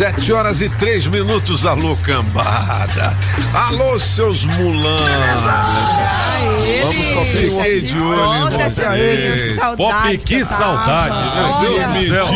Sete horas e três minutos, alô cambada. Alô, seus mulãs. Vamos só fiquei de olho em vocês. Pop, que que eu saudade, meu Deus do céu.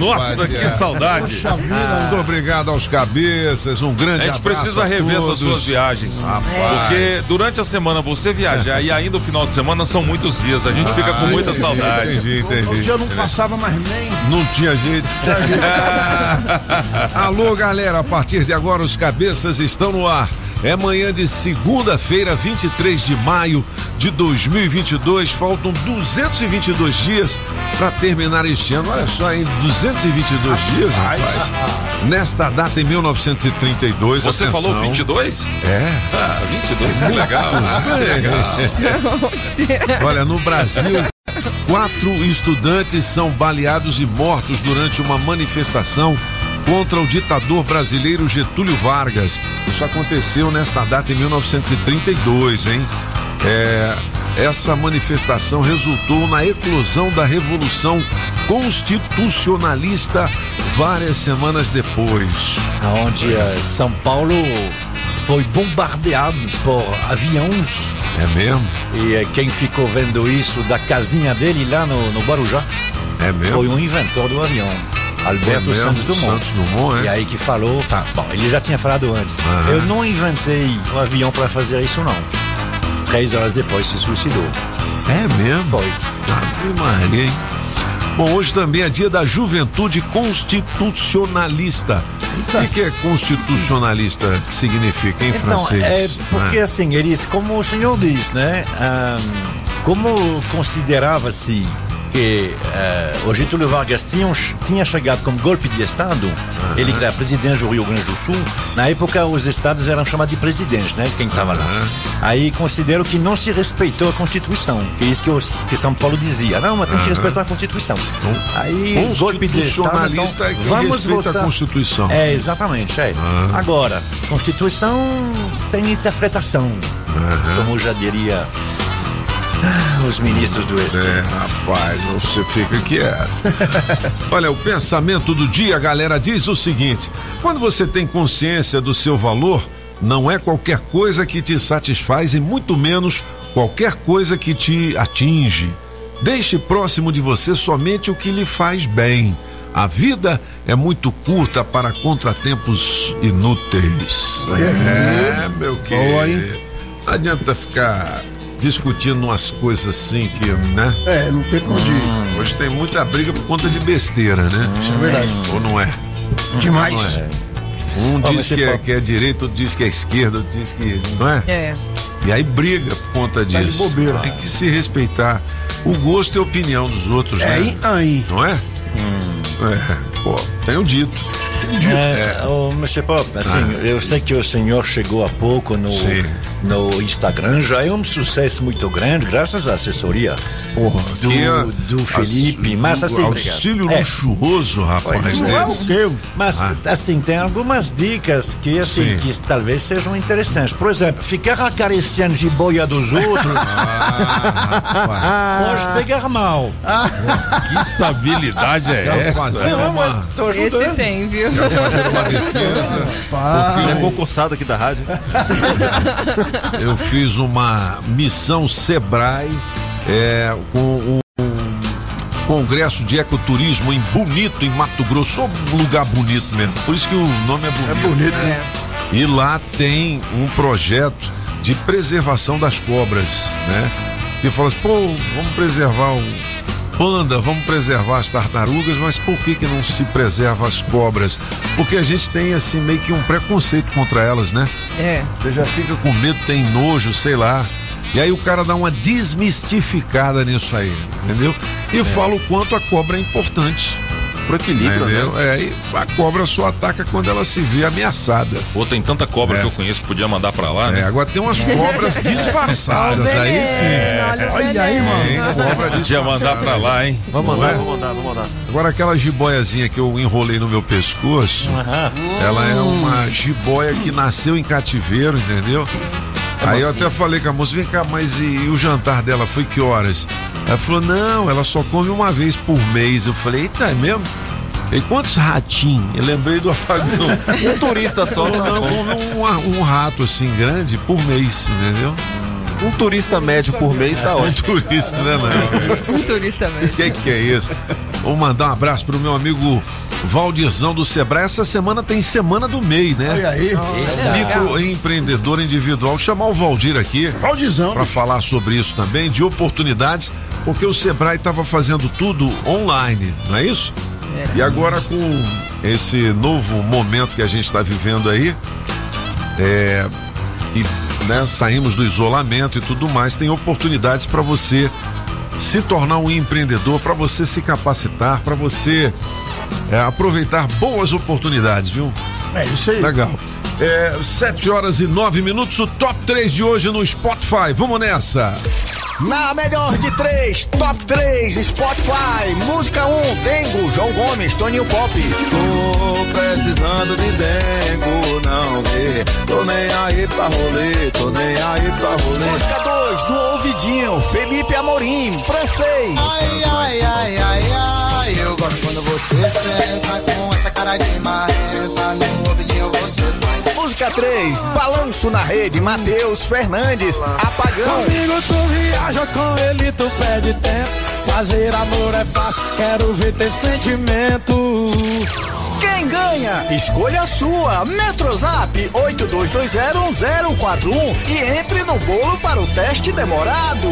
Nossa, que saudade. Muito obrigado aos cabeças, um grande A gente abraço precisa rever essas suas viagens. Porque durante a semana você viajar e ainda o final de semana são muitos dias. A gente fica com muita saudade. Entendi, O entendi. dia não passava mais nem. Não tinha jeito. Alô, galera, a partir de agora os cabeças estão no ar. É manhã de segunda-feira, 23 de maio de 2022. Faltam 222 dias para terminar este ano. Olha só, hein? 222 dias, rapaz. Nesta data, em 1932. Você atenção. falou 22? É. Ah, 22, que legal. Que legal. Olha, no Brasil, quatro estudantes são baleados e mortos durante uma manifestação contra o ditador brasileiro Getúlio Vargas. Isso aconteceu nesta data em 1932, hein? É, essa manifestação resultou na eclosão da Revolução Constitucionalista várias semanas depois. onde eh, São Paulo foi bombardeado por aviões É mesmo? e eh, quem ficou vendo isso da casinha dele lá no, no Guarujá É mesmo? foi um inventor do avião, Alberto mesmo? Santos Dumont. Santos Dumont, é? E aí que falou, tá, bom, ele já tinha falado antes. Aham. Eu não inventei o avião para fazer isso não. Três horas depois se suicidou. É mesmo? Foi. Ave Maria, hein? Bom, hoje também é dia da juventude constitucionalista. O que, é constitucionalista que significa em Então, francês? é porque né? assim, eles, como o senhor diz, né? como considerava-se que eh, o Getúlio Vargas tinha, tinha chegado como golpe de Estado, ele que era presidente do Rio Grande do Sul, na época os estados eram chamados de presidente, né? Quem estava lá. Aí considero que não se respeitou a Constituição, que é isso que, os, que São Paulo dizia. Não, mas tem que respeitar a Constituição. Aí, golpe de Estado, então, é vamos votar. a Constituição. É, exatamente. É. Agora, Constituição tem interpretação, como já diria os ministros do STF. É, rapaz, você fica quieto. Olha, o pensamento do dia, galera, diz o seguinte: quando você tem consciência do seu valor, não é qualquer coisa que te satisfaz e muito menos qualquer coisa que te atinge. Deixe próximo de você somente o que lhe faz bem. A vida é muito curta para contratempos inúteis. É, meu Boa, hein? querido. Não adianta ficar discutindo umas coisas assim que, né? É, não tem pra onde ir. Hoje tem muita briga por conta de besteira, né? Isso é verdade. Ou não é? Demais. Não é. Um mas diz que é, pode- que é direita, outro diz que é esquerda, outro diz que. Não é? É. E aí briga por conta Tá de disso. bobeira. Tem que se respeitar o gosto e a opinião dos outros, É né? aí, aí. Não é? É, pô, tenho dito. É, ô, Mr. Pop, assim, Ah. eu sei que o senhor chegou há pouco no, Sim. No Instagram, já é um sucesso muito grande, graças à assessoria Porra, do, é- do Felipe. Mas assim, Auxílio é, luxuoso, rapaz. Né? é teu. mas Ah. assim, tem algumas dicas que assim, Sim. que talvez sejam interessantes. Por exemplo, ficar acariciando jiboia dos outros Ah, pode pegar mal. Que estabilidade é Quero essa? fazer Não, uma, mas tô Esse tem, viu? fazer uma defesa. Pai. É concursado aqui da rádio. Eu fiz uma missão Sebrae é, com o Congresso de Ecoturismo em Bonito, em Mato Grosso. Um lugar bonito mesmo. Por isso que o nome é bonito. É bonito. É. E lá tem um projeto de preservação das cobras, né? E fala assim, pô, vamos preservar o panda, vamos preservar as tartarugas, mas por que que não se preserva as cobras? Porque a gente tem assim meio que um preconceito contra elas, né? É. Você já fica com medo, tem nojo, sei lá. E aí o cara dá uma desmistificada nisso aí, entendeu? E fala o quanto a cobra é importante. Pro equilíbrio, Entendeu? né? É, e a cobra só ataca quando ela se vê ameaçada. Pô, tem tanta cobra É. que eu conheço que podia mandar pra lá, É, né? agora tem umas cobras disfarçadas, aí sim. Olha, Olha aí, mano. Tem cobra Podia mandar pra lá, hein? Vamos mandar, é? vamos mandar, vamos mandar. Agora aquela jiboiazinha que eu enrolei no meu pescoço, ela é uma jiboia que nasceu em cativeiro, entendeu? Aí eu até falei com a moça, vem cá, mas e, e o jantar dela foi que horas? Ela falou, não, ela só come uma vez por mês. Eu falei, eita, é mesmo? E quantos ratinhos? Eu lembrei do apagão. Um turista só, Não, tá não, bom. um, um rato assim grande por mês, entendeu? Um turista médio por mês tá Um ótimo. turista, né, não? Um turista O mesmo. que, que é isso? Vou mandar um abraço pro meu amigo Valdirzão do Sebrae. Essa semana tem Semana do MEI, né? Olha aí. Microempreendedor individual. Chamar o Valdir aqui Valdizão. para falar sobre isso também, de oportunidades, porque o Sebrae estava fazendo tudo online, não é isso? E agora com esse novo momento que a gente está vivendo aí, é, que né, saímos do isolamento e tudo mais, tem oportunidades para você se tornar um empreendedor, para você se capacitar, para você é, aproveitar boas oportunidades, viu? É isso aí. Legal. É, 7 horas e 9 minutos, o top 3 de hoje no Spotify. Vamos nessa! Na melhor de três, top 3, Spotify. Música 1, um, Dengo, João Gomes, Toninho Pop. Tô precisando de dengo, não vê. Tô nem aí pra rolê, tô nem aí pra rolê. Música 2, no ouvidinho, Felipe Amorim, francês. Ai, ai, ai, ai, ai. Eu gosto quando você senta com essa cara de marrenta. No ouvidinho você faz. Música 3, Balanço na Rede, Matheus Fernandes, Apagão. Comigo tu viaja, com ele tu perde tempo. Fazer amor é fácil, quero ver ter sentimento. Quem ganha? Escolha a sua. Metrozap 82201041 e entre no bolo para o teste demorado.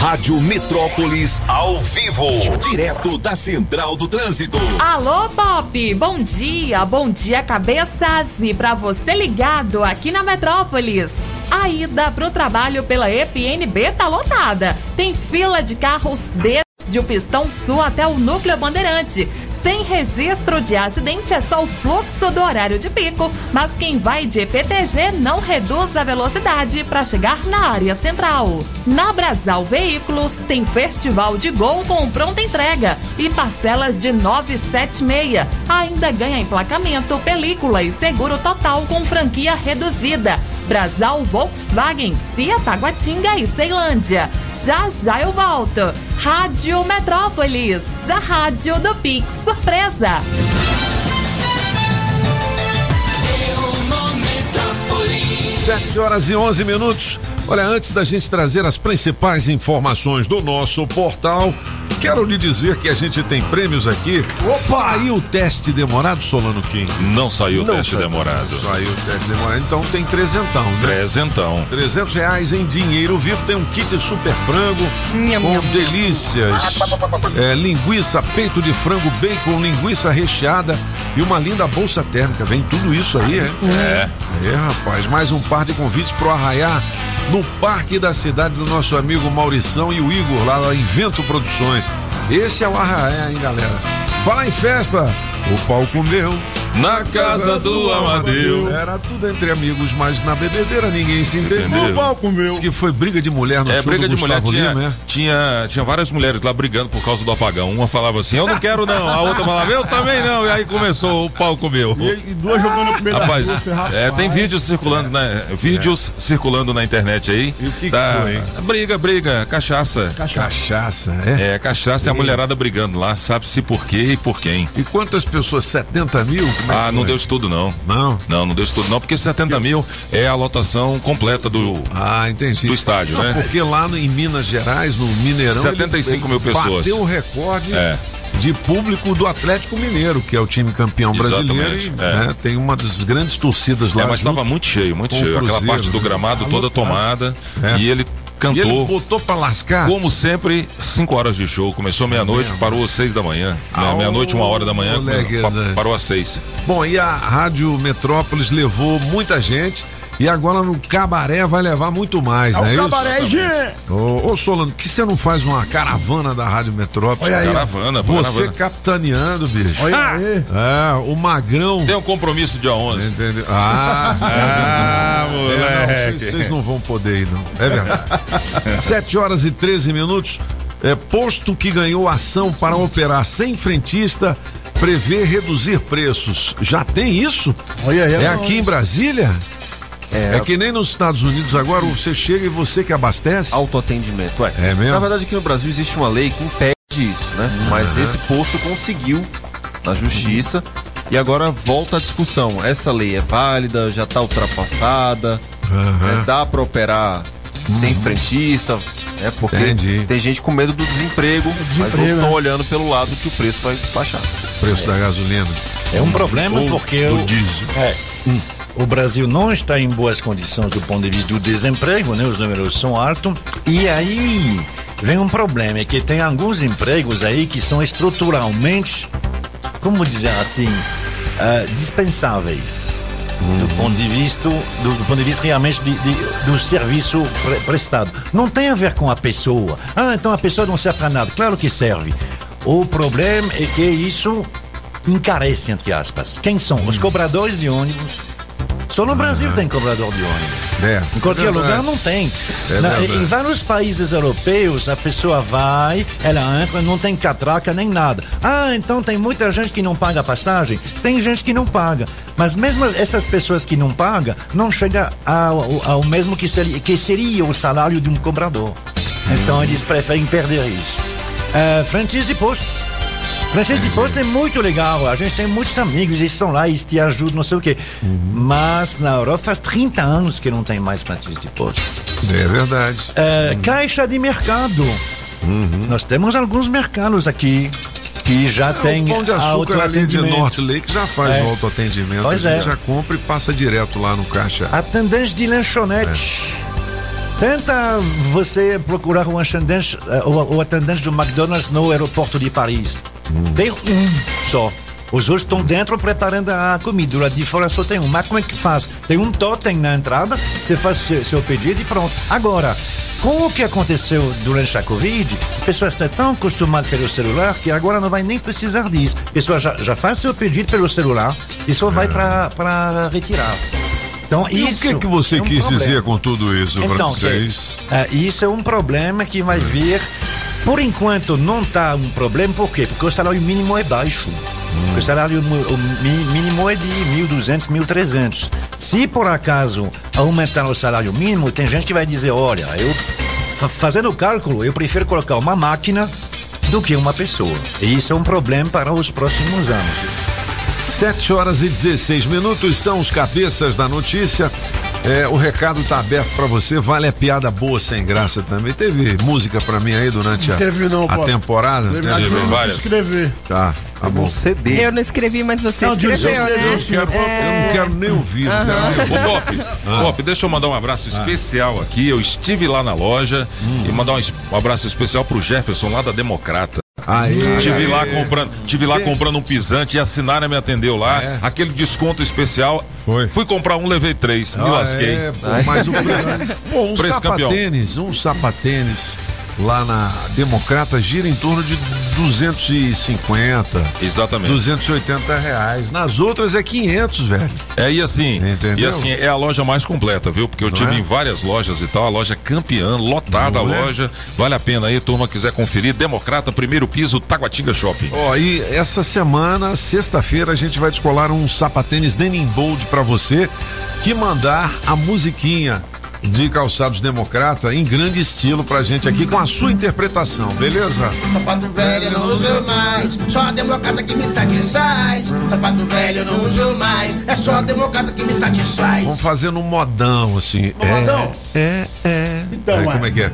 Rádio Metrópolis ao vivo, direto da Central do Trânsito. Alô, Pop! Bom dia, bom dia, cabeças! E pra você ligado aqui na Metrópolis, a ida pro trabalho pela EPNB tá lotada. Tem fila de carros desde o Pistão Sul até o Núcleo Bandeirante. Sem registro de acidente é só o fluxo do horário de pico, mas quem vai de EPTG não reduz a velocidade para chegar na área central. Na Brasal Veículos tem festival de gol com pronta entrega e parcelas de 976. Ainda ganha emplacamento, película e seguro total com franquia reduzida. Brasal Volkswagen, Cia Taguatinga e Ceilândia. Já já eu volto. Rádio Metrópolis, a rádio do Pix Surpresa. Sete horas e 11 minutos. Olha, antes da gente trazer as principais informações do nosso portal, quero lhe dizer que a gente tem prêmios aqui. Opa! Saiu o teste demorado, Solano Kim? Não saiu o Não teste saiu. demorado. Saiu o teste demorado, então tem trezentão, né? Trezentão. 300 reais em dinheiro vivo, tem um kit super frango com delícias, é, linguiça, peito de frango, bacon, linguiça recheada e uma linda bolsa térmica. Vem tudo isso aí, é? É. É, rapaz, mais um par de convites pro Arraiá no Parque da Cidade do nosso amigo Maurição e o Igor lá da Invento Produções. Esse é o Arraiá, hein, galera? Fala em festa, o palco meu. Na casa do Amadeu. Era tudo entre amigos, mas na bebedeira ninguém se entendeu. O palco meu. Diz que foi briga de mulher no É, show briga do de mulher. Gustavo Tinha, Lima, é? tinha, tinha várias mulheres lá brigando por causa do apagão. Uma falava assim, eu não quero não. A outra falava, eu também não. E aí começou o palco meu. E, e duas jogando no meio Rapaz, rapaz. é, tem vídeos circulando, né? Vídeos circulando na internet aí. E o que que Tá- foi, hein? Briga, briga, cachaça. Cachaça, é? É, cachaça e a mulherada brigando lá, sabe-se por quê e por quem. E quantas pessoas? 70 mil? É Ah, não deu isso tudo não. Não? Não, não deu isso tudo não, porque 70 mil é a lotação completa do. Ah, entendi. Do estádio, né? Porque lá no- em Minas Gerais, no Mineirão. 75 ele- mil pessoas. Bateu o recorde É. de público do Atlético Mineiro, que é o time campeão brasileiro. E, é. né, tem uma das grandes torcidas lá. É, mas estava muito cheio, muito cheio. Aquela Cruzeiro, parte do né? gramado toda tomada. É. E ele E cantou. ele botou pra lascar. Como sempre, 5 horas de show. Começou meia-noite, parou às 6 da manhã. Ah, Meia-noite, uma hora da manhã, né? parou às 6. Bom, e a Rádio Metrópolis levou muita gente E agora no cabaré vai levar muito mais, É né? o isso? cabaré, gente. Ô, ô Solano, que você não faz uma caravana da Rádio Metrópole? Olha aí. Caravana, Você caravana. capitaneando, bicho. Olha aí. É, o Magrão. Tem um compromisso dia 11. Entendeu? Ah, Ah, é, não, moleque. vocês- vocês não vão poder ir, não. É verdade. 7 horas e 13 minutos. É, posto que ganhou ação para operar sem frentista prevê reduzir preços. Já tem isso? Olha aí, É aqui em Brasília? É, É que nem nos Estados Unidos agora, você chega e você que abastece. autoatendimento. Ué, É mesmo? Na verdade, aqui no Brasil existe uma lei que impede isso, né? Mas esse posto conseguiu na justiça e agora volta a discussão. Essa lei é válida, já está ultrapassada, né? dá para operar sem frentista, né? Porque Entendi. tem gente com medo do desemprego, mas desemprego, outros estão né? olhando pelo lado que o preço vai baixar. Preço da gasolina. É um problema Ou porque do o, diesel. é, o Brasil não está em boas condições do ponto de vista do desemprego, né? Os números são altos. E aí vem um problema, é que tem alguns empregos aí que são estruturalmente, como dizer assim, ah, dispensáveis. Do ponto de vista, do, do ponto de vista realmente de, de- do serviço pre- prestado. Não tem a ver com a pessoa. Ah, então a pessoa não serve para nada. Claro que serve. O problema é que isso encarece, entre aspas. Quem são? Os cobradores de ônibus. Só no Brasil tem cobrador de ônibus. É, Em qualquer é lugar não tem. É Na- em vários países europeus, a pessoa vai, ela entra, não tem catraca nem nada. Ah, então tem muita gente que não paga passagem? Tem gente que não paga. Mas mesmo essas pessoas que não pagam, não chega ao, ao mesmo que seria, que seria o salário de um cobrador. Então eles preferem perder isso. Uh, frentes de posto. Frentes de posto é muito legal. A gente tem muitos amigos, eles estão lá, eles te ajudam, não sei o quê. Mas na Europa faz 30 anos que não tem mais frentes de posto. É verdade. É, Caixa de mercado. Nós temos alguns mercados aqui que já É, tem o Pão de Açúcar ali de. Norte Lake já faz É. o autoatendimento. Pois é. já compra e passa direto lá no caixa. Atendente de lanchonete. Tenta você procurar um atendente, eh, o atendente do McDonald's no aeroporto de Paris. Tem um só. Os outros estão dentro preparando a comida. Lá de fora só tem um. Mas como é que faz? Tem um totem na entrada, você faz seu, seu pedido e pronto. Agora, com o que aconteceu durante a Covid, a pessoa está tão acostumada pelo celular que agora não vai nem precisar disso. A pessoa já, já faz seu pedido pelo celular e só vai para retirar. Então, E isso o que, que você é um quis problema. dizer com tudo isso para Então, que, vocês? é, isso é um problema que vai vir. Por enquanto não está um problema, por quê? Porque o salário mínimo é baixo. O salário mínimo é de 1.200, 1.300. Se por acaso aumentar o salário mínimo, tem gente que vai dizer: olha, eu fa- fazendo o cálculo, eu prefiro colocar uma máquina do que uma pessoa. E isso é um problema para os próximos anos. 7 horas e 16 minutos são os cabeças da notícia. É, o recado tá aberto para você. Vale a piada boa sem graça também. Teve música para mim aí durante a, Teve não, a temporada? Teve Teve várias. escrever. Tá, tá bom. Um CD. Eu não escrevi, mas você Não, escreveu, né? Eu, quero- eu não quero nem ouvir. não quero nem ouvir. Ô, Pop, Pop, deixa eu mandar um abraço especial aqui. Eu estive lá na loja e mandar um, um abraço especial pro Jefferson lá da Democrata. Aê, Tive aê. lá comprando, tive lá comprando um pisante e a Sinara me atendeu lá. Ah, é? Aquele desconto especial. Foi. Fui comprar um, levei três. Me Ah, lasquei. É, pô, mas o preço. Pô, um Preço campeão. sapatênis, um sapatênis lá na Democrata gira em torno de 250, Exatamente. 280 reais. Nas outras é 500, velho. É, e assim, Entendeu? e assim, é a loja mais completa, viu? Porque eu tive é? em várias lojas e tal, a loja campeã, lotada Não a é? loja. Vale a pena aí, turma quiser conferir. Democrata, primeiro piso, Taguatinga Shopping. Ó, e essa semana, sexta-feira, a gente vai descolar um sapatênis Denim Bold pra você que mandar a musiquinha de Calçados Democrata em grande estilo pra gente aqui com a sua interpretação, beleza? Sapato velho não uso mais, só a democrata que me satisfaz. Sapato velho não uso mais, é só a democrata que me satisfaz. Vamos fazer no modão, assim. No modão? É, é. Então, é. como é que é?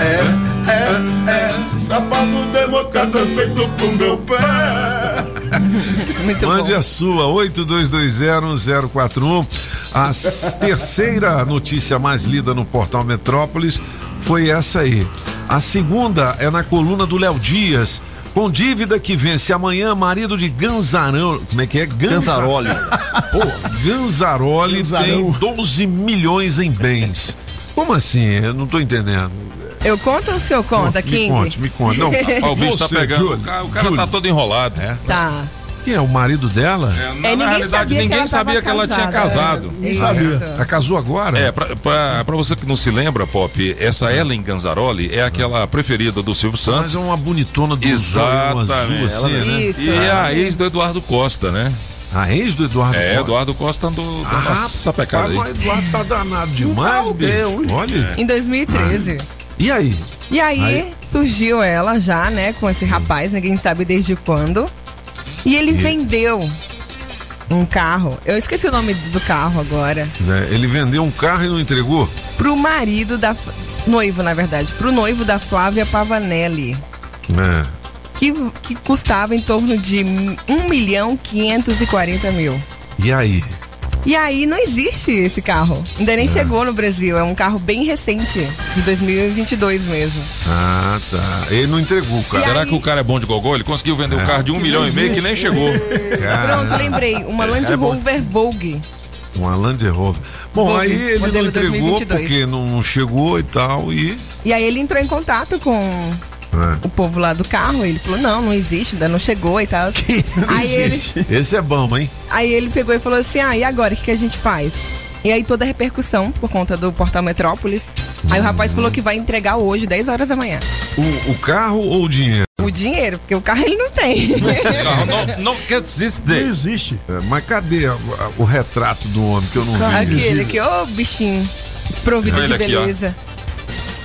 É, é, é. Sapato democrata feito pro meu pé. Muito Mande bom. a sua, 82201041. A terceira notícia mais lida no portal Metrópolis foi essa aí. A segunda é na coluna do Léo Dias. Com dívida que vence amanhã, marido de Ganzarão. Como é que é? Ganzaroli. Pô, Ganzaroli tem 12 milhões em bens. Como assim? Eu não tô entendendo. Eu conto ou o senhor conta, me King? conte, me conte. Não, o bicho tá pegando. Júlio, o cara, o cara Júlio. tá todo enrolado. É. Tá. Quem é o marido dela? Na, É, na ninguém realidade, sabia que ninguém ela sabia que ela tinha casada. casado. Isso. Ela casou agora? É, pra, pra, pra você que não se lembra, Pop, essa Ellen Ganzaroli é aquela preferida do Silvio Mas Santos. é uma bonitona do olho azul, Exatamente. assim, né? Isso. E é a ex do Eduardo Costa, né? A ex do Eduardo É, Costa. Eduardo Costa andou dando Ah, uma sapecada rapaz, aí. o Eduardo tá danado demais, bicho. Olha. Em 2013. E aí? E aí, Aí- surgiu ela já, né, com esse rapaz, ninguém sabe desde quando. E ele vendeu um carro. Eu esqueci o nome do carro agora. né, Ele vendeu um carro e não entregou? Pro marido da. Noivo, na verdade. Pro noivo da Flávia Pavanelli. É. Que, que custava em torno de 1 milhão 540 mil. E aí? E aí não existe esse carro. Ainda nem chegou no Brasil. É um carro bem recente, de 2022 mesmo. Ah, tá. Ele não entregou, cara. Será aí- que o cara é bom de gogó? Ele conseguiu vender um carro de um milhão e meio que nem chegou. Pronto, lembrei. Uma Land É. Rover Vogue. Um Land Rover. Bom, Vogue, aí ele não entregou 2022. porque não, não chegou e tal. E. E aí ele entrou em contato com É. o povo lá do carro. Ele falou: não, não existe, ainda não chegou e tal. aí, ele, Esse é bom, hein? aí ele pegou e falou assim: ah, e agora? O que, que a gente faz? E aí toda a repercussão por conta do Portal Metrópolis. Aí o rapaz falou que vai entregar hoje, 10 horas da manhã. O, o carro ou o dinheiro? O dinheiro, porque o carro ele não tem. Não, não, não quer dizer. existe. É, mas cadê a- a- o retrato do homem que eu não vi? aqui, ele aqui, ô bichinho. Desprovido de aqui, beleza.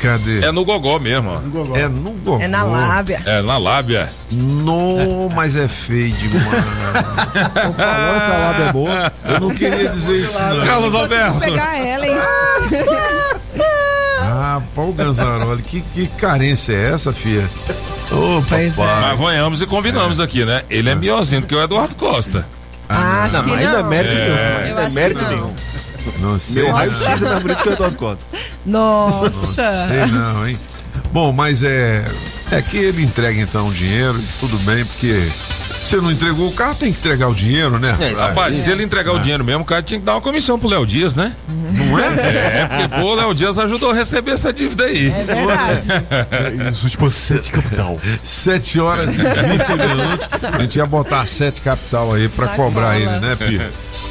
Cadê? É no gogó mesmo, ó. É no gogó. É na lábia. É na lábia. No, mas é feio demais. Tô falando que a lábia é boa. Eu não queria dizer isso, não. Carlos Alberto. pegar ela, hein? Ah, Paulo Ganzaroli, que, que carência é essa, filha? Ô, Pois é. papai. Mas venhamos e combinamos aqui, né? Ele é melhorzinho do que o Eduardo Costa. Ah, Não, que mas não. ainda é mérito nenhum. Eu Ainda é acho mérito não. nenhum. Não sei, Meu não. raio-x é mais bonito que o Eduardo Costa. Nossa. Sei não, hein? Bom, mas é. É que ele entrega então o dinheiro, tudo bem, porque você não entregou o carro, tem que entregar o dinheiro, né? É, Rapaz, se ele entregar o dinheiro mesmo, o cara tinha que dar uma comissão pro Léo Dias, né? Não é? É, porque pô, o Léo Dias ajudou a receber essa dívida aí. É verdade. Isso, tipo, sete capital. 7 horas e 20 minutos. A gente ia botar sete capital aí pra Tá cobrar cola. ele, né, Pio?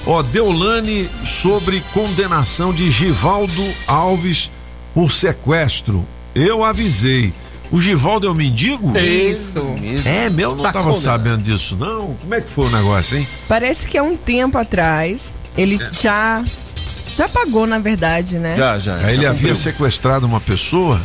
Ó, Deolane sobre condenação de Givaldo Alves por sequestro. Eu avisei. O Givaldo é o mendigo? Isso. É, meu, não Tá tava condenado. sabendo disso, não. Como é que foi o negócio, hein? Parece que há um tempo atrás ele já já pagou, na verdade, né? Já, já. Aí ele já havia cumpriu. sequestrado uma pessoa.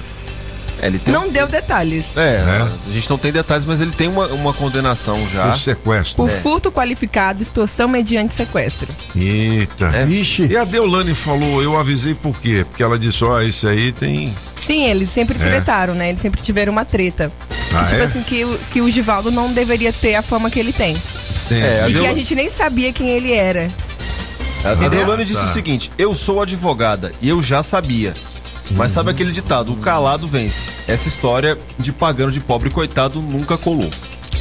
É, ele tem Não deu detalhes. É, É. a gente não tem detalhes, mas ele tem uma, uma condenação já. Por sequestro. Por furto qualificado, extorsão mediante sequestro. Eita. É. Vixe. E a Deolane falou, eu avisei por quê? Porque ela disse, ó, esse aí tem. Sim, eles sempre tretaram, né? Eles sempre tiveram uma treta. Ah, tipo é? assim, que, o- que o Givaldo não deveria ter a fama que ele tem. É, e Deu- que a gente nem sabia quem ele era. A Deolane disse Tá. o seguinte: eu sou advogada e eu já sabia. Mas sabe aquele ditado, o calado vence. Essa história de pagando de pobre coitado nunca colou.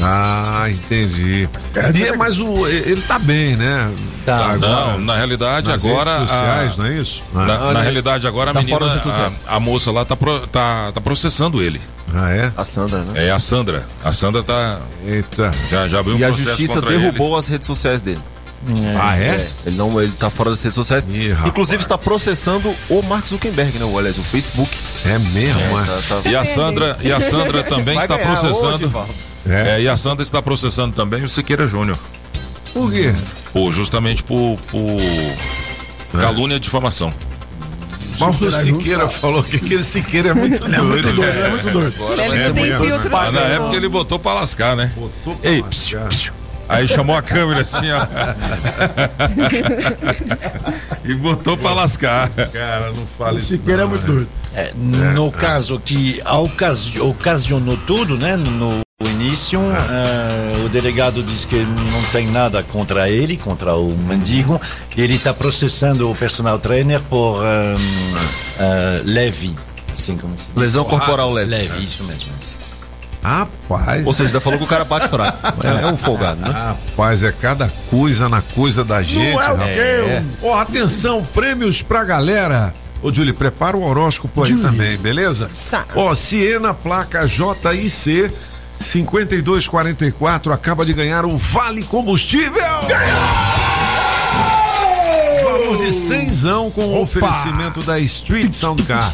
Ah, entendi. E, mas o, ele tá bem, né? Tá. agora, Não, na realidade nas agora. redes sociais, a, não é isso? na, Ah, na realidade agora a Tá menina, redes sociais. a, a moça lá tá, pro- tá, tá processando ele. ah, é? A Sandra, né? É a Sandra. A Sandra tá. Eita. Já, já abriu um E a justiça derrubou as redes sociais dele. Ah, é? Ele não, ele tá fora das redes sociais. Ih, rapaz. Inclusive está processando o Mark Zuckerberg, né? O, aliás, o Facebook. É mesmo, é? Tá- tá- ele. E a Sandra, e a Sandra também Vai está hoje, processando. Valdo. É. É, e a Sandra está processando também o Siqueira Júnior. Por quê? Por, justamente por, por calúnia e difamação. Mas o Siqueira falou que aquele Siqueira é muito doido. Muito doido, é muito doido. Ele tem filtro Mas na nenhum. época ele botou pra lascar, né? Botou pra Ei, lascar. psiu, psiu. Aí chamou a câmera assim, ó. e botou pra lascar. Cara, não fala isso. Siqueira é muito né? doido. É, no caso que ocasi- ocasionou tudo, né? No início, eh, o delegado disse que não tem nada contra ele, contra o mendigo. Ele está processando o personal trainer por um, eh, leve. Assim como se diz. Lesão corporal leve. Leve, isso mesmo. Rapaz. Ou seja, ainda falou que o cara bate fraco. É, é um folgado, né? Rapaz, é cada coisa na coisa da gente. é o quê? É. Ó, atenção, prêmios pra galera. Ô, Julie, prepara o horóscopo aí também, beleza? Tá. Ó, Siena, placa JIC 5244, acaba de ganhar o Vale Combustível. De cenzão com o oferecimento da Street Soundcar.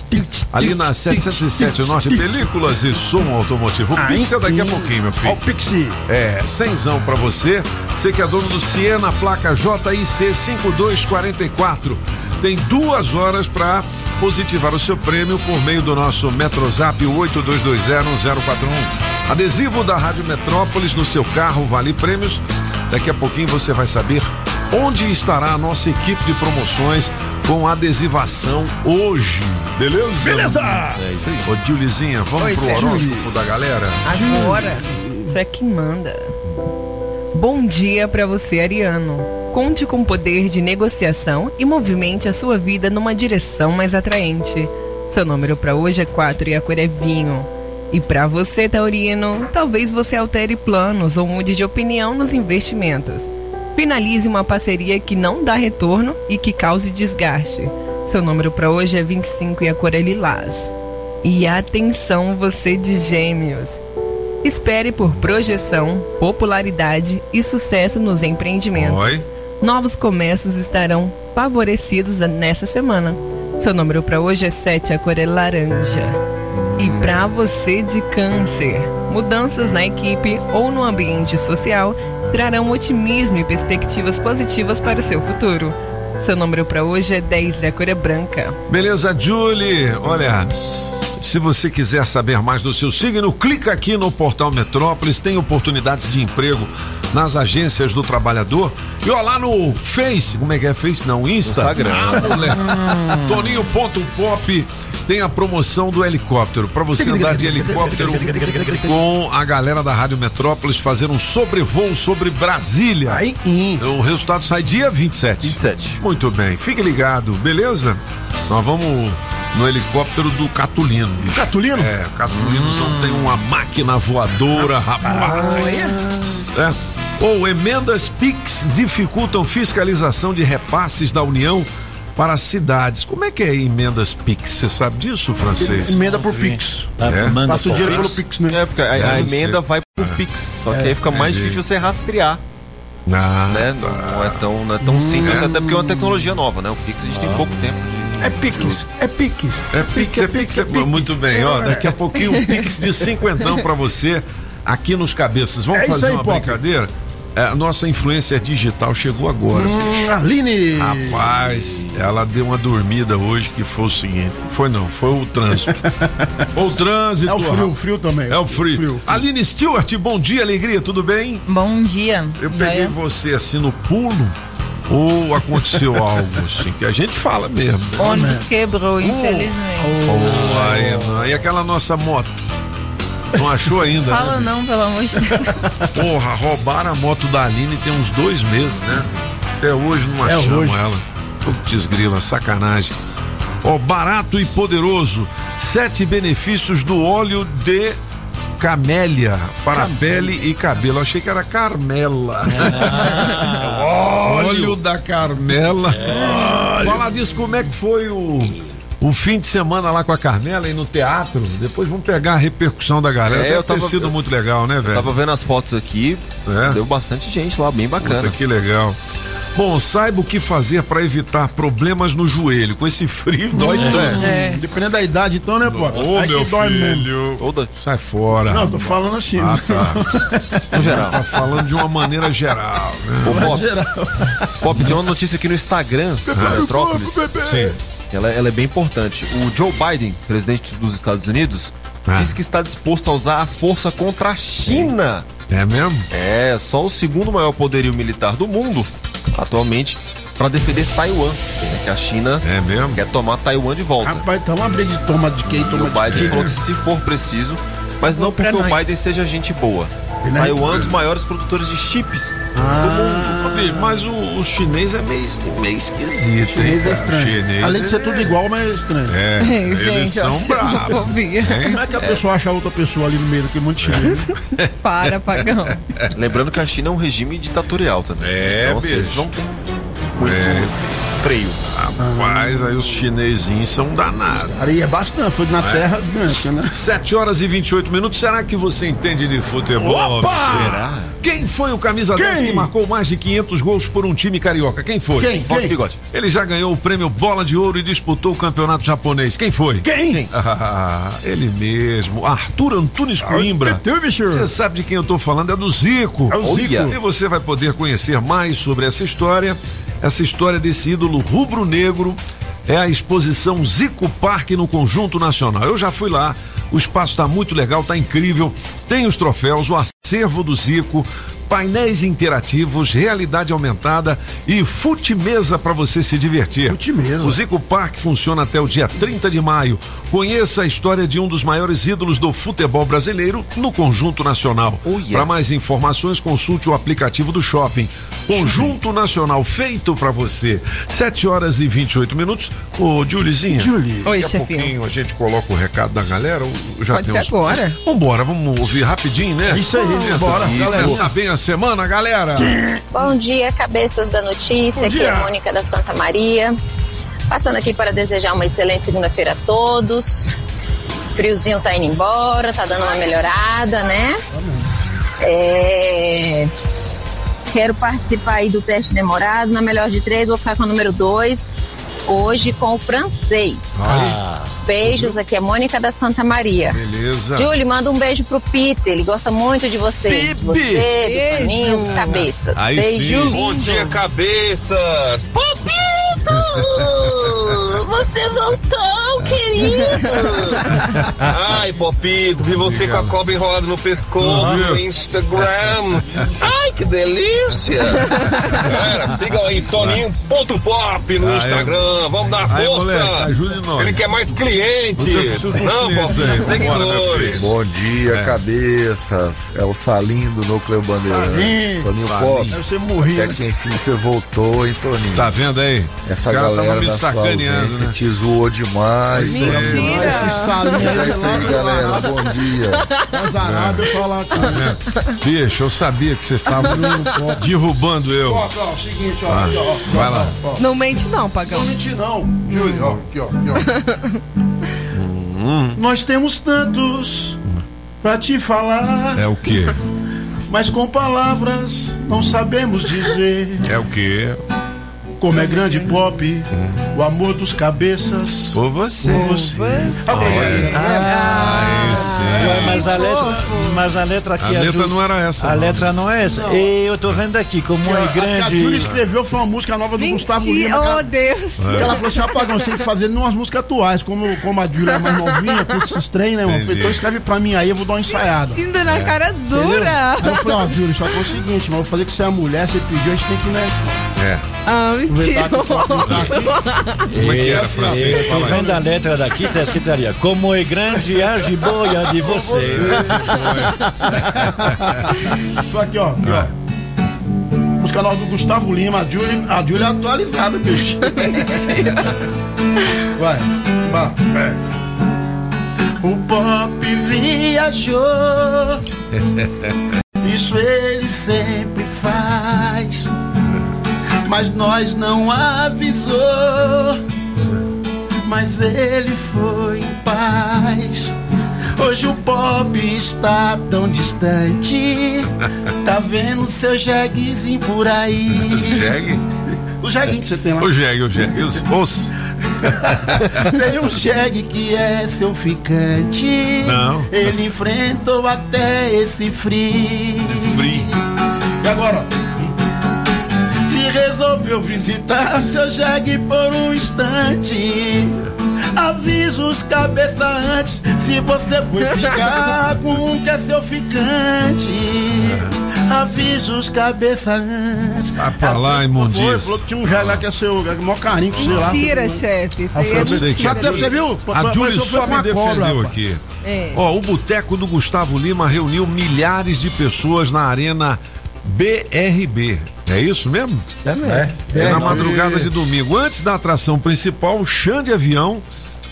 Ali na 707 Norte, películas e som automotivo. O Pix é daqui a pouquinho, meu filho. Ó, o Pixie. É, cenzão pra você. Você que é dono do Siena, placa JIC 5244. Tem duas horas pra positivar o seu prêmio por meio do nosso Metrozap 82201041. Adesivo da Rádio Metrópolis no seu carro vale prêmios. Daqui a pouquinho você vai saber onde estará a nossa equipe de promoções com adesivação hoje. Beleza? Beleza! É isso aí. Ô, Julizinha, vamos Oi, pro horóscopo da galera? Agora, você é quem manda. Bom dia pra você, Ariano. Conte com o poder de negociação e movimente a sua vida numa direção mais atraente. Seu número pra hoje é 4 e a cor é vinho. E pra você, Taurino, talvez você altere planos ou mude de opinião nos investimentos. Finalize uma parceria que não dá retorno e que cause desgaste. Seu número pra hoje é 25 e a cor é lilás. E atenção, você de Gêmeos. Espere por projeção, popularidade e sucesso nos empreendimentos. Oi. Novos comércios estarão favorecidos nessa semana. Seu número para hoje é 7, a cor é laranja. E para você de câncer, mudanças na equipe ou no ambiente social trarão otimismo e perspectivas positivas para o seu futuro. Seu número para hoje é 10 e a cor é branca. Beleza, Julie? Olha, se você quiser saber mais do seu signo, clica aqui no portal Metrópolis, tem oportunidades de emprego nas agências do trabalhador. E ó lá no Face, como é que é Face? Não, Insta. Instagram. Ah. Toninho.pop tem a promoção do helicóptero. Pra você andar de helicóptero com a galera da Rádio Metrópolis fazer um sobrevoo sobre Brasília. Aí. O resultado sai dia 27. 27. Muito bem, fique ligado, beleza? Nós vamos no helicóptero do Catulino. bicho. Catulino? É, o Catulino só tem uma máquina voadora, rapaz. É. Ou emendas PIX dificultam fiscalização de repasses da União para cidades. Como é que é emendas PIX? Você sabe disso, francês? Emenda por Pix. É? Manda Passa o dinheiro pelo Pix, né? É, porque a, a emenda ser. vai por Pix. Só que aí fica mais entendi. difícil você rastrear, Ah, né? tá. Não, não é tão, não é tão simples, até porque é uma tecnologia nova, né? O Pix a gente tem pouco tempo de. É Pix. É Pix. É Pix, é Pix, é Pix. Muito bem, ó. Daqui a pouquinho um Pix de cinquentão pra você aqui nos cabeças. Vamos É fazer aí, uma Pop. brincadeira? É, a nossa influência digital chegou agora. Hum, Aline. Rapaz, ela deu uma dormida hoje que foi o seguinte. Foi não, foi o trânsito. o trânsito. É o frio, o frio também. É o frio. Aline Stewart, bom dia, alegria, tudo bem? Bom dia. Eu peguei você assim no pulo ou aconteceu algo assim que a gente fala mesmo. O ônibus quebrou, infelizmente. Oh, aí, não. E aquela nossa moto? Não achou ainda? Fala né? não, pelo amor de Deus. Porra, roubaram a moto da Aline tem uns dois meses, né? Até hoje não É achamos hoje. ela. Putz, grila, sacanagem. Ó, barato e poderoso. Sete benefícios do óleo de camélia para pele e cabelo. Eu achei que era Carmela. óleo da Carmela. Falar disso, como é que foi o, o fim de semana lá com a Carmela e no teatro? Depois vamos pegar a repercussão da galera. É, Deve eu ter tava- sido muito legal, né, velho? Tava vendo as fotos aqui, É? deu bastante gente lá, bem bacana. Puta, que legal. Bom, saiba o que fazer para evitar problemas no joelho. Com esse frio, dói tudo. É. Dependendo da idade, então, né, pô? Ô, Aí meu dói filho. Toda, Sai fora. Não, tô falando assim. Ah, tá. no geral. Tá falando de uma maneira geral, né? Ô, Pop, Geral. Pop, tem uma notícia aqui no Instagram da Metrópolis. Sim. Ela, ela é bem importante. O Joe Biden, presidente dos Estados Unidos, Ah. disse que está disposto a usar a força contra a China. É mesmo? É, só o segundo maior poderio militar do mundo, atualmente, para defender Taiwan. né, Que a China É mesmo? quer tomar Taiwan de volta. Rapaz, tá uma briga de toma de quem, o toma de Biden quem. falou que se for preciso, mas não porque o. Biden seja gente boa. Ele é Taiwan é um dos maiores produtores de chips Ah, Ô, bicho, Mas o, o chinês é meio, meio esquisito, chinês hein, é estranho. Chinês Além de ser é- tudo igual, mas é estranho. É, Ei, eles gente, são bravos. Como é que a pessoa acha outra pessoa ali no meio daquele monte de chinês? né? Para, pagão. Lembrando que a China é um regime ditatorial também. É, então, assim, eles não tem muito É. freio. Rapaz, aí os chinesinhos são danados. Aí é bastante, foi na terra desgancha, né? 7 horas e 28 minutos. Será que você entende de futebol? Opa! Será? Quem foi o camisa 10 Quem? que marcou mais de 500 gols por um time carioca? Quem foi? Quem? Quem? bigode. Ele já ganhou o prêmio Bola de Ouro e disputou o campeonato japonês. Quem foi? Quem? Ah, ele mesmo, Arthur Antunes Coimbra. tu, bicho? Você sabe de quem eu tô falando? É do Zico. É o Zico. E você vai poder conhecer mais sobre essa história. Essa história desse ídolo rubro-negro é a exposição Zico Parque no Conjunto Nacional. Eu já fui lá, o espaço tá muito legal, tá incrível. Tem os troféus, o acervo do Zico, painéis interativos, realidade aumentada e fute-mesa para você se divertir. Fute-mesa. O Zico Parque funciona até o dia 30 de maio. Conheça a história de um dos maiores ídolos do futebol brasileiro no Conjunto Nacional. Oh, yeah. Para mais informações, consulte o aplicativo do Shopping. Conjunto Nacional feito para você. 7 horas e 28 minutos. Ô, Julizinha. Julie. Oi, Daqui a pouquinho a gente coloca o recado da galera. Já Pode tem ser agora. Vambora, vamos ouvir rapidinho, né? Isso aí, bora, E galera. começar bem a semana, galera. Bom dia, cabeças da notícia. Aqui é a Mônica da Santa Maria. Passando aqui para desejar uma excelente segunda-feira a todos. Friozinho tá indo embora, tá dando uma melhorada, né? É, Quero participar aí do teste demorado. Na melhor de três, vou ficar com o número dois. Hoje com o francês. Beijos, aqui é Mônica da Santa Maria. Beleza. Júlio, manda um beijo pro Peter. Ele gosta muito de vocês. Pepe. Você, do. Toninho, dos cabeças. Aí Beijo sim. Bom dia, cabeças! Popito! Você voltou, querido! Ai, Popito, vi você com a cobra enrolada no pescoço no Instagram. Ai, que delícia! Galera, sigam aí Toninho.pop no. Instagram. Vamos dar força! moleque, ajude nós. Ele quer mais clientes! Uns Não, clientes seguidores! Bom dia, É. cabeças. É o Salim do Núcleo Bandeirante. Salim. Toninho Salim. Pop. Deve ser morrido. Até que enfim você voltou, hein, Toninho? Tá vendo aí? Essa caras galera me da sua sacaneando, ausência né? te zoou demais. Mentira. Toninho. Esse salinho aí, É isso aí, galera. Bom dia. Azarado, eu falar, cara. Bicho, eu sabia que vocês estavam derrubando eu. Ó, ó, o seguinte, ó. aqui, ó, ó, vai lá. Não mente não, pagão. Não mentir não, Júlio, ó, aqui, ó, aqui, ó. Nós temos tantos pra te falar, É o quê? mas com palavras não sabemos dizer. É o quê? Como é grande pop, o amor dos cabeças. Por você. Por você. A brincadeira, né? Ah, sim. Ué, mas a letra, mas a letra aqui A letra ajuda- não era essa. A não. letra não é essa. E eu tô vendo aqui como é A que a Júlia grande. escreveu foi uma música nova do Gustavo Lima. Oh Deus. É. Ela falou assim, apagão, você tem que fazer umas músicas atuais. Como, como a Júlia é mais novinha, curte esses trem, né, mano? Então escreve pra mim aí, eu vou dar uma ensaiada. Ainda na cara Entendeu? dura. Aí eu falei, ó, Júlio, só que é o seguinte, mas eu vou fazer que você é mulher, você pediu, a gente tem que, né? É. Ah, Como é que era, francês? Fala aí. vendo a letra daqui, tá escrito ali, como é grande a jiboia de você. Só aqui, ó. Aqui, ó. Música nova do Gustavo Lima, a Júlia, a Júlia é atualizada, bicho. Vai, vai. O pop viajou, isso ele sempre faz. Mas nós não avisou, mas ele foi em paz. Hoje o pop está tão distante. Tá vendo seu jeguezinho por aí? Jegue? O jeguinho que você tem lá. O jegue, o jegue. Os- Os. Tem um jegue que é seu ficante. Não. Ele enfrentou até esse frio. Free. E agora? Resolveu visitar seu jegue por um instante. Avisa os cabeça antes se você for ficar com um que é seu ficante. avisa os cabeça antes. Vai pra lá, Foi, imundice. falou que tinha um velho lá que é seu, é maior carinho com você lá. Mentira, chefe. Isso aí foi é a Ju- mentira. Já teve, você viu? A Júlia foi só me defendeu aqui. É. Ó, o Boteco do Gustavo Lima reuniu milhares de pessoas na Arena BRB. É isso mesmo? É mesmo. É na É, madrugada de domingo. Antes da atração principal, o Xande de Avião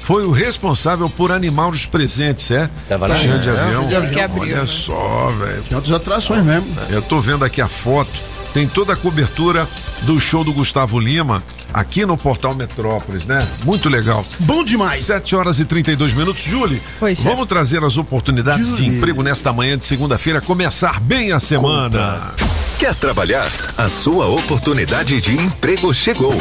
foi o responsável por animar os presentes, é? Tava lá. Xande de É, Avião. De Avião. Abriu, Olha né? só, velho. Tem outras atrações mesmo. Eu tô vendo aqui a foto. Tem toda a cobertura do show do Gustavo Lima aqui no Portal Metrópolis, né? Muito legal. Bom demais. 7 horas e 32 minutos. Julie, Oi, chefe. vamos trazer as oportunidades de Julie. emprego nesta manhã de segunda-feira, começar bem a semana. Quer trabalhar? A sua oportunidade de emprego chegou.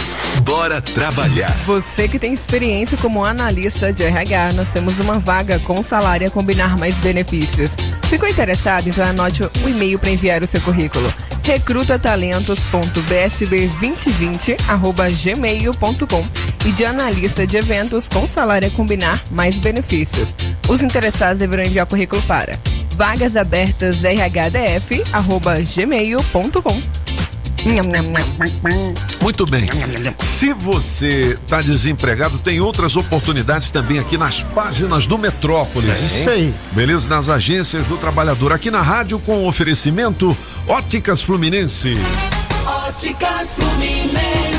Bora trabalhar. Você que tem experiência como analista de RH, nós temos uma vaga com salário a combinar mais benefícios. Ficou interessado? Então anote o e-mail para enviar o seu currículo. recrutatalentos.bsb2020@gmail.com e de analista de eventos com salário a combinar mais benefícios. Os interessados deverão enviar o currículo para vagas abertas rhdf@gmail.com. Muito bem. Se você está desempregado, tem outras oportunidades também aqui nas páginas do Metrópolis. Isso aí. Beleza? Nas agências do trabalhador. Aqui na rádio com oferecimento Óticas Fluminense. Óticas Fluminense.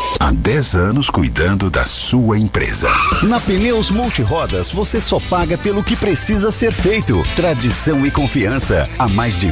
Há 10 anos cuidando da sua empresa. Na Pneus Multirodas, você só paga pelo que precisa ser feito. Tradição e confiança. Há mais de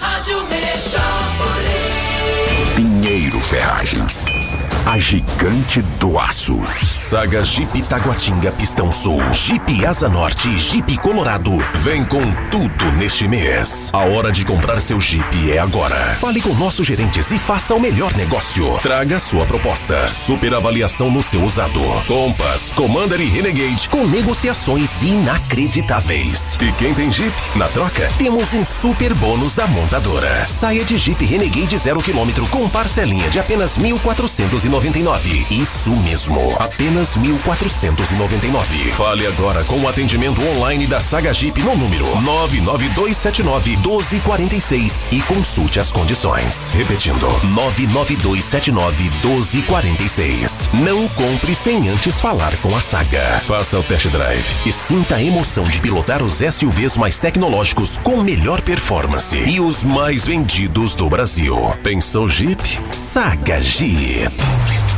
Rádio Metrópolis. Pinheiro Ferragens. A gigante do aço. Saga Jeep Taguatinga Pistão Sul. Jeep Asa Norte Jeep Colorado. Vem com tudo neste mês. A hora de comprar seu Jeep é agora. Fale com nossos gerentes e faça o melhor negócio. Traga sua proposta. Super avaliação no seu usado. Compass, Commander e Renegade com negociações inacreditáveis. E quem tem Jeep? Na troca, temos um super bônus da montadora. Saia de Jeep Renegade zero quilômetro com parcelinha de apenas 1.499. Isso mesmo, apenas 1.499. Fale agora com o atendimento online da Saga Jeep no número 99279-1246 e consulte as condições. Repetindo, 99279-1246. Não compre sem antes falar com a Saga. Faça o test drive e sinta a emoção de pilotar os SUVs mais tecnológicos com melhor performance e os mais vendidos do Brasil. Pensou Jeep? Saga Jeep.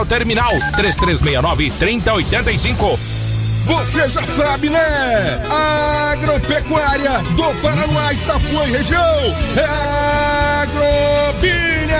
terminal 3369 3085. Você já sabe, né? Agropecuária do Paraná, Itapuã e região. É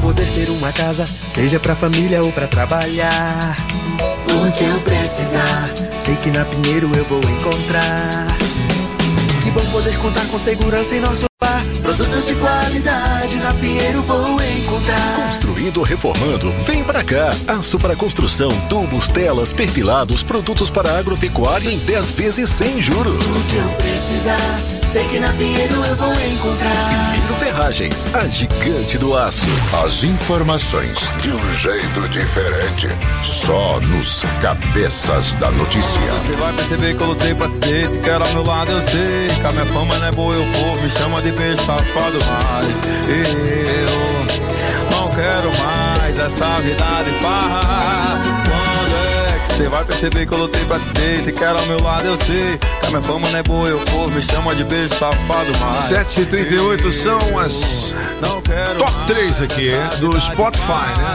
Poder ter uma casa, seja pra família ou pra trabalhar. O que eu precisar, sei que na Pinheiro eu vou encontrar. Que bom poder contar com segurança em nosso. Produtos de qualidade na Pinheiro vou encontrar. Construindo ou reformando, vem pra cá. Aço para construção, tubos, telas, perfilados, produtos para agropecuária em 10 vezes sem juros. O que eu precisar, sei que na Pinheiro eu vou encontrar. Pinheiro Ferragens, a gigante do aço. As informações de um jeito diferente, só nos cabeças da notícia. Você vai perceber que eu lutei pra ter, te quero ao meu lado, eu sei. Que a minha fama não é boa, e o povo me chama de beijo safado, mas eu não quero mais essa vida de farra. É você vai perceber que eu lutei pra te ter, te quero ao meu lado, eu sei. Que a minha fama não é boa, e o povo me chama de beijo safado, mas 7h38 são as top 3 aqui do Spotify, né?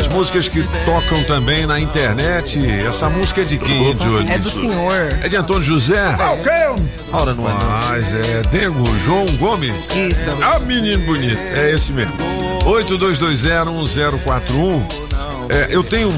As músicas que tocam também na internet. Essa música é de quem, Júlio? É do senhor. É de Antônio José? Falcão! Ora, não é. Mas é Dengo João Gomes. Isso. Ah, menino bonito. É esse mesmo. 82201041. É, eu tenho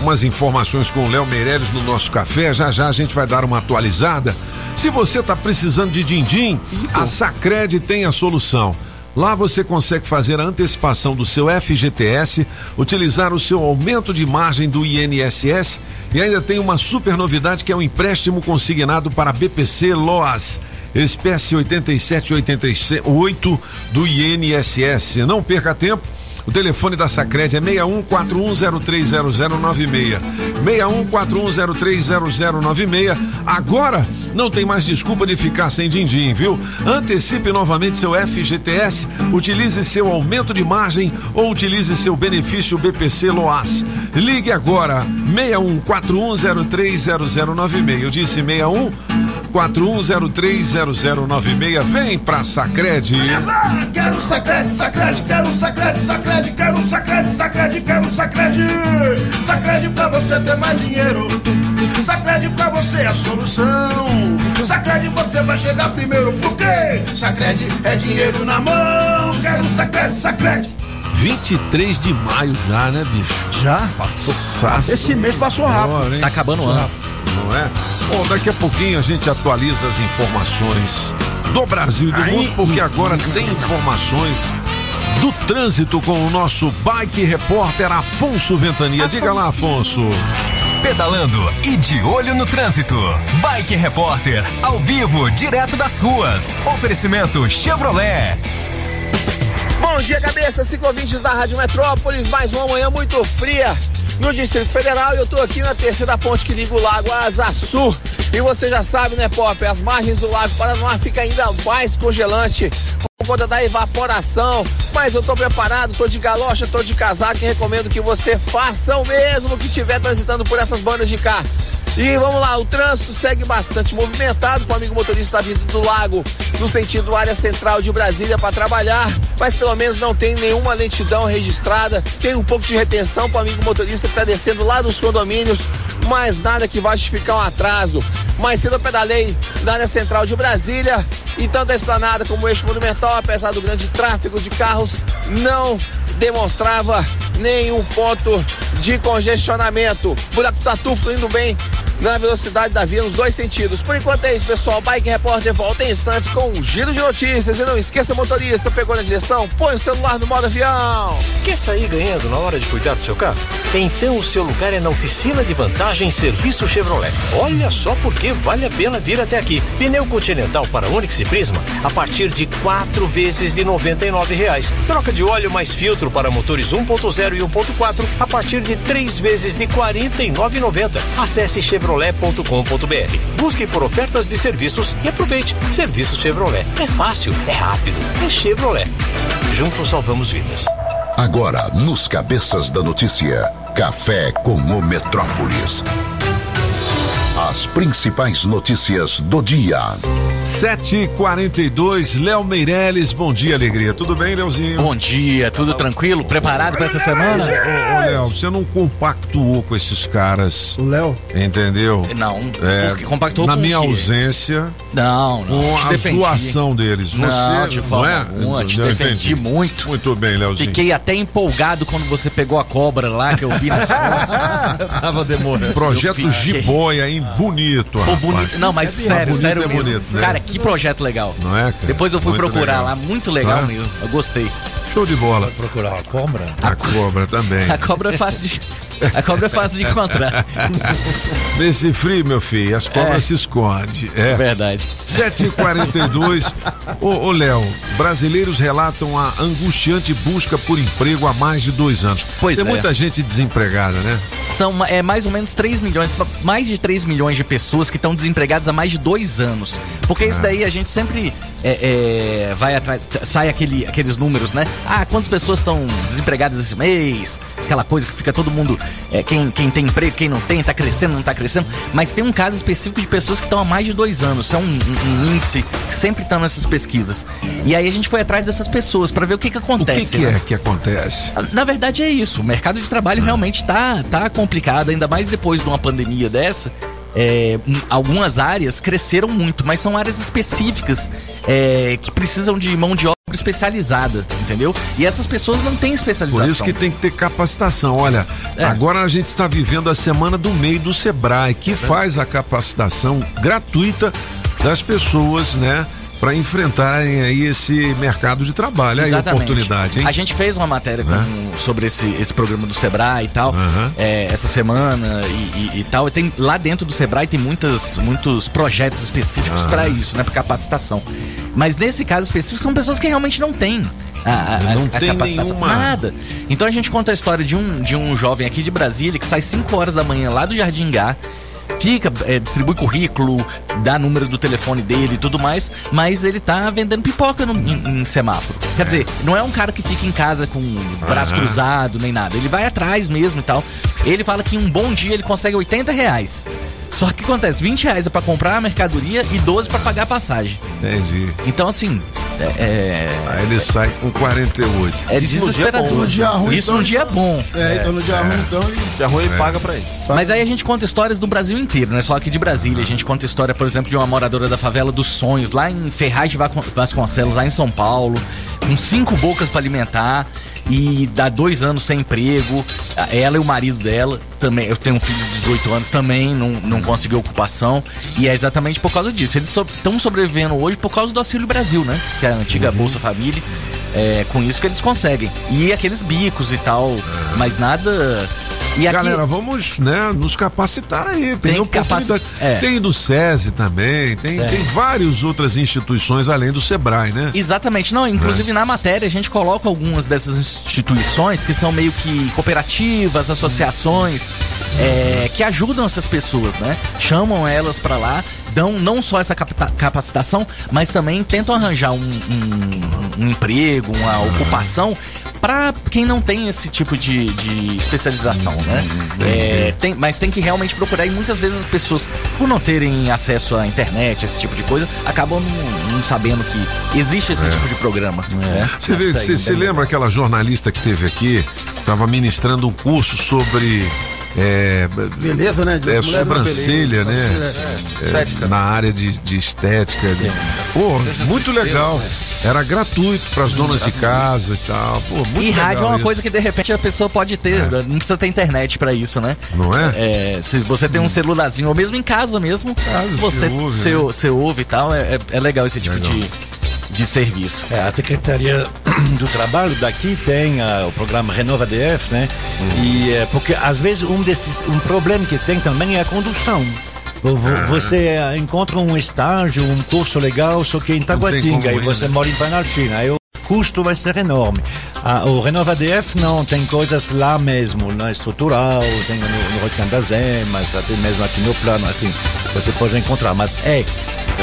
umas informações com o Léo Meirelles no nosso café. Já já a gente vai dar uma atualizada. Se você está precisando de din-din, a Sacred tem a solução. Lá você consegue fazer a antecipação do seu FGTS, utilizar o seu aumento de margem do INSS e ainda tem uma super novidade que é o empréstimo consignado para BPC Loas, espécie 8788 do INSS. Não perca tempo. O telefone da Sacred é 6141030096. 6141030096. Agora não tem mais desculpa de ficar sem din-din, viu? Antecipe novamente seu FGTS, utilize seu aumento de margem ou utilize seu benefício BPC Loas. Ligue agora 6141030096. Eu disse 61 41030096. Vem pra Sacred. Quero sacrede, sacrede, quero sacrede, sacrede, quero sacrede, sacrede, quero sacrede. Sacrede pra você ter mais dinheiro. Sacrede pra você é a solução. Sacrede você vai chegar primeiro. Por quê? Sacrede é dinheiro na mão. Quero sacrede, sacrede. 23 de maio já, né, bicho? Já? Passou. Esse mês passou rápido. Tá acabando o ano. Não é? Bom, daqui a pouquinho a gente atualiza as informações do Brasil e do mundo, porque agora tem informações do trânsito com o nosso bike repórter Afonso Ventania. Diga lá, Afonso. Pedalando e de olho no trânsito. Bike Repórter, ao vivo, direto das ruas. Oferecimento Chevrolet. Bom dia, cabeça, ciclovintes da Rádio Metrópolis. Mais uma manhã muito fria no Distrito Federal. Eu tô aqui na terceira ponte que liga o Lago Azaçu. E você já sabe, né, Pop? As margens do Lago Paranoá fica ainda mais congelante por conta da evaporação. Mas eu tô preparado, tô de galocha, tô de casaco e recomendo que você faça o mesmo que estiver transitando por essas bandas de cá. E vamos lá, o trânsito segue bastante movimentado. O amigo motorista está vindo do lago no sentido área central de Brasília para trabalhar, mas pelo menos não tem nenhuma lentidão registrada. Tem um pouco de retenção para o amigo motorista que está descendo lá dos condomínios, mas nada que vá justificar um atraso. Mais cedo eu pedalei na área central de Brasília e tanto a esplanada como o eixo monumental, apesar do grande tráfego de carros, não demonstrava nenhum ponto de congestionamento. Buraco Tatu fluindo bem na velocidade da via nos dois sentidos. Por enquanto é isso, pessoal. Bike Repórter volta em instantes com um giro de notícias. E não esqueça, motorista, pegou na direção? Põe o celular no modo avião. Quer sair ganhando na hora de cuidar do seu carro? Então o seu lugar é na oficina de vantagem Serviço Chevrolet. Olha só porque vale a pena vir até aqui. Pneu Continental para Onix e Prisma a partir de quatro vezes de 99 reais. Troca de óleo mais filtro para motores 1.0 e 1.4 a partir de três vezes de R$ 49,90. Acesse chevrolet chevrolet.com.br. Busque por ofertas de serviços e aproveite. Serviço Chevrolet. É fácil, é rápido, é Chevrolet. Juntos salvamos vidas. Agora, nos Cabeças da Notícia, Café com o Metrópolis. As principais notícias do dia. 7h42, Léo Meirelles, bom dia, alegria. Tudo bem, Léozinho? Bom dia, tudo tranquilo? Preparado pra essa semana? Ô, ô, Léo, você não compactuou com esses caras. O Léo? Entendeu? Não. É, Porque compactou na com o minha quê? ausência. Não, não. Com te a defendi. zoação deles. Você, não, de forma não é? alguma, te Eu defendi entendi. muito. Muito bem, Léozinho. Fiquei até empolgado quando você pegou a cobra lá, que eu vi nas fotos. Tava demorando. Projeto Jiboia, hein? Bonito, Pô, rapaz. bonito. Não, mas É sério, sério é mesmo. bonito, né? Cara, que projeto legal. Não é, cara? Depois eu fui Muito procurar legal. lá, muito legal Ah? mesmo. Eu gostei. Show de bola. Procurar a cobra? A cobra também. A cobra é fácil de. A cobra é fácil de encontrar. Nesse frio, meu filho, as cobras É. se escondem. É. Verdade. 7h42. ô, ô, Léo, brasileiros relatam a angustiante busca por emprego há mais de dois anos. Pois Tem é. muita gente desempregada, né? São é, mais ou menos 3 milhões, mais de 3 milhões de pessoas que estão desempregadas há mais de dois anos. Porque isso Ah. daí a gente sempre é, é, vai atrás, sai aquele, aqueles números, né? Ah, quantas pessoas estão desempregadas esse mês? Aquela coisa que fica todo mundo, é, quem, quem tem emprego, quem não tem, tá crescendo, não tá crescendo. Mas tem um caso específico de pessoas que estão há mais de dois anos. Isso é um, um- um índice que sempre está nessas pesquisas. E aí a gente foi atrás dessas pessoas para ver o que que O acontece. que, que né? é que acontece? Na verdade é isso. O mercado de trabalho realmente tá, tá complicado, ainda mais depois de uma pandemia dessa. É, algumas áreas cresceram muito, mas são áreas específicas é, que precisam de mão de obra especializada, entendeu? E essas pessoas não têm especialização. Por isso que tem que ter capacitação. Olha, É. agora a gente está vivendo a semana do meio do Sebrae, que faz a capacitação gratuita das pessoas, né? Para enfrentarem aí esse mercado de trabalho. Aí, Exatamente. oportunidade, hein? A gente fez uma matéria com- Né? sobre esse, esse programa do Sebrae e tal, é, essa semana e, e- e tal. E tem, lá dentro do Sebrae tem muitas, muitos projetos específicos Aham. para isso, né? Para capacitação. Mas nesse caso específico, são pessoas que realmente não têm. A, a- a- Não a tem capacitação. nenhuma- Nada. Então a gente conta a história de um, de um jovem aqui de Brasília que sai 5 horas da manhã lá do Jardim Gá. Fica, é, distribui currículo, dá número do telefone dele e tudo mais, mas ele tá vendendo pipoca no- em, em semáforo. Quer dizer, não é um cara que fica em casa com o braço Aham. cruzado nem nada. Ele vai atrás mesmo e tal. Ele fala que em um bom dia ele consegue 80 reais. Só que acontece, 20 reais é pra comprar a mercadoria e 12 pra pagar a passagem. Entendi. Então, assim, é. é- Aí ele sai com 48. É desesperador. No dia ruim, Isso então, num dia bom. É, então no dia ruim, então ele. Dia ruim É. paga pra ele. Mas aí a gente conta histórias do Brasil inteiro, não é só aqui de Brasília. A gente conta história, por exemplo, de uma moradora da favela dos sonhos, lá em Ferraz de Vasconcelos, lá em São Paulo, com cinco bocas pra alimentar e dá dois anos sem emprego. Ela e o marido dela também. Eu tenho um filho de 18 anos também, não, não conseguiu ocupação. E é exatamente por causa disso. Eles estão sobrevivendo hoje por causa do Auxílio Brasil, né? Que é a antiga Bolsa Família. É com isso que eles conseguem. E aqueles bicos e tal, mas nada. E aqui, Galera, vamos né, nos capacitar aí. Tem, Tem oportunidade. capaci- é. Tem do SESI também, tem, É. tem várias outras instituições além do Sebrae, né? Exatamente, não, inclusive na matéria a gente coloca algumas dessas instituições que são meio que cooperativas, associações, é, que ajudam essas pessoas, né? Chamam elas pra lá, dão não só essa capacitação, mas também tentam arranjar um, um- um emprego, uma ocupação para quem não tem esse tipo de, de especialização, né? É, tem- mas tem que realmente procurar e muitas vezes as pessoas, por não terem acesso à internet, esse tipo de coisa, acabam não, não sabendo que existe esse tipo de programa. né? Você se lembra aquela jornalista que teve aqui, estava ministrando um curso sobre. É, Beleza, né? De é, sobrancelha, né? sobrancelha, é. É, Estética. Na área de, de estética. né? Pô, muito legal. Era gratuito para as donas de casa e tal. Pô, muito E rádio é legal uma isso. coisa que de repente a pessoa pode ter, não precisa ter internet pra isso, né? Não é? se você tem um celularzinho, ou mesmo em casa mesmo, você, você ouve, você, né? você ouve e tal, é, é- é legal esse tipo de, de serviço. É, a Secretaria do Trabalho daqui tem ah, o programa Renova DF, né? E é, porque às vezes um desses um problema que tem também é a condução. Vo- vo-. Você ah, encontra um estágio, um curso legal, só que em Taguatinga e você né? mora em Planaltina. Aí o custo vai ser enorme. Ah, o Renova DF não, tem coisas lá mesmo, na estrutural, tem no, no Recanto das Emas, até mesmo aqui no plano, assim, você pode encontrar. Mas é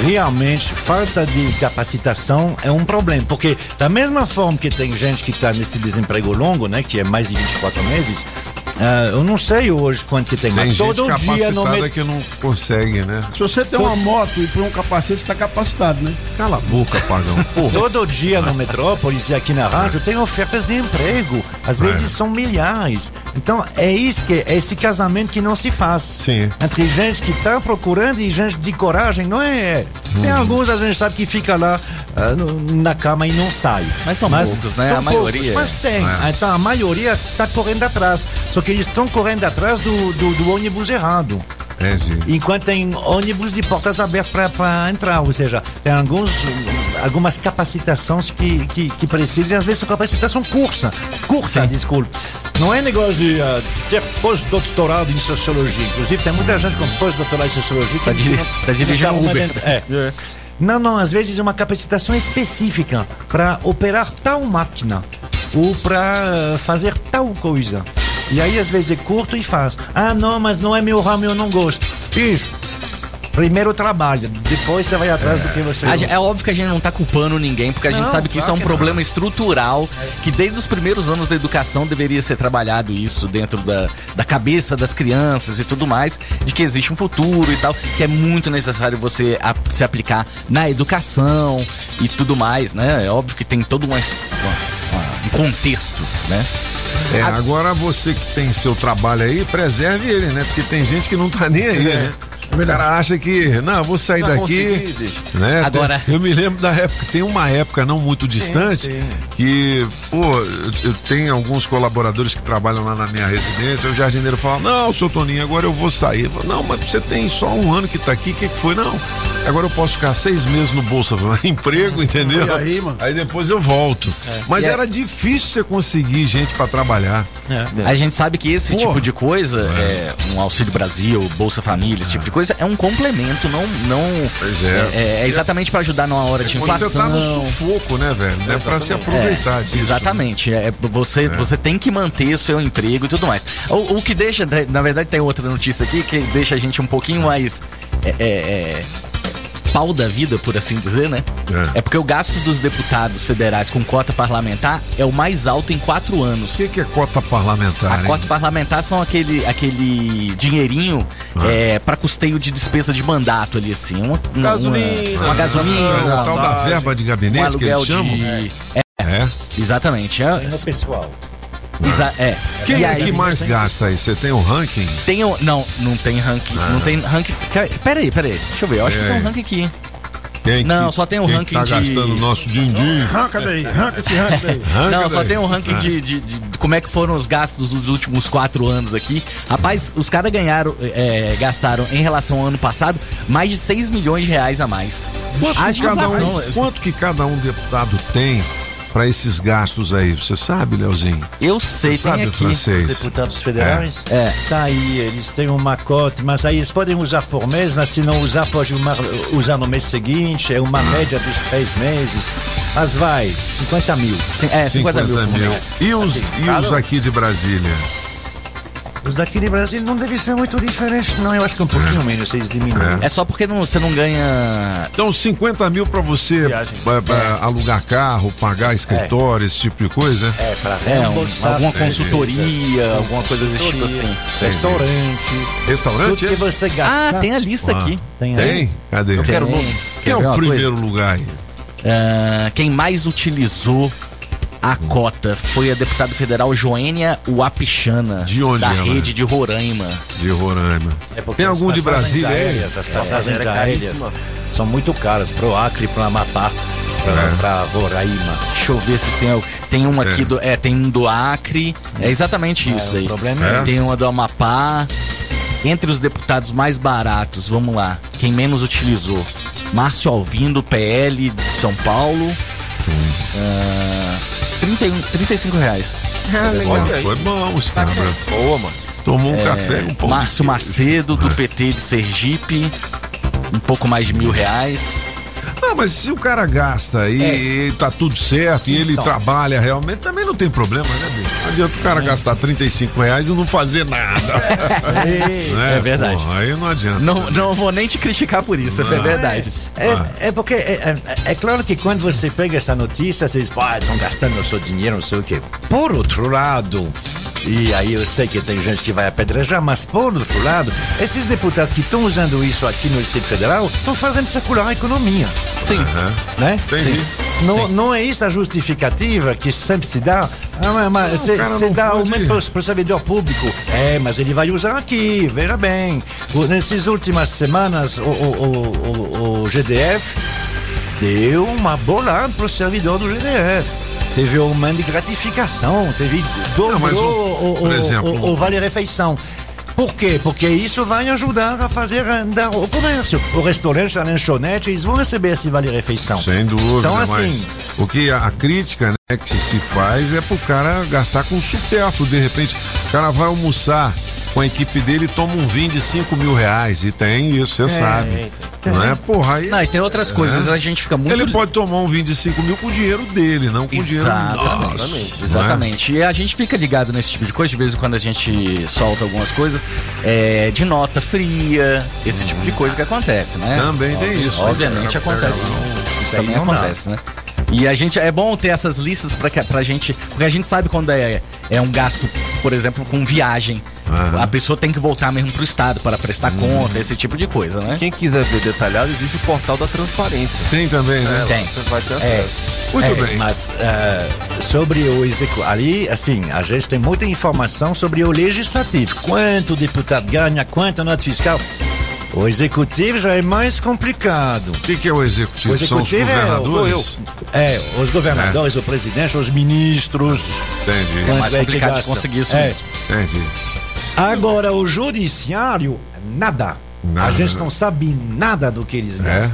realmente falta de capacitação é um problema, porque da mesma forma que tem gente que está nesse desemprego longo, né, que é mais de 24 meses, ah, eu não sei hoje quanto que tem, Tem mas gente todo dia no met- que não consegue, né? Se você tem uma moto e põe um capacete, você tá capacitado, né? Cala a boca, pagão. Todo dia no Metrópolis e aqui na rádio tem ofertas de emprego. Às É. vezes são milhares. Então é isso que é esse casamento que não se faz. Sim. Entre gente que está procurando e gente de coragem, não é? Tem Hum. alguns a gente sabe que fica lá no- na cama e não sai. Mas são poucos, né? são A maioria- Mas tem. É. Então a maioria está correndo atrás. Só que eles estão correndo atrás do, do, do ônibus errado. É. Enquanto tem ônibus de portas abertas para entrar, ou seja, tem alguns, algumas capacitações que, que, que precisam, e às vezes capacitação cursa, cursa, desculpe. Não é negócio de ah, ter pós-doutorado em sociologia. Inclusive, tem muita gente com pós-doutorado em sociologia que Tá diri- não- tá dirigindo não Uber. dentro- É. Não, não, às vezes é uma capacitação específica para operar tal máquina ou para fazer tal coisa. E aí às vezes é curto e faz. Ah, não, mas não é meu ramo, eu não gosto. Bicho, primeiro trabalha, depois você vai atrás do que você gosta. É óbvio que a gente não tá culpando ninguém, porque a gente Não, sabe que isso é claro um que problema estrutural, que desde os primeiros anos da educação deveria ser trabalhado isso dentro da, da cabeça das crianças e tudo mais, de que existe um futuro e tal, que é muito necessário você a- se aplicar na educação e tudo mais, né? É óbvio que tem todo uma, es- uma- uma- um contexto, né? É, agora você que tem seu trabalho aí, preserve ele, né? Porque tem gente que não tá nem aí, É. né? O cara acha que, não, vou sair Vai daqui. Né? Agora- eu me lembro da época, tem uma época não muito distante sim. que, pô, eu, tenho alguns colaboradores que trabalham lá na minha residência. O jardineiro fala: Não, seu Toninho, agora eu vou sair. Eu falo, não, mas você tem só um ano que tá aqui, o que, que foi? Não, agora eu posso ficar seis meses no Bolsa Emprego, entendeu? E aí, mano? Aí depois eu volto. Mas E é- era difícil você conseguir gente pra trabalhar. A gente sabe que esse Porra. tipo de coisa, é. um Auxílio Brasil, Bolsa Família, esse tipo de coisa, é um complemento, não. não Pois é. é, é exatamente para ajudar numa hora de Quando você inflação. tá no sufoco, né, velho? É pra se aproveitar É, disso. Exatamente. É, você, você tem que manter o seu emprego e tudo mais. O, o que deixa, na verdade, tem outra notícia aqui que deixa a gente um pouquinho mais. é, é, é, pau da vida, por assim dizer, né? É. porque o gasto dos deputados federais com cota parlamentar é o mais alto em quatro anos. O que, que é cota parlamentar? A hein? cota parlamentar são aquele, aquele dinheirinho é, para custeio de despesa de mandato ali, assim. Uma, uma, Gasolina. Uma, uma gasolina. Ah, uma- tal da verba de gabinete um que eles chamam? de. É. É. Exatamente. É, Sim, no pessoal. Exa- é. Quem E é aí- que mais gasta aí? Você tem o ranking? Tem o, não, não tem ranking. Ah. Não tem ranking. Peraí, peraí. Deixa eu ver. Eu acho que tem um ranking aqui. Quem Não, que- só tem o quem ranking tá de- gastando o nosso din-din? Arranca daí, arranca esse ranking daí. Não, só tem um ranking de, de- de- de como é que foram os gastos dos últimos quatro anos aqui. Rapaz, os caras ganharam, é, gastaram em relação ao ano passado mais de 6 milhões de reais a mais. Quanto, que cada inflação, um, é. quanto que cada um deputado tem pra esses gastos aí? Você sabe, Leozinho? Eu sei, Você tem sabe aqui. francês? Deputados federais? É. Tá aí, eles têm uma cota, mas aí eles podem usar por mês, mas se não usar, pode usar no mês seguinte, é uma média dos três meses. Mas vai, 50 mil. Sim, é, 50 mil por mês. E os, Assim, e os um. aqui de Brasília? Os daqui de Brasil não deve ser muito diferente, não. Eu acho que um pouquinho menos, eles diminuem. É só porque não- você não ganha. Então, 50 mil pra você pra- pra alugar carro, pagar escritório, esse tipo de coisa? É, pra É, um- reembolsar alguma consultoria, alguma coisa desse tipo Consultoria, assim. Restaurante. Restaurante? Tudo que você gasta. Ah, tem a lista Ah, aqui. Tem, Tem? Cadê? Eu quero Quem nomes. Quer é o primeiro lugar aí? Ah, quem mais utilizou a cota foi a deputada federal Joênia Wapichana. De onde Da ela? rede de Roraima. De Roraima. É Tem algum de Brasília aí? aéreas, As passagens era aéreas são muito caras. Pro Acre, pro Amapá, pra, É. pra Roraima. Deixa eu ver se tem. Tem um aqui É. do. É, tem um do Acre. É exatamente isso o aí. problema é Tem uma do Amapá. Entre os deputados mais baratos, vamos lá. Quem menos utilizou? Márcio Alvindo, PL de São Paulo. Ah, 31, 35 reais. Ah, legal. Olha, foi bom esse cabra. Boa, mano. Tomou um É, café um pão. Márcio Macedo, do PT de Sergipe. Um pouco mais de mil reais. Não, mas se o cara gasta e, e tá tudo certo e ele Então. trabalha realmente, também não tem problema, né, bicho? Não adianta o cara gastar 35 reais e não fazer nada. Né? É verdade. Pô, aí não adianta. Não, não vou nem te criticar por isso, é verdade. É, é porque é, é- é claro que quando você pega essa notícia, você diz, estão gastando o seu dinheiro, não sei o quê. Por outro lado, e aí eu sei que tem gente que vai apedrejar, mas por outro lado, esses deputados que estão usando isso aqui no Distrito Federal estão fazendo circular a economia. Sim. Né? Entendi. Sim. Não, não é isso a justificativa que sempre se dá. Ah, mas- não dá pode- aumento para o servidor público. É, mas ele vai usar aqui, veja bem. O- Nessas últimas semanas, o, o- o- o- o GDF deu uma bolada para o servidor do GDF. Teve aumento de gratificação, teve dobrou Não, o- o, o, por o- exemplo- o- o vale-refeição. Por quê? Porque isso vai ajudar a fazer andar o comércio. O restaurante, a lanchonete, eles vão receber esse vale-refeição. Sem dúvida, Então, assim, o que a, a crítica né, que se faz é pro cara gastar com supérfluo. De repente, o cara vai almoçar com a equipe dele toma um vinho de 5 mil reais. E tem isso, você sabe. Não é? Porra, aí. Não, e tem outras coisas, a gente fica muito. Ele pode tomar um vinho de 5 mil com o dinheiro dele, não com o dinheiro Exatamente. nosso. né? Exatamente. E a gente fica ligado nesse tipo de coisa, de vez em quando a gente solta algumas coisas é, de nota fria, esse tipo de coisa que acontece, né? Também tem isso. Obviamente É, acontece. é, Isso também não dá. acontece, né? E a gente é bom ter essas listas pra, que- pra gente, porque a gente sabe quando é, é um gasto, por exemplo, com viagem. A pessoa tem que voltar mesmo pro estado para prestar conta, esse tipo de coisa, né? Quem quiser ver detalhado, existe o portal da transparência. Tem também, né? É, Tem. Você vai ter É. acesso. Muito É, bem. Mas eh, sobre o executivo, ali, assim, a gente tem muita informação sobre o legislativo. Quanto o deputado ganha, quanto a nota fiscal. O executivo já é mais complicado. O que, que é o executivo? O São os executivo é, governadores? sou eu. É, os governadores, o presidente, os ministros. Entendi. Quanto mais é que complicado de conseguir isso É. mesmo. Entendi. Agora, o judiciário, nada. Nada. A gente não sabe nada do que eles É?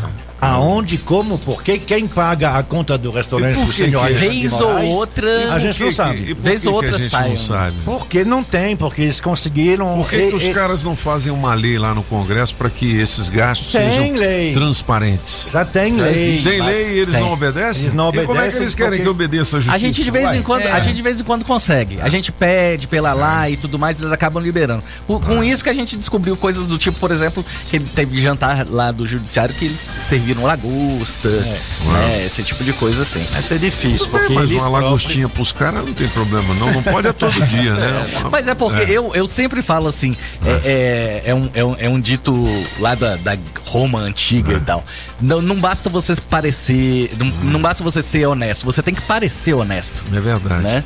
Aonde, como, por quê, quem paga a conta do restaurante do senhor que- Alexandre de Vez ou outra- A gente não sabe. Vez que ou outra sai não sabe? Porque não tem, porque eles conseguiram. Por que, e- que os e- caras não fazem uma lei lá no Congresso para que esses gastos Tem sejam lei. transparentes? Já tem lei. Tem lei e eles tem. não obedecem? Eles não E como é que obedecem eles querem porque- que obedeça a justiça? A gente de vez em quando, é. a gente de vez em quando consegue. A gente pede pela lá e tudo mais, eles acabam liberando. Por- com isso que a gente descobriu coisas do tipo, por exemplo, que ele teve jantar lá do judiciário que eles serviram lagosta, né? Esse tipo de coisa assim. Isso é difícil, porque Mas eles uma próprios- lagostinha pros caras não tem problema, não. Não pode a todo dia, né? Mas é porque Eu, eu sempre falo assim, é, é, é um, é, um, é um dito lá da, da Roma antiga É. e tal. Não, não basta você parecer. Não, não basta você ser honesto, você tem que parecer honesto. É verdade. Né?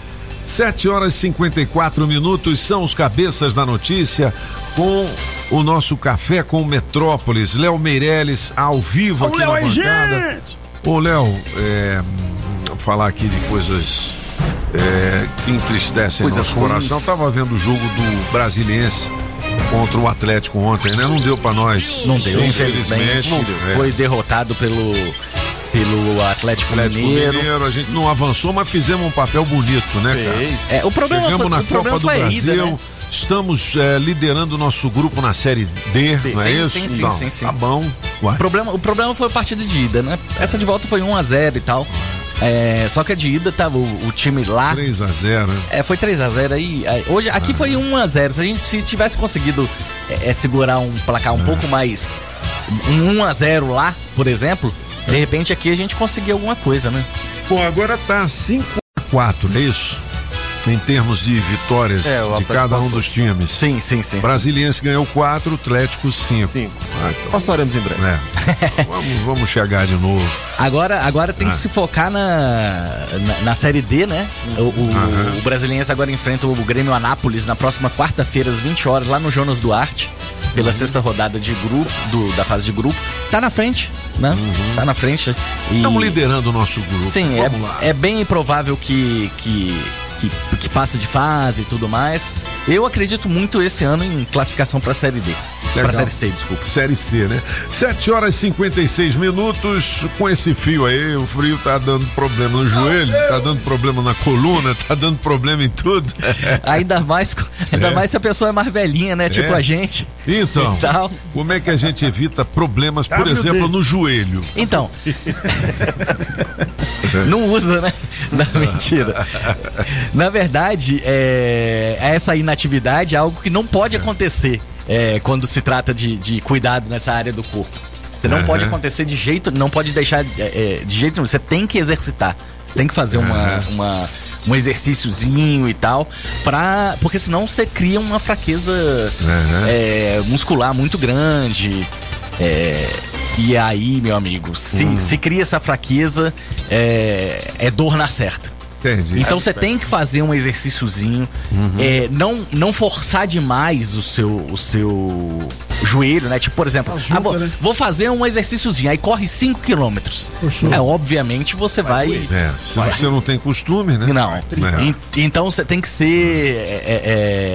7 horas e 54 minutos são os cabeças da notícia com o nosso café com Metrópolis. Léo Meirelles ao vivo Ô, aqui Léo na bancada. Ô, Léo, é, falar aqui de coisas é, que entristecem Coisas nosso coração. ruins. Tava vendo o jogo do Brasiliense contra o Atlético ontem, né? Não deu pra nós. Não deu, infelizmente. Não deu. é. Foi derrotado pelo, pelo Atlético, Atlético Mineiro. Mineiro, a gente não avançou, mas fizemos um papel bonito, né, cara? É, o problema Chegamos foi, na Copa do a Brasil, ida, né? estamos é, liderando o nosso grupo na Série D, não é sim, isso? sim, sim, Então, sim, sim. Tá bom. O problema, o problema foi a partida de ida, né? Essa de volta foi 1x0 e tal. É, só que a de ida tava o, o time lá. 3 a 0 É, foi 3x0 aí. Hoje, aqui foi 1x0. Se a gente se tivesse conseguido é, é, segurar um placar um pouco mais. Um 1x0 lá, por exemplo, de repente aqui a gente conseguia alguma coisa, né? Bom, agora tá 5 a 4 é isso? Em termos de vitórias É, de cada um dos times. Sim, sim, sim. Brasiliense ganhou 4, Atlético 5. Passaremos em breve. É. vamos, vamos chegar de novo. Agora, agora tem Ah. que se focar na, na, na Série D, né? O, o, o Brasiliense agora enfrenta o Grêmio Anápolis na próxima quarta-feira, às 20 horas, lá no Jonas Duarte, pela sexta rodada de grupo, do- da fase de grupo. Tá na frente, né? Tá na frente. E- Estamos liderando o nosso grupo. Sim, vamos lá. é, é bem improvável que, que, que, que passe de fase e tudo mais. Eu acredito muito esse ano em classificação pra Série D. Pra Série C, desculpa. Série C, né? 7 horas e 56 minutos. Com esse fio aí, o frio tá dando problema no joelho, tá dando problema na coluna, tá dando problema em tudo. Ainda mais, ainda É. mais se a pessoa é mais velhinha, né? Tipo É. a gente. Então, como é que a gente evita problemas, por WD. exemplo, no joelho? Então. Não usa, né? Não, mentira. Na verdade, é, essa inatividade é algo que não pode acontecer é, quando se trata de, de cuidado nessa área do corpo. Você não Aham. pode acontecer de jeito, não pode deixar é, é, de jeito nenhum. Você tem que exercitar. Você tem que fazer uma, Aham. uma- um exercíciozinho e tal, pra, porque senão você cria uma fraqueza Aham. é, muscular muito grande. É, e aí, meu amigo, se, Hum. se cria essa fraqueza, é, é dor na certa. Entendi. Então você tem que fazer um exercíciozinho, Uhum. é, não, não forçar demais o seu, o seu joelho, né? Tipo, por exemplo, ah, vou, vou fazer um exercíciozinho, aí corre 5 quilômetros. É, obviamente você vai. É, se você não tem costume, né? Não. É. En- Então você tem que ser. é, é,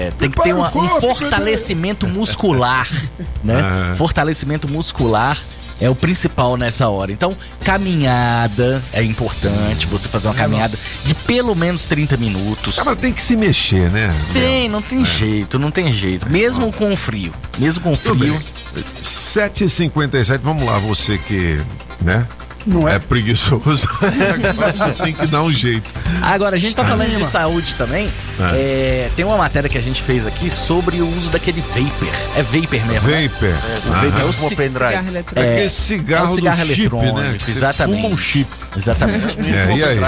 é, tem que ter uma- um corpo, fortalecimento muscular, né? Fortalecimento muscular é o principal nessa hora. Então, caminhada é importante, você fazer uma caminhada de pelo menos 30 minutos. Cara, tem que se mexer, né? Tem, não tem jeito, não tem jeito. Mesmo com o frio. Mesmo com o frio. 7h57, vamos lá, você que, né? Não é? preguiçoso. você tem que dar um jeito. Agora, a gente tá falando de Ah. saúde também. Ah. É, tem uma matéria que a gente fez aqui sobre o uso daquele vapor. É vapor mesmo. né? Vapor. O vapor é o Aham. ci- Como pendrive. Cigarro eletrônico. É aquele cigarro é o cigarro do chip, eletrônico, né? Que você exatamente. fuma um chip. Exatamente. É, e aí?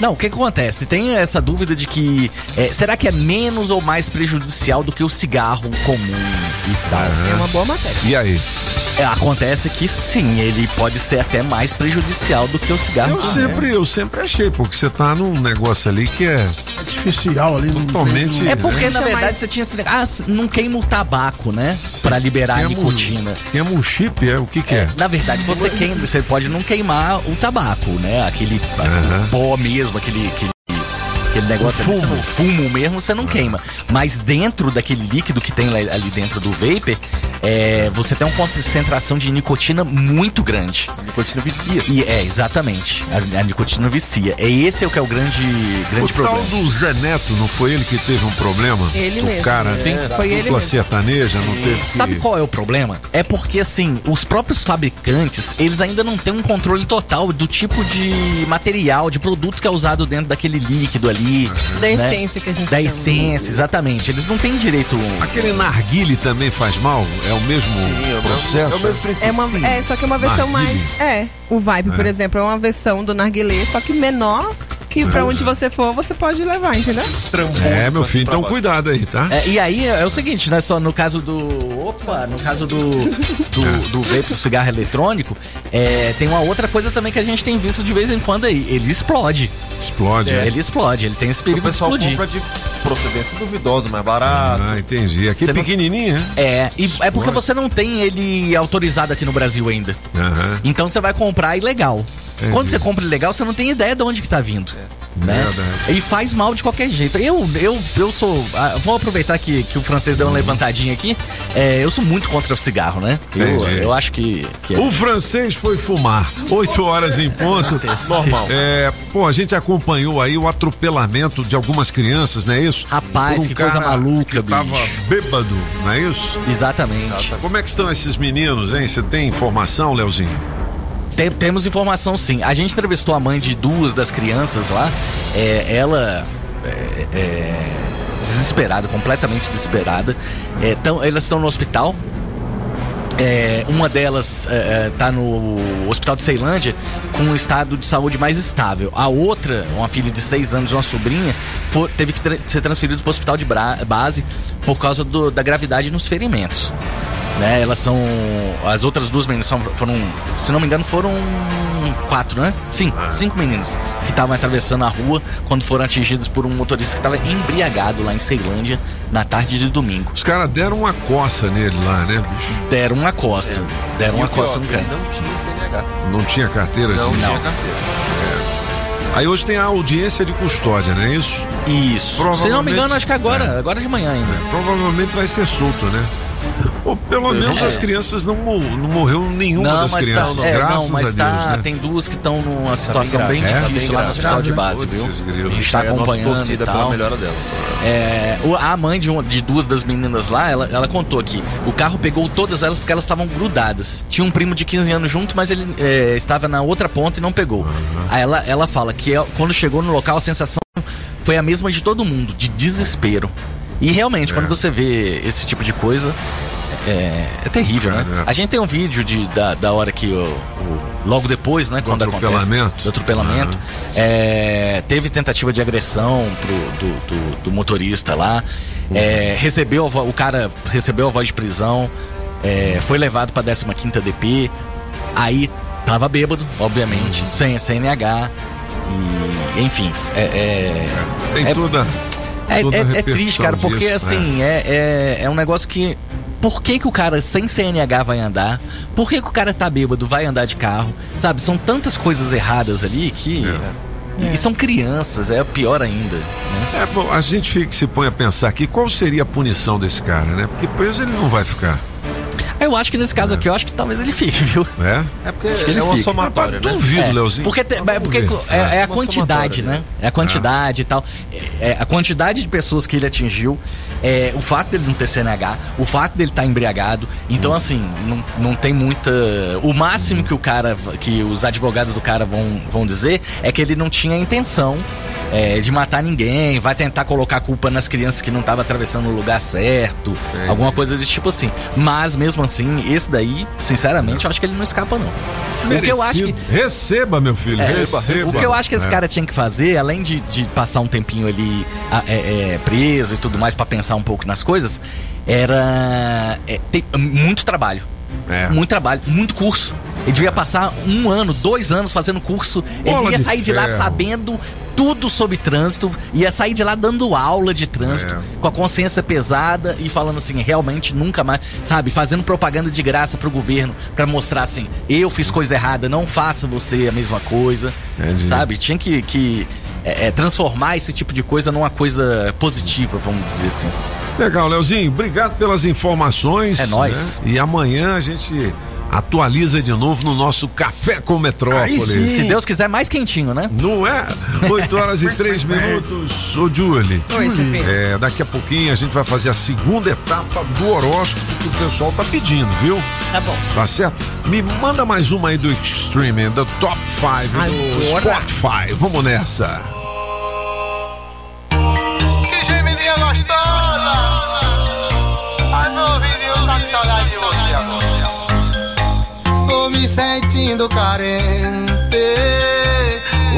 Não, o que acontece? Tem essa dúvida de que é, será que é menos ou mais prejudicial do que o cigarro comum e tal? É uma boa matéria. E aí? É, acontece que sim, ele pode ser até mais prejudicial do que o cigarro Eu comum. sempre, eu sempre achei, porque você tá num negócio ali que é artificial ali, totalmente. É porque, né? na verdade, você tinha assim, ah, não queima o tabaco, né? Pra liberar a Queima um- nicotina. Queima um chip, é? O que que é? Na verdade, você queima, você pode não queimar o tabaco, né? Aquele Aham. pó mesmo, aquele, aquele, aquele negócio O ali, fumo. não- fumo mesmo, você não queima. Mas dentro daquele líquido que tem ali dentro do vapor, é, você tem uma concentração de nicotina muito grande. Nicotina vicia. E é, exatamente. A, a nicotina vicia. É esse é o que é o grande, grande o tal problema. do Zé Neto, não foi ele que teve um problema? Ele o mesmo. cara, Sim, da foi ele dupla mesmo. sertaneja, não teve que... Sabe qual é o problema? É porque, assim, os próprios fabricantes, eles ainda não têm um controle total do tipo de material, de produto que é usado dentro daquele líquido ali. Da né? essência que a gente Da chama. essência, exatamente. Eles não têm direito. Aquele narguile também faz mal? É o mesmo processo? É, uma, é, só que é uma versão Narguilé. mais. É, o Vibe, por É. exemplo, é uma versão do Narguilé, só que menor, que pra onde você for, você pode levar, entendeu? É, meu filho, então cuidado aí, tá? É, e aí é o seguinte, não é só no caso do. Opa, no caso do. Do, do vape, do cigarro eletrônico, é, tem uma outra coisa também que a gente tem visto de vez em quando aí. Ele explode. Explode, É, é. ele explode, ele tem esse O perigo de pessoal explodir. compra de procedência duvidosa, mais barato. Ah, entendi. Aqui não- pequenininho, né? É, e é porque você não tem ele autorizado aqui no Brasil ainda. Aham. Então você vai comprar ilegal. Entendi. Quando você compra ilegal, você não tem ideia de onde que tá vindo. Né? Verdade. E faz mal de qualquer jeito. Eu, eu, eu sou. ah, vamos aproveitar que, que o francês deu uma levantadinha aqui. É, eu sou muito contra o cigarro, né? Eu, eu acho que. que é- O francês foi fumar. 8 horas em ponto. Normal. É, pô, a gente acompanhou aí o atropelamento de algumas crianças, não é isso? Rapaz, um que coisa maluca, que Tava bicho. bêbado, não é isso? Exatamente. Como é que estão esses meninos, hein? Você tem informação, Leozinho? Tem- temos informação sim. A gente entrevistou a mãe de duas das crianças lá. É, ela. é, é, desesperada, completamente desesperada. É, tão- elas estão no hospital. É, uma delas está no hospital de Ceilândia com um estado de saúde mais estável. A outra, uma filha de 6 anos, uma sobrinha, teve que tra- ser transferida para o hospital de base por causa do- da gravidade nos ferimentos. Né, elas são. As outras duas meninas são- foram. Se não me engano, foram quatro, né? Sim, cinco meninas que estavam atravessando a rua quando foram atingidas por um motorista que estava embriagado lá em Ceilândia na tarde de domingo. Os caras deram uma coça nele lá, né, bicho? Deram uma coça. Deram uma E pior, coça no cara. Não tinha CNH. Não tinha carteira Não de tinha Não. carteira. Aí hoje tem a audiência de custódia, não é isso? Isso. Se não me engano, acho que agora, É. agora de manhã ainda. Provavelmente vai ser solto, né? Ou pelo menos É. as crianças não, não morreu nenhuma Não, das mas crianças, tá, é, graças não, mas a Deus, tá, né? tem duas que estão numa situação grave, bem é? Tá difícil bem lá no hospital de base, viu? A gente tá É a nossa acompanhando e torcida pela tal. melhora delas. É, a mãe de, uma- de duas das meninas lá, ela, ela contou que o carro pegou todas elas porque elas estavam grudadas. Tinha um primo de 15 anos junto, mas ele é, estava na outra ponta e não pegou. Aí ela, ela fala que quando chegou no local a sensação foi a mesma de todo mundo, de desespero. E realmente, É. quando você vê esse tipo de coisa, é, é terrível, né? A gente tem um vídeo de, da, da hora que o, o- logo depois, né, quando acontece atropelamento. do atropelamento, é, teve tentativa de agressão pro, do, do- do motorista lá, é, recebeu o cara recebeu a voz de prisão, é, foi levado pra 15ª DP, aí tava bêbado, obviamente, sem a CNH, e enfim, é, é- Tem é- toda. é, toda é- é triste, cara, porque disso, assim, é. É, é um negócio que. Por que, que o cara sem CNH vai andar? Por que, que o cara tá bêbado vai andar de carro? Sabe, são tantas coisas erradas ali que. E são crianças, é pior ainda. Né? É, bom, a gente fica, se põe a pensar aqui, qual seria a punição desse cara, né? Porque preso ele não vai ficar. Eu acho que nesse caso aqui, eu acho que talvez ele fique, viu? É? É porque Acho que ele é uma fica. somatória, né? Duvido, É, Leozinho. Porque, te- é, porque é, é a Uma quantidade, somatória, né? É a quantidade e tal. É, é a quantidade de pessoas que ele atingiu, é, o fato dele não ter CNH, o fato dele estar embriagado. Então, Hum. assim, não, não tem muita. O máximo que o cara, que os advogados do cara vão, vão dizer é que ele não tinha intenção. É, de matar ninguém, vai tentar colocar culpa nas crianças que não estavam atravessando o lugar certo, alguma coisa desse tipo assim. Mas mesmo assim, esse daí, sinceramente, eu acho que ele não escapa, não. O que eu acho que. Merecido. Receba, meu filho, É, receba. O que eu acho que esse É. cara tinha que fazer, além de, de passar um tempinho ali é, é, preso e tudo mais pra pensar um pouco nas coisas, era é, ter muito trabalho. Muito trabalho, muito curso. Ele devia passar um ano, dois anos fazendo curso. Ele Bola ia de sair de lá ferro. sabendo tudo sobre trânsito, ia sair de lá dando aula de trânsito, É. com a consciência pesada e falando assim, realmente nunca mais, sabe, fazendo propaganda de graça pro governo pra mostrar assim, eu fiz coisa errada, não faça você a mesma coisa, Entendi. sabe? Tinha que, que é, é, transformar esse tipo de coisa numa coisa positiva, vamos dizer assim. Legal, Leozinho, obrigado pelas informações. É nóis. né? E amanhã a gente atualiza de novo no nosso Café com Metrópolis. Se Deus quiser, mais quentinho, né? Não é? 8 horas e 3 minutos. Ô, Julie. Oi, Julie. É, daqui a pouquinho a gente vai fazer a segunda etapa do horóscopo que o pessoal tá pedindo, viu? Tá bom. Tá certo? Me manda mais uma aí do Extreme, do Top 5 do. Spotify. Vamos nessa. Tô me sentindo carente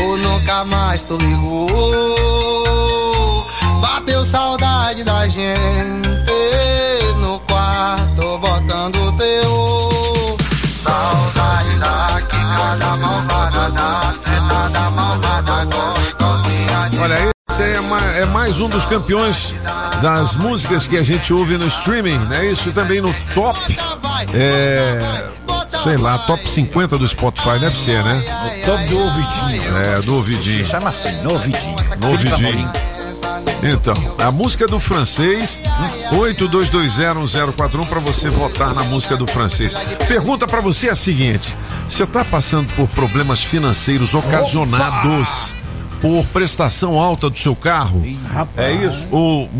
Ou nunca mais tu ligou Bateu saudade da gente No quarto botando teu Saudade da quicada malvada Da sentada malvada Gostosinha de Olha, esse é, ma- é mais um dos campeões das músicas que a gente ouve no streaming, né? Isso também no top. É. Sei lá, top 50 do Spotify, deve ser, né? Top do ouvidinho. É, do ouvidinho. Chama assim, no ouvidinho. No ouvidinho. Então, a música do francês, 82201041 para você votar na música do francês. Pergunta para você é a seguinte: você tá passando por problemas financeiros ocasionados por prestação alta do seu carro? É isso? Ou ou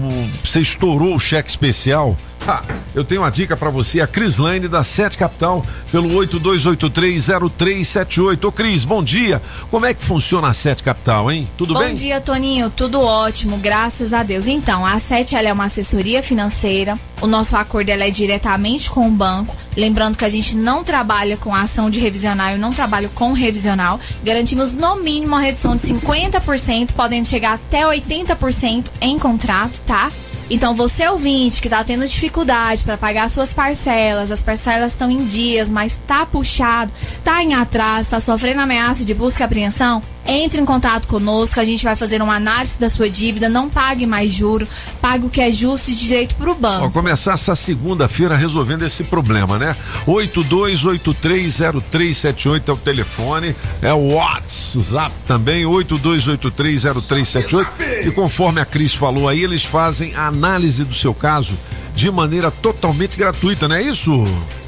você estourou o cheque especial? Ah, eu tenho uma dica para você, a Cris Lane da Sete Capital, pelo 82830378. Ô Cris, bom dia. Como é que funciona a Sete Capital, hein? Tudo Bom bem? dia, Toninho. Tudo ótimo, graças a Deus. Então, a Sete ela é uma assessoria financeira. O nosso acordo ela é diretamente com o banco. Lembrando que a gente não trabalha com ação de revisional, eu não trabalho com revisional. Garantimos no mínimo uma redução de 50%, podendo chegar até 80% em contrato, tá? Então, você ouvinte que tá tendo dificuldade para pagar suas parcelas, as parcelas estão em dias, mas tá puxado, tá em atraso, tá sofrendo ameaça de busca e apreensão, entre em contato conosco, a gente vai fazer uma análise da sua dívida, não pague mais juro, pague o que é justo e direito pro Ó, banco. começar essa segunda-feira resolvendo esse problema, né? 82830378 é o telefone, é o WhatsApp também, 82830378. E conforme a Cris falou aí, eles fazem a análise do seu caso de maneira totalmente gratuita, não é isso?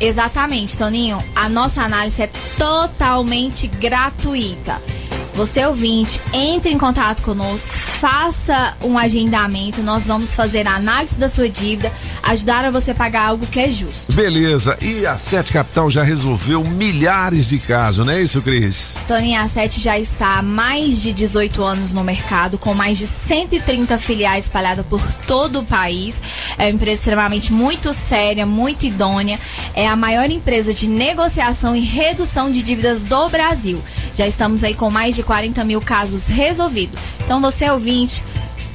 Exatamente, Toninho. A nossa análise é totalmente gratuita. Você ouvinte, entre em contato conosco, faça um agendamento, nós vamos fazer a análise da sua dívida, ajudar a você pagar algo que é justo. Beleza, e a Sete Capital já resolveu milhares de casos, não é isso, Cris? Toninho, a Sete já está há mais de 18 anos no mercado, com mais de 130 filiais espalhadas por todo o país. É uma empresa extremamente muito séria, muito idônea. É a maior empresa de negociação e redução de dívidas do Brasil. Já estamos aí com mais de 40 mil casos resolvidos. Então você ouvinte,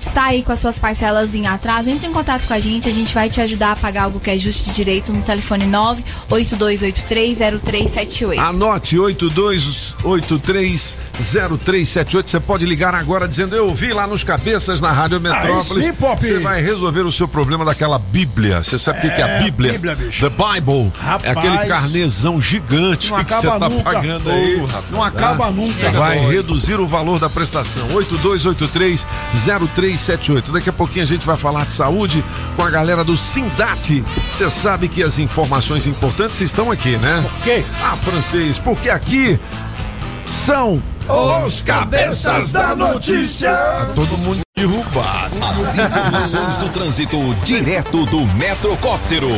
está aí com as suas parcelas em atraso, entre em contato com a gente, a gente vai te ajudar a pagar algo que é justo de direito no telefone 982830378. Anote 82830378. Você pode ligar agora dizendo: Eu vi lá nos cabeças na Rádio Metrópolis. sim, Pop. Você vai resolver o seu problema daquela Bíblia. Você sabe o que que é a É, Bíblia? Bíblia, bicho. The Bible. Rapaz. é aquele carnezão gigante que você tá nunca. pagando aí. Rapaz. Não acaba nunca. Vai É. reduzir o valor da prestação. 82830378. Daqui a pouquinho a gente vai falar de saúde com a galera do Sindate. Você sabe que as informações importantes estão aqui, né? Por quê? Ah, francês, porque aqui são os cabeças da notícia. Tá todo mundo derrubado. As informações do trânsito direto do Metrocóptero.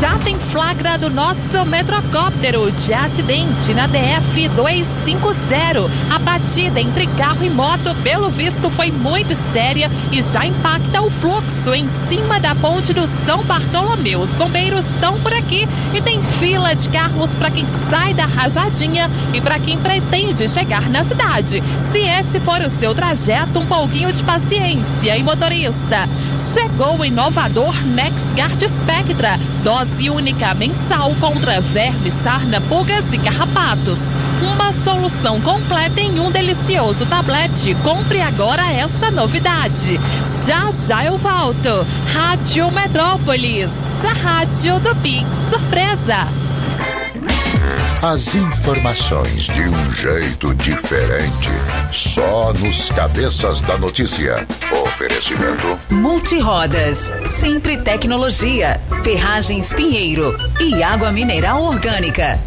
Já tem flagra do nosso metrocóptero de acidente na DF 250. A batida entre carro e moto, pelo visto, foi muito séria e já impacta o fluxo em cima da ponte do São Bartolomeu. Os bombeiros estão por aqui e tem fila de carros para quem sai da rajadinha e para quem pretende chegar na cidade. Se esse for o seu trajeto, um pouquinho de paciência, e motorista. Chegou o inovador NexGuard Spectra, dose única mensal contra vermes, sarna, pulgas e carrapatos. Uma solução completa em um delicioso tablete. Compre agora essa novidade. Já já eu volto. Rádio Metrópolis, a rádio do Pix Surpresa. As informações de um jeito diferente. Só nos cabeças da notícia. Oferecimento. Multirodas, sempre tecnologia, ferragens Pinheiro e água mineral orgânica.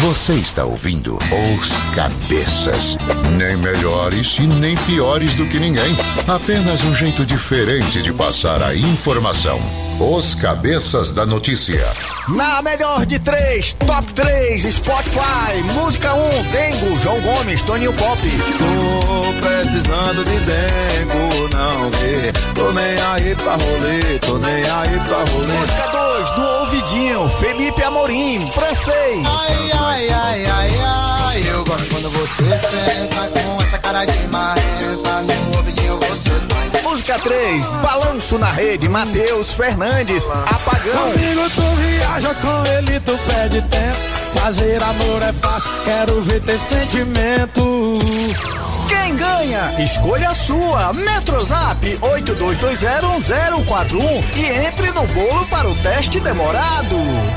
Você está ouvindo Os Cabeças. Nem melhores e nem piores do que ninguém. Apenas um jeito diferente de passar a informação. Os Cabeças da Notícia. Na melhor de três, top 3, Spotify, música 1, Dengo, João Gomes, Toninho Pop. Tô precisando de dengo, não vê. Tô nem aí pra rolê, tô nem aí pra rolê. Música 2, do Ouvidinho, Felipe Amorim, francês. Ai, ai, ai, ai, ai. Eu gosto quando você senta com essa cara de marrenta. No ouvidinho você faz. Música 3, Balanço na Rede, Matheus Fernandes, Apagão. Comigo tu viaja, com ele tu perde tempo. Fazer amor é fácil, quero ver ter sentimento. Quem ganha? Escolha a sua. Metrozap 82201041 e entre no bolo para o teste demorado.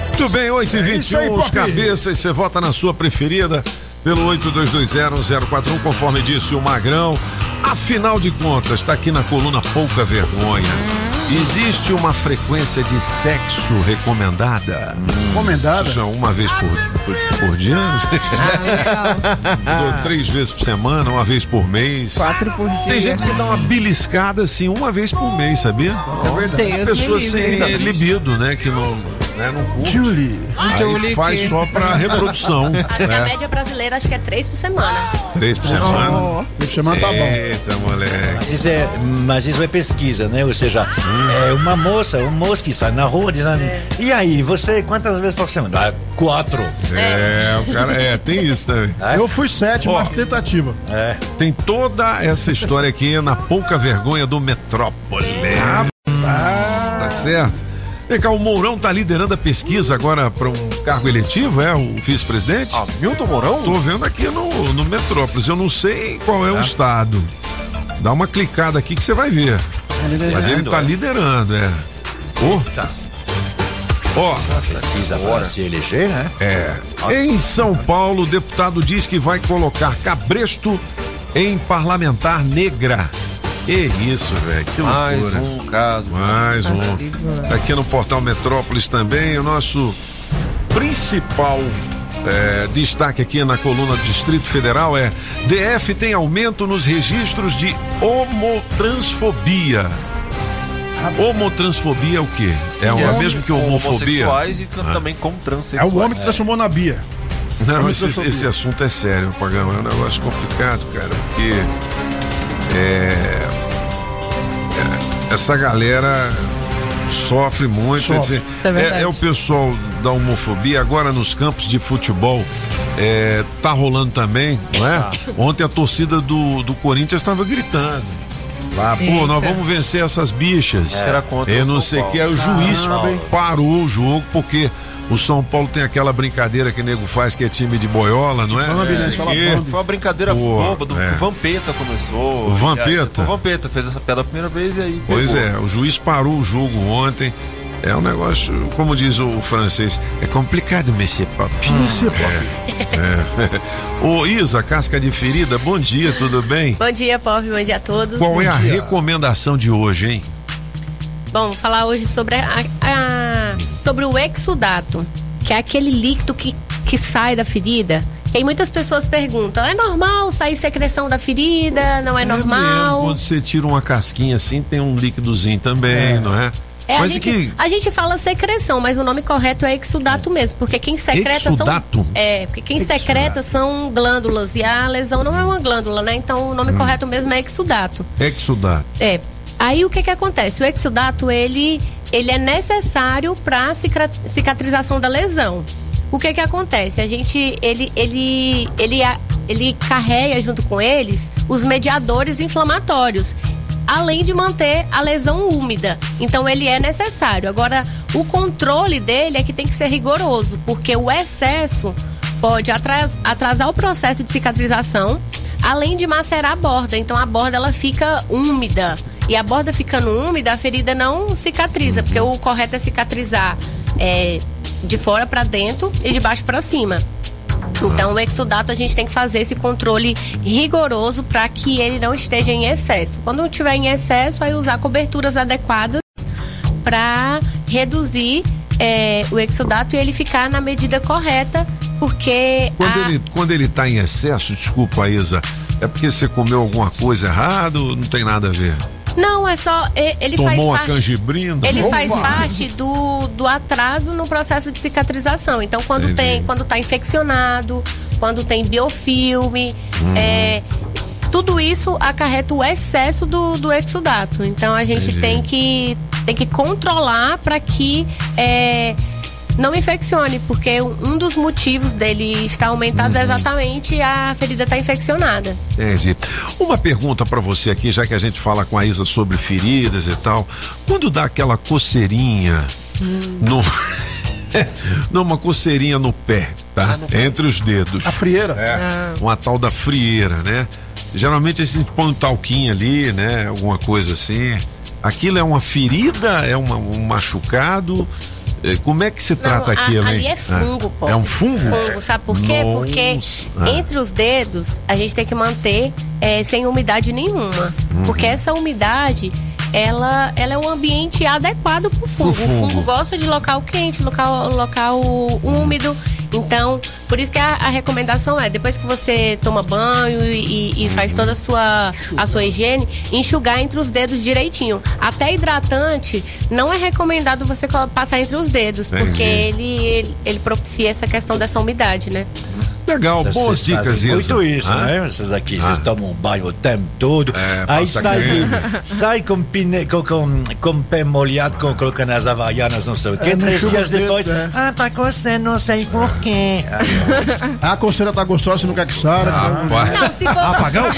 Muito bem, 8 e É 21 isso aí, os cabeças, você vota na sua preferida pelo 82201041, conforme disse o Magrão. Afinal de contas, está aqui na coluna Pouca Vergonha. Existe uma frequência de sexo recomendada? Recomendada? Isso é uma vez por, por, por dia? Dou três vezes por semana, uma vez por mês. Quatro por dia. Tem gente que dá uma beliscada assim uma vez por mês, sabia? É verdade. Pessoa sem libido, né? Que não, né, não curte. Julie. Aí Julie faz que- só pra reprodução. Acho que a né? média brasileira acho que é três por semana. Três por semana. Três por semana tá bom. Eita, moleque. Mas isso, é, mas isso é pesquisa, né? Ou seja, é uma moça, um moço que sai na rua dizendo: E aí, você quantas vezes por semana? Ah, quatro. É, o cara, é, tem isso também. Eu fui sete, Ó. mas tentativa. É. Tem toda essa história aqui na pouca vergonha do Metrópole. Tá certo? Vem cá, o Mourão tá liderando a pesquisa agora para um cargo eletivo, é? O vice-presidente? Ah, Milton Mourão? Tô vendo aqui no, no Metrópolis. Eu não sei qual é o estado. Dá uma clicada aqui que você vai ver. Mas ele tá liderando, é. Ô, Tá. ó, Pesquisa para se eleger, né? é. Em São Paulo, o deputado diz que vai colocar cabresto em parlamentar negra. Que isso, velho. Que Mais loucura. um caso. Mais um. Aqui no Portal Metrópolis também, o nosso principal é, destaque aqui na coluna do Distrito Federal é DF tem aumento nos registros de homotransfobia. Homotransfobia é o quê? É o é mesmo que homofobia? Homossexuais e Ah. também como É transexuais. o homem que se transformou na Bia. Não, esse, esse assunto é sério, Pagão. É um negócio complicado, cara, porque é, é, essa galera sofre muito. Sofre. É é, é o pessoal da homofobia agora nos campos de futebol. É, tá rolando também, não é? Ontem a torcida do, do Corinthians estava gritando. Lá, pô, nós vamos vencer essas bichas. É. Era contra Eu não sei o que. Aí o juiz parou o jogo porque o São Paulo tem aquela brincadeira que o nego faz que é time de boiola, não é? Bambi, né? É, Fala que- Bambi. Foi uma brincadeira Pô, boba do é. Vampeta começou. O Vampeta? Aí, O Vampeta fez essa piada a primeira vez e aí. Pois pegou. é, o juiz parou o jogo ontem. É um negócio, como diz o francês, é complicado, Monsieur Pop. Monsieur Pop. É. Ô Isa, casca de ferida, bom dia, tudo bem? Bom dia, Pop, bom dia a todos. Qual é a Bom dia. recomendação de hoje, hein? Bom, vou falar hoje sobre, a, a- sobre o exudato, que é aquele líquido que, que sai da ferida. E muitas pessoas perguntam: é normal sair secreção da ferida? Não é, Mesmo, normal? Quando você tira uma casquinha assim, tem um líquidozinho também, não é? É, a, Mas gente, que a gente fala secreção, mas o nome correto é exudato mesmo, porque quem secreta Exudato? são. É, porque quem secreta são glândulas e a lesão não é uma glândula, né? Então o nome Hum. correto mesmo é exudato. exudato. É. Aí o que que acontece? O exudato, ele, ele é necessário para cicatrização da lesão. O que que acontece? A gente, ele, ele, ele, ele carrega junto com eles os mediadores inflamatórios, além de manter a lesão úmida. Então ele é necessário. Agora, o controle dele é que tem que ser rigoroso, porque o excesso pode atras- atrasar o processo de cicatrização, além de macerar a borda. Então a borda ela fica úmida. E a borda ficando úmida, a ferida não cicatriza, porque o correto é cicatrizar é, de fora para dentro e de baixo para cima. Então, o exudato a gente tem que fazer esse controle rigoroso para que ele não esteja em excesso. Quando estiver em excesso, aí usar coberturas adequadas para reduzir é, o exudato e ele ficar na medida correta, porque Quando, a- ele, quando ele tá em excesso, desculpa, Isa, é porque você comeu alguma coisa errada ou não tem nada a ver? não é só ele Tomou faz uma parte. canjibrina? Ele Opa! faz parte do, do atraso no processo de cicatrização. Então, quando Entendi. tem, quando tá infeccionado, quando tem biofilme, Uhum. é, tudo isso acarreta o excesso do, do exudato. Então, a gente Entendi. tem que, tem que controlar para que é, não infeccione, porque um dos motivos dele estar aumentado é Uhum. exatamente a ferida estar infeccionada. Entendi. Uma pergunta pra você aqui, já que a gente fala com a Isa sobre feridas e tal. Quando dá aquela coceirinha no. Numa coceirinha no pé, tá? Entre os dedos. A frieira? É. Ah. Uma tal da frieira, né? Geralmente a gente põe um talquinho ali, né? Alguma coisa assim. Aquilo é uma ferida? É uma- um machucado? É, Como é que se trata Não, aquilo, hein? ali é fungo, pô. É um fungo? Fungo, sabe por quê? Porque Nossa. Ah. entre os dedos a gente tem que manter é, sem umidade nenhuma. Uhum. Porque essa umidade, ela, ela é um ambiente adequado fungo. Pro fungo. O fungo gosta de local quente, local, local úmido. Então, por isso que a, a recomendação é, depois que você toma banho e, e- faz toda a sua, a sua higiene, enxugar entre os dedos direitinho. Até hidratante, não é recomendado você passar entre os dedos, Entendi. porque ele, ele, ele propicia essa questão dessa umidade, né? Legal, Vocês boas dicas, Isa. Muito isso, Ah? né? Vocês aqui, vocês Ah. tomam um banho o tempo todo. aí passa sai, creme. sai com, pine, com, com, com pé molhado, com, colocando as havaianas, não sei o quê. É, não Três dias depois, é. ah, tá coçando, não sei porquê. A coceira tá gostosa, você não quer que sara. Não, se for- Apagão?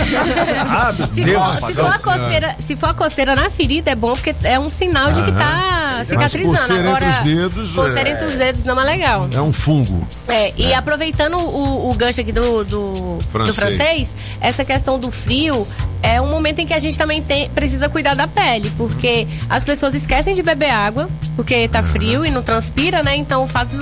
Ah, Se Deus, for, se, for a apagão. coceira, se for a coceira na ferida, é bom porque é um sinal de que tá Mas cicatrizando. coceira Agora, entre os dedos, coceira é- entre os dedos não é legal. É um fungo. É, e aproveitando o, o gancho aqui do, do, do Francês. francês, essa questão do frio é um momento em que a gente também tem, precisa cuidar da pele, porque as pessoas esquecem de beber água, porque tá frio e não transpira, né? Então o fato,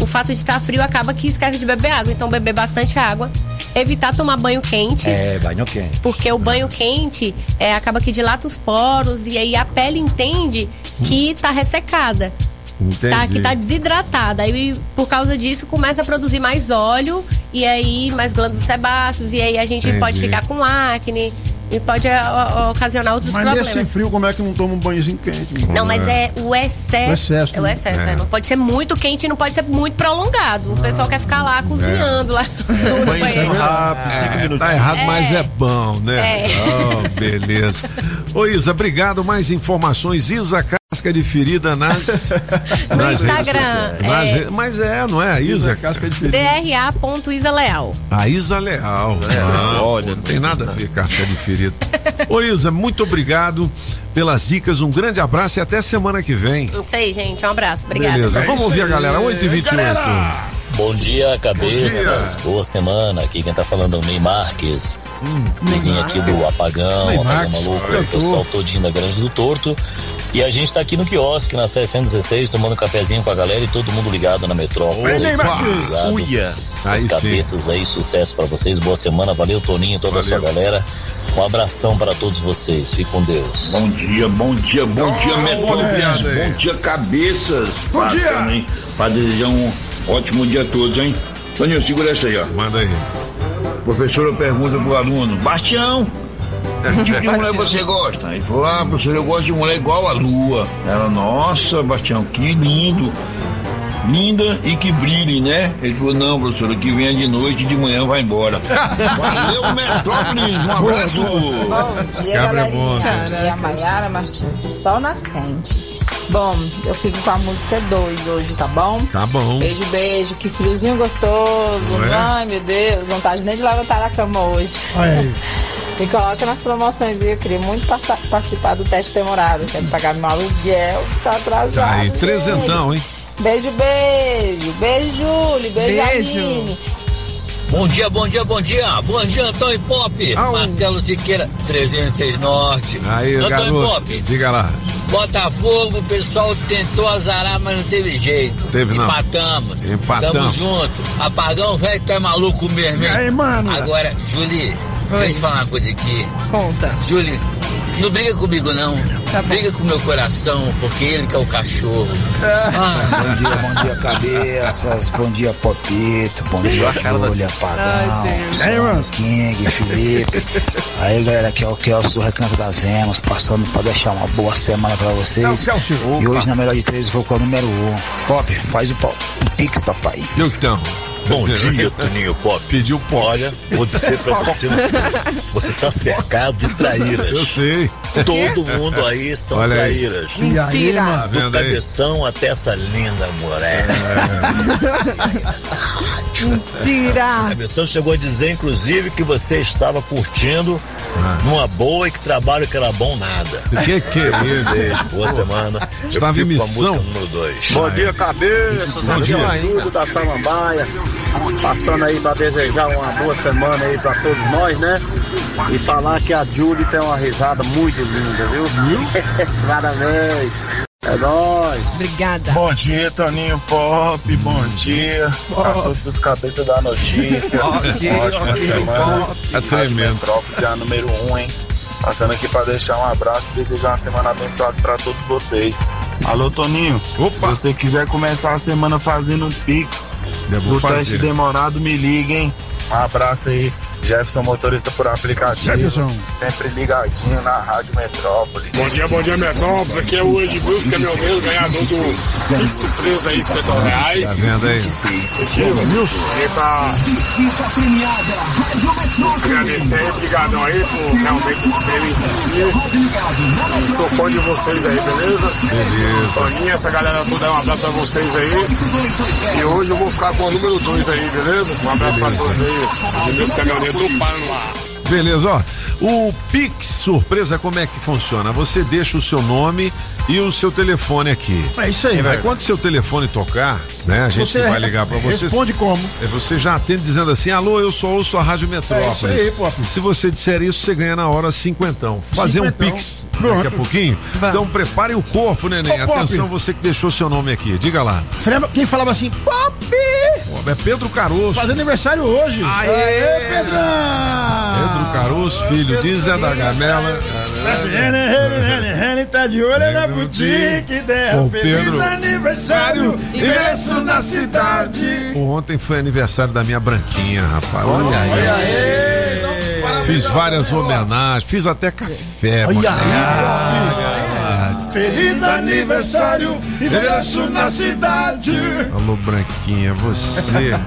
o fato de estar frio acaba que esquece de beber água. Então beber bastante água. Evitar tomar banho quente. É, banho quente. Porque o banho quente é, acaba que dilata os poros e aí a pele entende que tá ressecada. Tá, que tá desidratada. Aí, por causa disso, começa a produzir mais óleo e aí mais glândulos sebáceos. E aí a gente Entendi. pode ficar com acne e pode ó, ocasionar outros Mas problemas. nesse frio, como é que não toma um banhozinho quente? Não, mas é o excesso. O excesso, é o né? excesso. É. é. Não pode ser muito quente e não pode ser muito prolongado. O pessoal quer ficar lá cozinhando lá. no banheiro. É, tá errado, É. mas é bom, né? É. Oh, beleza. Ô Isa, obrigado. Mais informações. Isa Casca de Ferida nas, No nas Instagram. Nas é. Mas é, não é? Isa Casca de DRA.isaleal. A Isa Leal. Ah, olha, não tem nada a ver casca de ferida. Ô Isa, muito obrigado pelas dicas. Um grande abraço e até semana que vem. Não sei, gente. Um abraço. Obrigada. Beleza, vamos ouvir a galera. 8h28. Bom dia, cabeças. Boa semana. Aqui quem tá falando é o Ney Marques. Vizinho aqui do Apagão, Ney Apagão Marques, Maluco, o pessoal todinho da Grande do Torto. E a gente tá aqui no quiosque, na 616, tomando um cafezinho com a galera e todo mundo ligado na metrópole. Oi, Ney Marques. sim. cabeças aí, sucesso pra vocês. Boa semana. Valeu, Toninho e toda a sua galera. Um abração para todos vocês. Fique com Deus. Bom dia, bom dia, bom dia, Metrópolis. Bom dia, cabeças. Bom Pra dia. Pra desejar um ótimo dia a todos, hein? Toninho, segura essa aí, ó. Manda aí. Professora pergunta pro aluno: Bastião, que tipo de mulher você gosta? Ele falou: Ah, professor, eu gosto de mulher igual a lua. Ela, nossa, Bastião, que lindo. Linda e que brilhe, né? Ele falou, não, professor, que venha de noite e de manhã vai embora. Valeu, Metrópolis, um abraço. Bom dia, galerinha. Aqui é a Maiara Martins, de Sol Nascente. Bom, eu fico com a música 2 hoje, tá bom? Tá bom. Beijo, beijo. Que friozinho gostoso. Não é? Ai, meu Deus, vontade nem de levantar da cama hoje. Me coloca nas promoções e eu queria muito passa- participar do teste demorado. Quero pagar meu aluguel, que tá atrasado. Tá aí, trezentão, hein? Beijo, beijo. Beijo, Júlio. Beijo, Beijo. Aline. Bom dia, bom dia, bom dia. Bom dia, Antônio Pop. Marcelo Siqueira, 306 Norte. Aí, Antônio garoto. Pop, Diga lá. Botafogo, o pessoal tentou azarar, mas não teve jeito. Teve não. Empatamos. Empatamos. Tamo junto. Apagão, velho, é maluco mesmo, hein? E aí, mano? Agora, Julie, deixa eu te falar uma coisa aqui. Conta. Julie, não briga comigo, não. briga com meu coração, porque ele que é o cachorro. Bom dia, bom dia, cabeças. Bom dia, Popito. Bom dia, Júlia, mano. King, Felipe. Aí, galera, aqui é o Kelso do Recanto das Emas, passando pra deixar uma boa semana pra vocês. E hoje, na melhor de três, eu vou com o número um. Pop, faz o, o Pix, papai. Então. Bom dia, Toninho Pop. Pediu pop. Olha, vou dizer pra você uma coisa. Você tá cercado de traíras. Eu sei. Todo mundo aí são Olha aí. traíras. Aí, Mentira. Do vendo aí? cabeção até essa linda mulher. Mentira. A cabeção chegou a dizer, inclusive, que você estava curtindo numa boa e que trabalho que era bom nada. O que que é isso? Beijo, boa semana. Eu Estava em fico com a missão? música número 2. Bom dia, cabeça. Bom dia. Tudo da Samambaia. Passando aí pra desejar uma boa semana aí pra todos nós, né? E falar que a Julie tem uma risada muito linda, viu? Parabéns. É nóis. Obrigada. Bom dia, Toninho Pop. Bom dia a todos os cabeças da notícia. Ok, Uma ótima ok, semana. Pop. É tremendo. Metrópole, número 1, um, hein? Passando aqui pra deixar um abraço e desejar uma semana abençoada pra todos vocês. Alô, Toninho. Se você quiser começar a semana fazendo um Pix do fazer. teste demorado, me liga, hein? Um abraço aí. Jefferson, motorista por aplicativo. Jefferson. Sempre ligadinho na Rádio Metrópole. Bom dia, bom dia, Metrópolis. Aqui é o é meu mesmo ganhador do kit surpresa aí, 50 reais. Tá vendo aí? Edmilson. E pra agradecer aí, obrigadão aí por realmente esse prêmio existir. Sou fã de vocês aí, beleza? Beleza. Toninha, essa galera toda, um abraço pra vocês aí. E hoje eu vou ficar com o número 2 aí, beleza? Um abraço pra todos aí. Edmilson Caminhoneiro do. Beleza, ó. O Pix surpresa, como é que funciona? Você deixa o seu nome e o seu telefone aqui. É isso aí, Aí velho. quando seu telefone tocar, né, a gente Você vai ligar pra você. responde como? É, Você já atende dizendo assim, alô, eu só ouço a Rádio Metrópolis. É isso aí, Pop. Se você disser isso, você ganha na hora cinquentão. Fazer um Cinquentão. pix Pronto. daqui a pouquinho. Vamos. Então preparem o corpo, neném. Ô, Pop. Atenção, você que deixou seu nome aqui. Diga lá. Você lembra quem falava assim, Pop! É Pedro Caroço. Fazendo aniversário hoje. Aê! Pedrão! Pedro Caroço, filho de Zé da Gamela. Ele tá de olho na boutique dela. Ô, Pedro. Feliz aniversário, ingresso na cidade. Ontem foi aniversário da minha branquinha, rapaz. Olha aí. Olha aí. Fiz várias homenagens, fiz até café. Olha aí, Feliz aniversário, ingresso na cidade. Alô, Branquinha, você.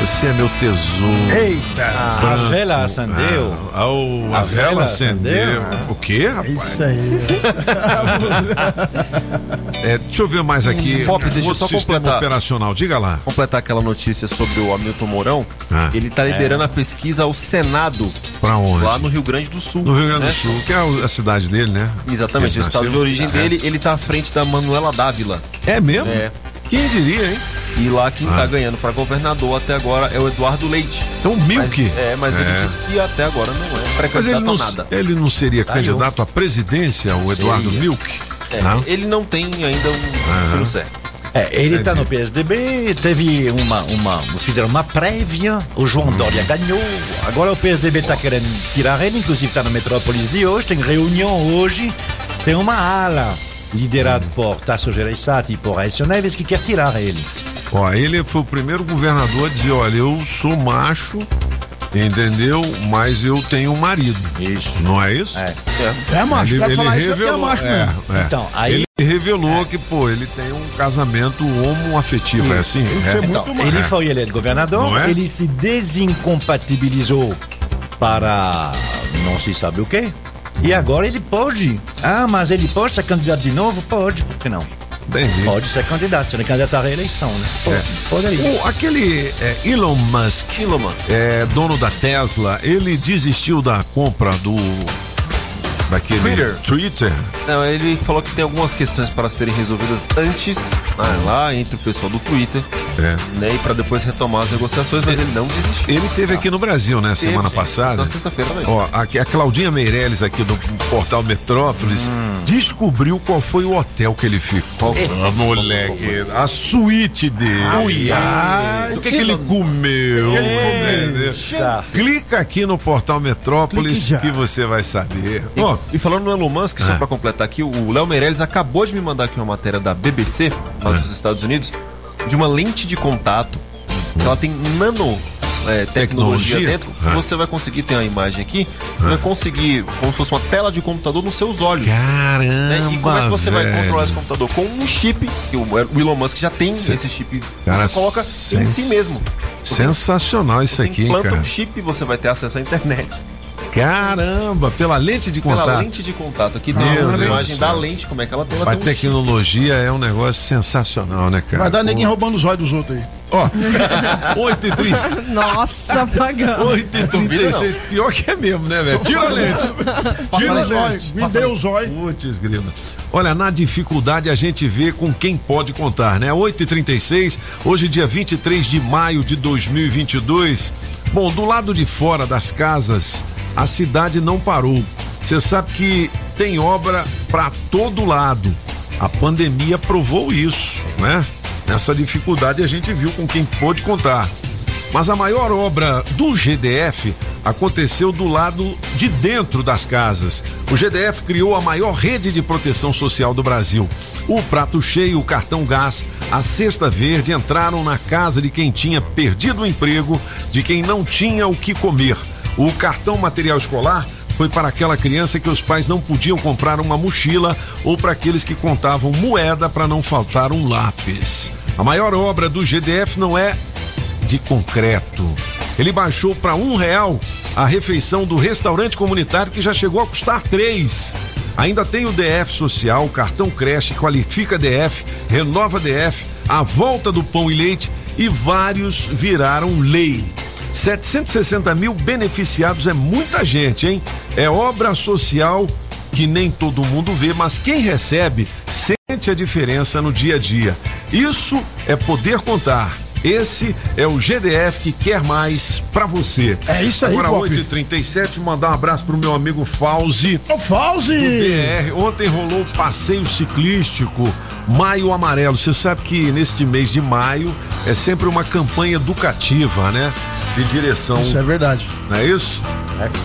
Você é meu tesouro. Eita. A vela acendeu. Ah, oh, a, A vela, vela acendeu. acendeu. O quê, rapaz? Isso aí. É, deixa eu ver mais aqui. Pop, deixa eu só sistema completar. operacional. Diga lá. Completar aquela notícia sobre o Hamilton Mourão. Ah. Ele tá liderando a pesquisa ao Senado. Pra onde? Lá no Rio Grande do Sul. No Rio Grande né? do Sul, que é a cidade dele, né? Exatamente, o estado de origem É. dele, ele tá à frente da Manuela Dávila. É mesmo? É. Quem diria, hein? E lá quem Ah. tá ganhando pra governador até agora é o Eduardo Leite. Então, Milk. Mas, é, mas ele É. disse que até agora não é Mas ele pré-candidato não, a nada. ele não seria Tá, candidato à presidência, o Eduardo Seria. Milk? É, Não? Ele não tem ainda um certo. É, ele está no PSDB, teve uma, uma. Fizeram uma prévia, o João Dória ganhou. Agora o PSDB está querendo tirar ele, inclusive está na metrópolis de hoje, tem reunião hoje, tem uma ala liderada por Tasso Gereissati e por Aécio Neves que quer tirar ele. Ó, ele foi o primeiro governador a dizer, olha, eu sou macho, entendeu? Mas eu tenho um marido. Isso. Não é isso? É. É macho, quero falar isso porque é macho é, mesmo. é. Então, aí- Ele revelou que, pô, ele tem um casamento homoafetivo, é assim? Isso é É. muito Então, macho. ele foi eleito governador, é? ele se desincompatibilizou para não se sabe o quê. E agora ele pode. Ah, mas ele pode ser candidato de novo? Pode, por que não? Entendi. Pode ser candidato, se ele é candidato à reeleição, né? Pode, poderia. O- aquele é, Elon Musk, Elon Musk. é, dono da Tesla, ele desistiu da compra do daquele Twitter. Twitter. Não, ele falou que tem algumas questões para serem resolvidas antes, ah, lá entre o pessoal do Twitter, É. né? E para depois retomar as negociações, mas ele não desistiu. Ele teve aqui no Brasil, né, Teve, semana passada. Na sexta-feira também. Ó, aqui, a Claudinha Meirelles aqui do portal Metrópolis Hum. descobriu qual foi o hotel que ele ficou. Ah, moleque, a suíte dele. Ui, o que, que ele comeu? entendeu? Tá. Clica aqui no portal Metrópolis que você vai saber. E falando no Elon Musk, só É. pra completar aqui, o Léo Meirelles acabou de me mandar aqui uma matéria da BBC, lá É. dos Estados Unidos, de uma lente de contato. Ela tem nano é, tecnologia, Tecnologia? dentro. É. Você vai conseguir ter uma imagem aqui, vai conseguir, como se fosse uma tela de computador nos seus olhos. caramba, né? E como é que você vai velho. controlar esse computador? Com um chip, que o Elon Musk já tem Cê- esse chip, Cara, você coloca em sens- si mesmo. Sensacional isso Você aqui, implanta cara. um chip você vai ter acesso à internet. Caramba, pela lente de Pela contato. lente de contato. Aqui tem Meu a Deus imagem da lente, como é que ela tem. Ela A um tecnologia é um negócio sensacional, né, cara? Vai dar neguinho roubando os olhos dos outros aí. Ó, 8 e 30. Nossa, apagão. 8 e 36. Pior que é mesmo, né, velho? Tira a lente. Tira Passa a o zóio, lente. me deu o zóio. Putz, grila. Olha, na dificuldade a gente vê com quem pode contar, né? 8 e 36 hoje dia 23 de maio de 2022. Bom, do lado de fora das casas, a cidade não parou. Você sabe que tem obra pra todo lado. A pandemia provou isso, né? Nessa dificuldade a gente viu com quem pôde contar. Mas a maior obra do GDF aconteceu do lado de dentro das casas. O GDF criou a maior rede de proteção social do Brasil. O prato cheio, o cartão gás, a cesta verde entraram na casa de quem tinha perdido o emprego, de quem não tinha o que comer. O cartão material escolar foi para aquela criança que os pais não podiam comprar uma mochila ou para aqueles que contavam moeda para não faltar um lápis. A maior obra do GDF não é de concreto. Ele baixou para um real a refeição do restaurante comunitário que já chegou a custar três. Ainda tem o DF Social, cartão creche, qualifica DF, renova DF, a volta do pão e leite e vários viraram lei. 760 mil beneficiados é muita gente, hein? É obra social que nem todo mundo vê, mas quem recebe sente a diferença no dia a dia. Isso é poder contar. Esse é o GDF que quer mais pra você. É isso aí, Agora, Pop. 8h37, mandar um abraço pro meu amigo Fauzi. Ô, Fauzi! BR. Ontem rolou o passeio ciclístico Maio Amarelo. Você sabe que neste mês de maio é sempre uma campanha educativa, né? De direção. Isso é verdade. Não é isso?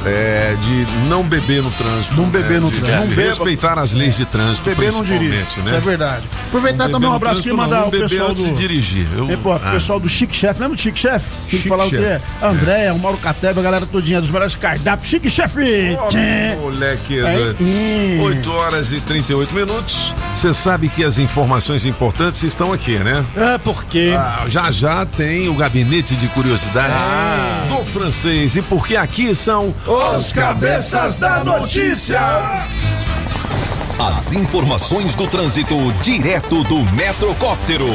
É, de não beber no trânsito. Não beber né? no trânsito. de Não beba. respeitar as leis de trânsito. Beber não dirige. principalmente, Isso é verdade. Aproveitar Não também um abraço aqui e mandar não. o Beber pessoal antes do. de dirigir. Eu- E, pô, o Ah. pessoal do Chique Chef, lembra do Chique Chef? Que Chique falar o Chef. quê? André, o Mauro Cateva, a galera todinha dos melhores cardápios. Chique Chef! Tchê. Moleque, É, doido. 8 horas e 38 minutos. Você sabe que as informações importantes estão aqui, né? Ah, por quê? já já tem o gabinete de curiosidades Ah. do francês. E porque aqui são Os cabeças da notícia. As informações do trânsito direto do Metrocóptero.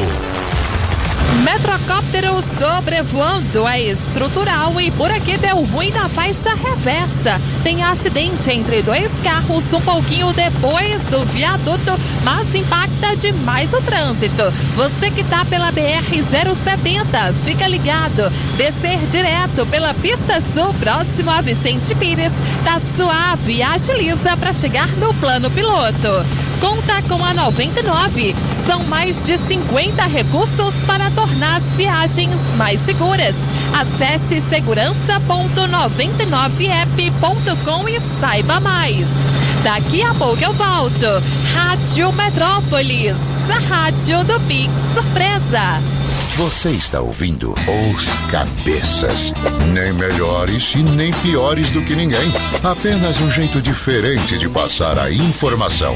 Metrocóptero sobrevoando a estrutural e por aqui deu ruim na faixa reversa. Tem acidente entre dois carros um pouquinho depois do viaduto, mas impacta demais o trânsito. Você que tá pela BR-070, fica ligado. Descer direto pela pista sul, próximo a Vicente Pires, tá suave e agiliza para chegar no plano piloto. Conta com a 99. São mais de 50 recursos para tornar as viagens mais seguras. Acesse segurança.99app.com e saiba mais. Daqui a pouco eu volto. Rádio Metrópolis, a rádio do Pix Surpresa. Você está ouvindo Os Cabeças. Nem melhores e nem piores do que ninguém. Apenas um jeito diferente de passar a informação.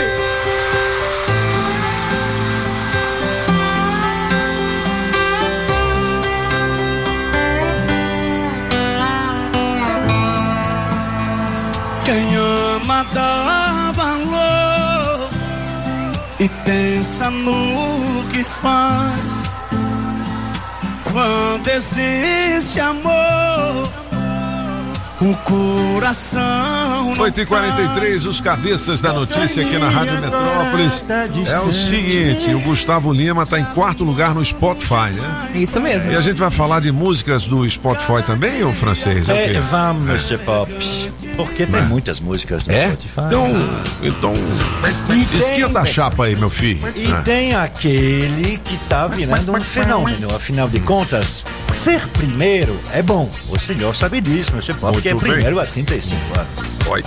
Ama dá valor e pensa no que faz. Quando existe amor, o coração não 8h43, os cabeças da notícia aqui na Rádio Metrópolis. É o seguinte, o Gustavo Lima está em quarto lugar no Spotify, né? Isso mesmo. E a gente vai falar de músicas do Spotify também, ou francês? É? É, vamos, Mr. Pop. Porque tem muitas músicas no É? Spotify. Então, então esquenta a chapa aí, meu filho. E Ah. tem aquele que tá virando um fenômeno. Afinal de contas, ser primeiro é bom. O senhor sabe disso, meu senhor, porque é bem. primeiro há 35 anos. Oi.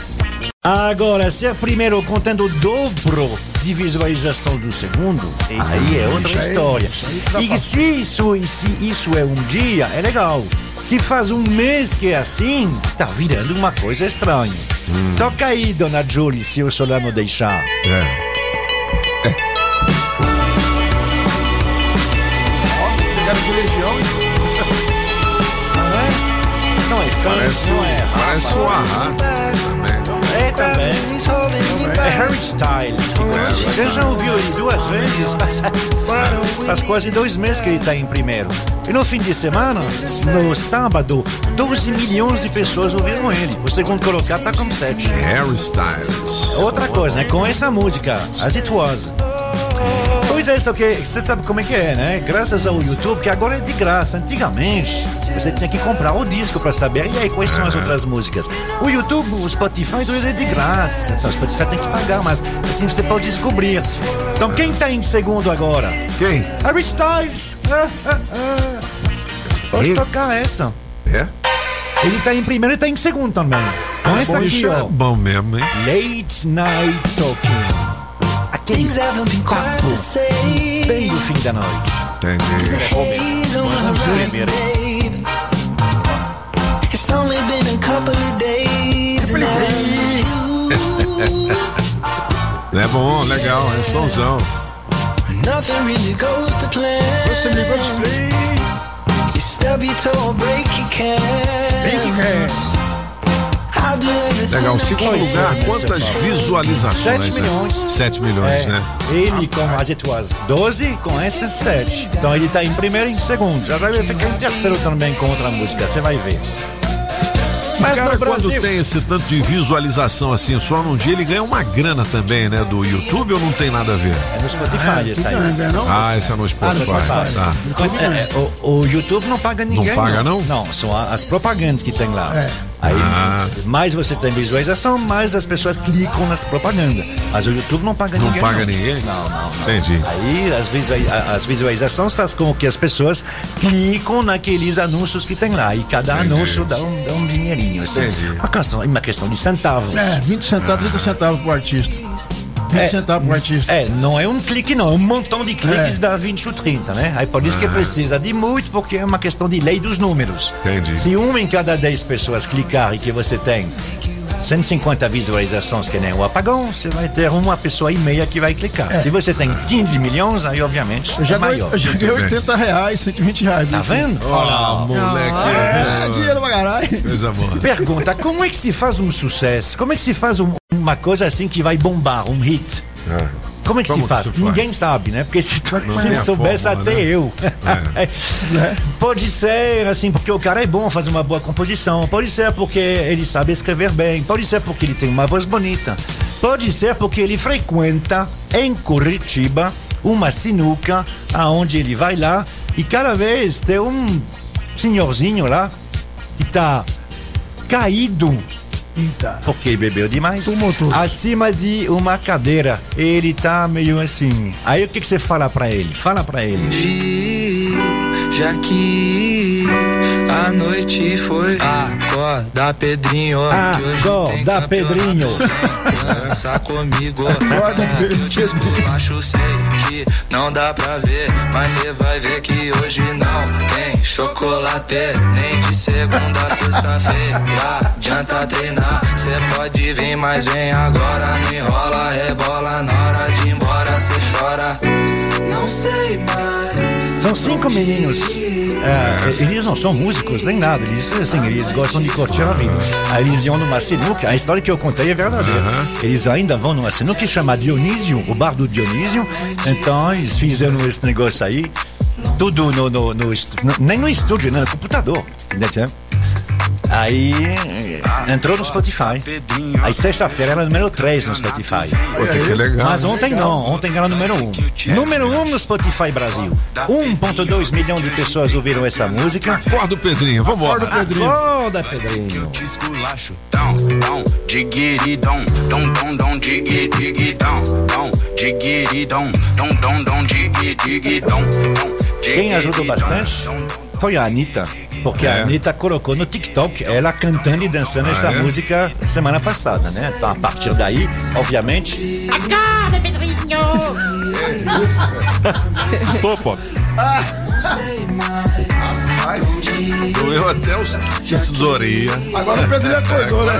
Agora, ser primeiro contendo o dobro de visualização do segundo, aí é outra história. tá E se isso, e se isso é um dia, é legal. Se faz um mês que é assim, tá virando uma coisa estranha. Toca aí, dona Julie, se o Solano deixar. É. Pegaram de legião. Não é fã, Parece, não é. parece o Ahá. É também. É Harry Styles que canta. Você já ouviu ele duas vezes? Faz, faz quase dois meses que ele está em primeiro. E no fim de semana, no sábado, 12 milhões de pessoas ouviram ele. O segundo colocado está com 7. Harry Styles. Outra coisa, né? Com essa música, As It Was. Pois é, só que você sabe como é que é, né? Graças ao YouTube, que agora é de graça. Antigamente, você tinha que comprar o disco para saber, e aí, quais são as outras músicas? O YouTube, o Spotify, tudo é de grátis. Então, o Spotify tem que pagar, mas assim você pode descobrir. Então, quem tá em segundo agora? Quem? Harry Styles. Ah, ah, ah. Pode Ele? tocar essa. É? Ele tá em primeiro e tá em segundo também. Com essa aqui, é ó. bom mesmo, hein? Late Night Talking. Aquele papo bem do fim da noite. Entendi. Vamos ver. It's only been a couple of days and I miss you. É bom, legal, é somzão. Nothing really goes to plan. You stub Legal. Segundo lugar, quantas visualizações? 7 né? milhões. 7 milhões, É, né? Ele com as tuas 12, com essa 7. Então ele tá em primeiro e em segundo. Já vai ficar em terceiro também com outra música, você vai ver. Mas cara, Brasil. quando tem esse tanto de visualização assim, só num dia, ele ganha uma grana também, né? Do YouTube ou não tem nada a ver? É no Spotify esse aí. Ah, esse é no Spotify. Tá. É, é, o, o YouTube não paga ninguém. Não paga, não? Não, são as propagandas que tem lá. É. Aí, Ah. mais você tem visualização, mais as pessoas clicam nas propagandas. Mas o YouTube não paga Não ninguém. paga ninguém? Não, não, não. Entendi. Aí as, visua- a- as visualizações faz com que as pessoas clicam naqueles anúncios que tem lá. E cada anúncio dá um, dá um dinheirinho. Assim. Entendi. Uma, questão, uma questão de centavos. É, 20 centavos, 30 centavos pro artista. 20 É, centavos pro artista. É, não é um clique, não. É um montão de cliques É. dá 20 ou 30, né? Aí por isso que Ah. precisa de muito, porque é uma questão de lei dos números. Entendi. Se uma em cada 10 pessoas clicar e que você tem 150 visualizações, que nem o apagão, você vai ter uma pessoa e meia que vai clicar. É. Se você tem 15 milhões, aí obviamente Eu já, é ganhei, maior. eu já ganhei 80 reais, 120 reais. Tá vendo? Ó, moleque. É, dinheiro pra caralho. Coisa boa. Pergunta, como é que se faz um sucesso? Como é que se faz um- uma coisa assim que vai bombar, um hit? Como é que Como se que faz? se faz? Ninguém sabe, né? Porque se, tu, se soubesse fórmula, até né? eu. Pode ser assim, porque o cara é bom fazer uma boa composição. Pode ser porque ele sabe escrever bem. Pode ser porque ele tem uma voz bonita. Pode ser porque ele frequenta em Curitiba uma sinuca aonde ele vai lá e cada vez tem um senhorzinho lá que tá caído Eita. porque bebeu demais. Acima de uma cadeira. Ele tá meio assim. Aí o que, que você fala pra ele? Fala pra ele. Já que a noite foi Acorda, Pedrinho Acorda, Pedrinho. Dança comigo que eu te esculacho, sei que não dá pra ver Mas cê vai ver que hoje não tem chocolate Nem de segunda a sexta-feira Adianta treinar, cê pode vir, mas vem agora enrola, rebola, na hora de ir embora cê chora Não sei mais São cinco meninos. É, eles não são músicos nem nada. Eles, assim, eles gostam de curtir a vida. Aí eles iam numa sinuca. A história que eu contei é verdadeira. Eles ainda vão numa sinuca que chama Dionísio, o bar do Dionísio. Então eles fizeram esse negócio aí. Tudo no, no, no nem no estúdio, né? no computador. Entendeu? Aí entrou no Spotify. Aí sexta-feira era número 3 no Spotify. Puta, que legal. Mas ontem não, ontem era número 1. Número 1 no Spotify Brasil. 1,2 milhão de pessoas ouviram essa música. Acorda o Pedrinho, vambora. Acorda, Pedrinho. Acorda, Pedrinho. te esculacho, dão, dão, diguiridão, dom, dom, dom, digui, digidão, dom, diguiridão, dom, dom, dom, digui, digidão, dom, Quem ajudou bastante foi a Anitta. Porque a Anitta colocou no TikTok ela cantando e dançando Ah, essa é? música semana passada, né? Então a partir daí, obviamente. Acorda, Pedrinho! Estou, pô. Doeu até os tesouria. Agora o Pedrinho acordou, né?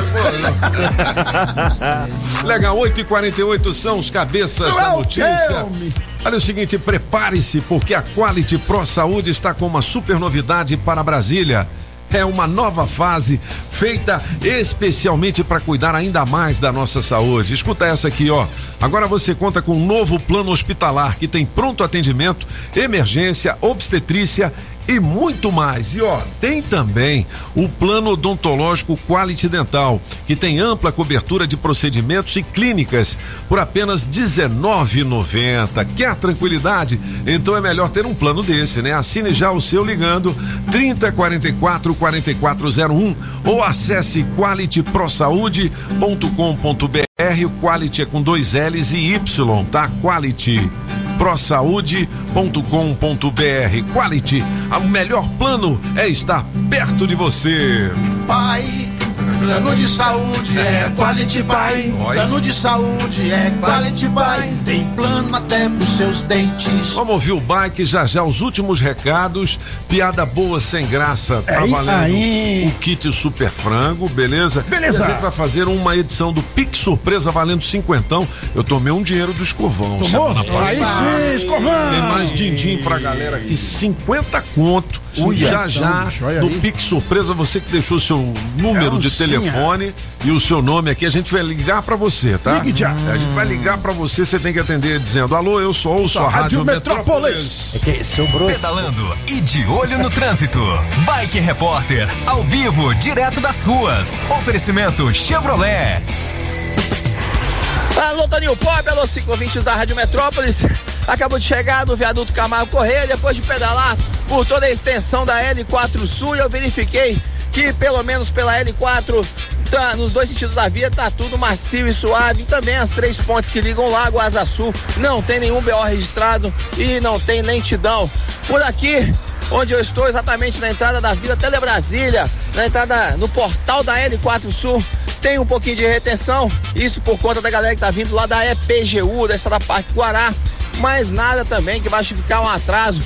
Legal, 8h48 são os cabeças da notícia. Olha o seguinte, prepare-se, porque a Quality Pro Saúde está com uma super novidade para Brasília. É uma nova fase feita especialmente para cuidar ainda mais da nossa saúde. Escuta essa aqui, ó. Agora você conta com um novo plano hospitalar que tem pronto atendimento, emergência, obstetrícia e muito mais. E ó, tem também o plano odontológico Quality Dental, que tem ampla cobertura de procedimentos e clínicas por apenas R$19,90. Quer tranquilidade? Então é melhor ter um plano desse, né? Assine já o seu ligando 3044 4401 ou acesse qualityprosaude.com.br. O Quality é com dois L's e Y, tá? Quality prosaude.com.br. Quality, o melhor plano é estar perto de você. Pai, plano de saúde é Quality Pai. Plano de saúde é Quality Pai. Tem plano até pros seus dentes. Vamos ouvir o bike já já os últimos recados. Piada boa sem graça. Tá É isso valendo aí. o kit super frango, beleza? Beleza. E a gente vai fazer uma edição do Pix Surpresa valendo cinquentão. Eu tomei um dinheiro do escovão Tomou? semana passada. Aí sim, escovão. Tem mais din-din pra galera aqui, 50 conto. Já Então, já bicho, olha no. Pix Surpresa, você que deixou seu número É, de sim, telefone e o seu nome aqui, a gente vai ligar pra você, tá? Ligue já. É, A gente vai ligar pra você, você tem que atender dizendo: Alô, eu sou ouço a Rádio, Rádio Metrópolis. É que sobrou esse- Pedalando e de olho no trânsito. Bike Repórter, ao vivo, direto das ruas. Oferecimento Chevrolet. Alô, Toninho Pop, alô, ciclovintes da Rádio Metrópolis. Acabou de chegar no viaduto Camargo Correia, depois de pedalar por toda a extensão da L4 Sul, eu verifiquei que, pelo menos pela L4, tá, nos dois sentidos da via, tá tudo macio e suave. E também as três pontes que ligam Lago Asa Sul, não tem nenhum BO registrado e não tem lentidão. Por aqui, onde eu estou, exatamente na entrada da Vila Telebrasília, na entrada no portal da L4 Sul, tem um pouquinho de retenção, isso por conta da galera que tá vindo lá da EPGU, dessa da Parque Guará, mas nada também que vai justificar um atraso.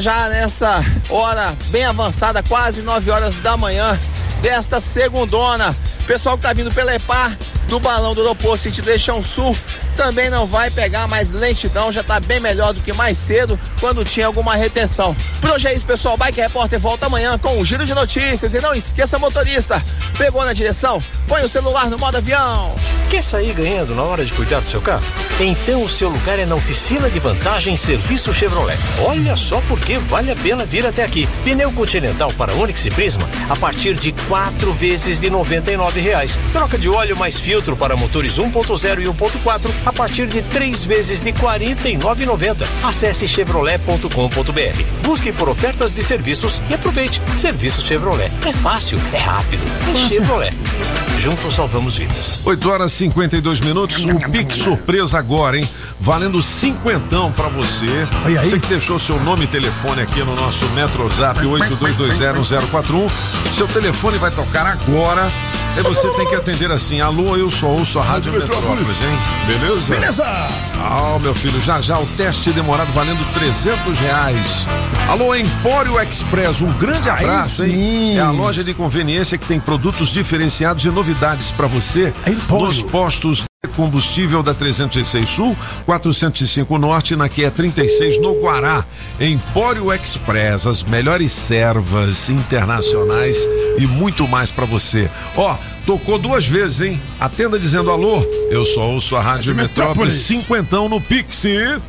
Já nessa hora bem avançada, quase 9 horas da manhã desta segundona. Pessoal que tá vindo pela EPAR, do balão do aeroporto sentido Eixão Sul, também não vai pegar mais lentidão, já tá bem melhor do que mais cedo, quando tinha alguma retenção. Por hoje é isso, pessoal. Bike Repórter volta amanhã com um giro de notícias. E não esqueça, motorista, pegou na direção? Põe o celular no modo avião. Quer sair ganhando na hora de cuidar do seu carro? Então o seu lugar é na oficina de vantagem Serviço Chevrolet. Olha só porque vale a pena vir até aqui. Pneu Continental para Onix e Prisma a partir de quatro vezes de 99 reais. Troca de óleo mais filtro para motores 1.0 e 1.4 a partir de três vezes de R$ 49,90. Acesse chevrolet.com.br. Busque por ofertas de serviços e aproveite. Serviço Chevrolet. É fácil, é rápido. É Chevrolet. Juntos salvamos vidas. 8 horas e 52 minutos, o Pix Surpresa agora, hein? Valendo cinquentão pra você. Você que deixou seu nome e telefone aqui no nosso Metrozap 82201041. Seu telefone vai tocar agora. E você tem que atender assim: Alô, eu sou ouço a Rádio Metrópolis, hein? Beleza? Beleza! Ah, meu filho, já já o teste demorado valendo 300 reais. Alô, Empório Express, um grande abraço, hein? sim. É a loja de conveniência que tem produtos diferenciados e novidades para você nos postos combustível da 306 Sul, 405 Norte, na QE 36 no Guará. Empório Express, as melhores servas internacionais e muito mais para você. Ó, tocou duas vezes, hein? Atenda dizendo alô. Eu sou ouço a Rádio Metrópolis, cinquentão no Pixie.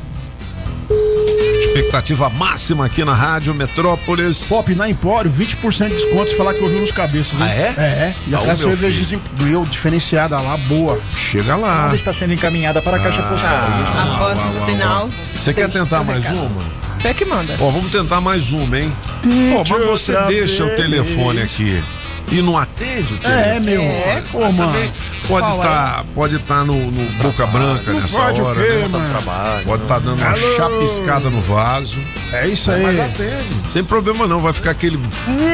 Expectativa máxima aqui na Rádio Metrópolis. Pop na Empório, 20% de desconto se falar que ouviu nos cabeças. viu? Ah, é? É. E Ah, aquela cerveja eu diferenciada lá, boa. Chega lá. Está sendo encaminhada para a caixa postal. Após o sinal. Você quer tentar mais recado. uma? Você que manda. Ó, vamos tentar mais uma, hein? Ó, mas você deixa o telefone aqui e não atende o É, telefone? meu. É, Pô, mas mano. também Pode estar pode tá no, no boca branca Não nessa pode o hora, quê, né? mano? Pode estar dando uma Alô? chapiscada no vaso. É isso aí. Mas atende. Não tem problema não, vai ficar aquele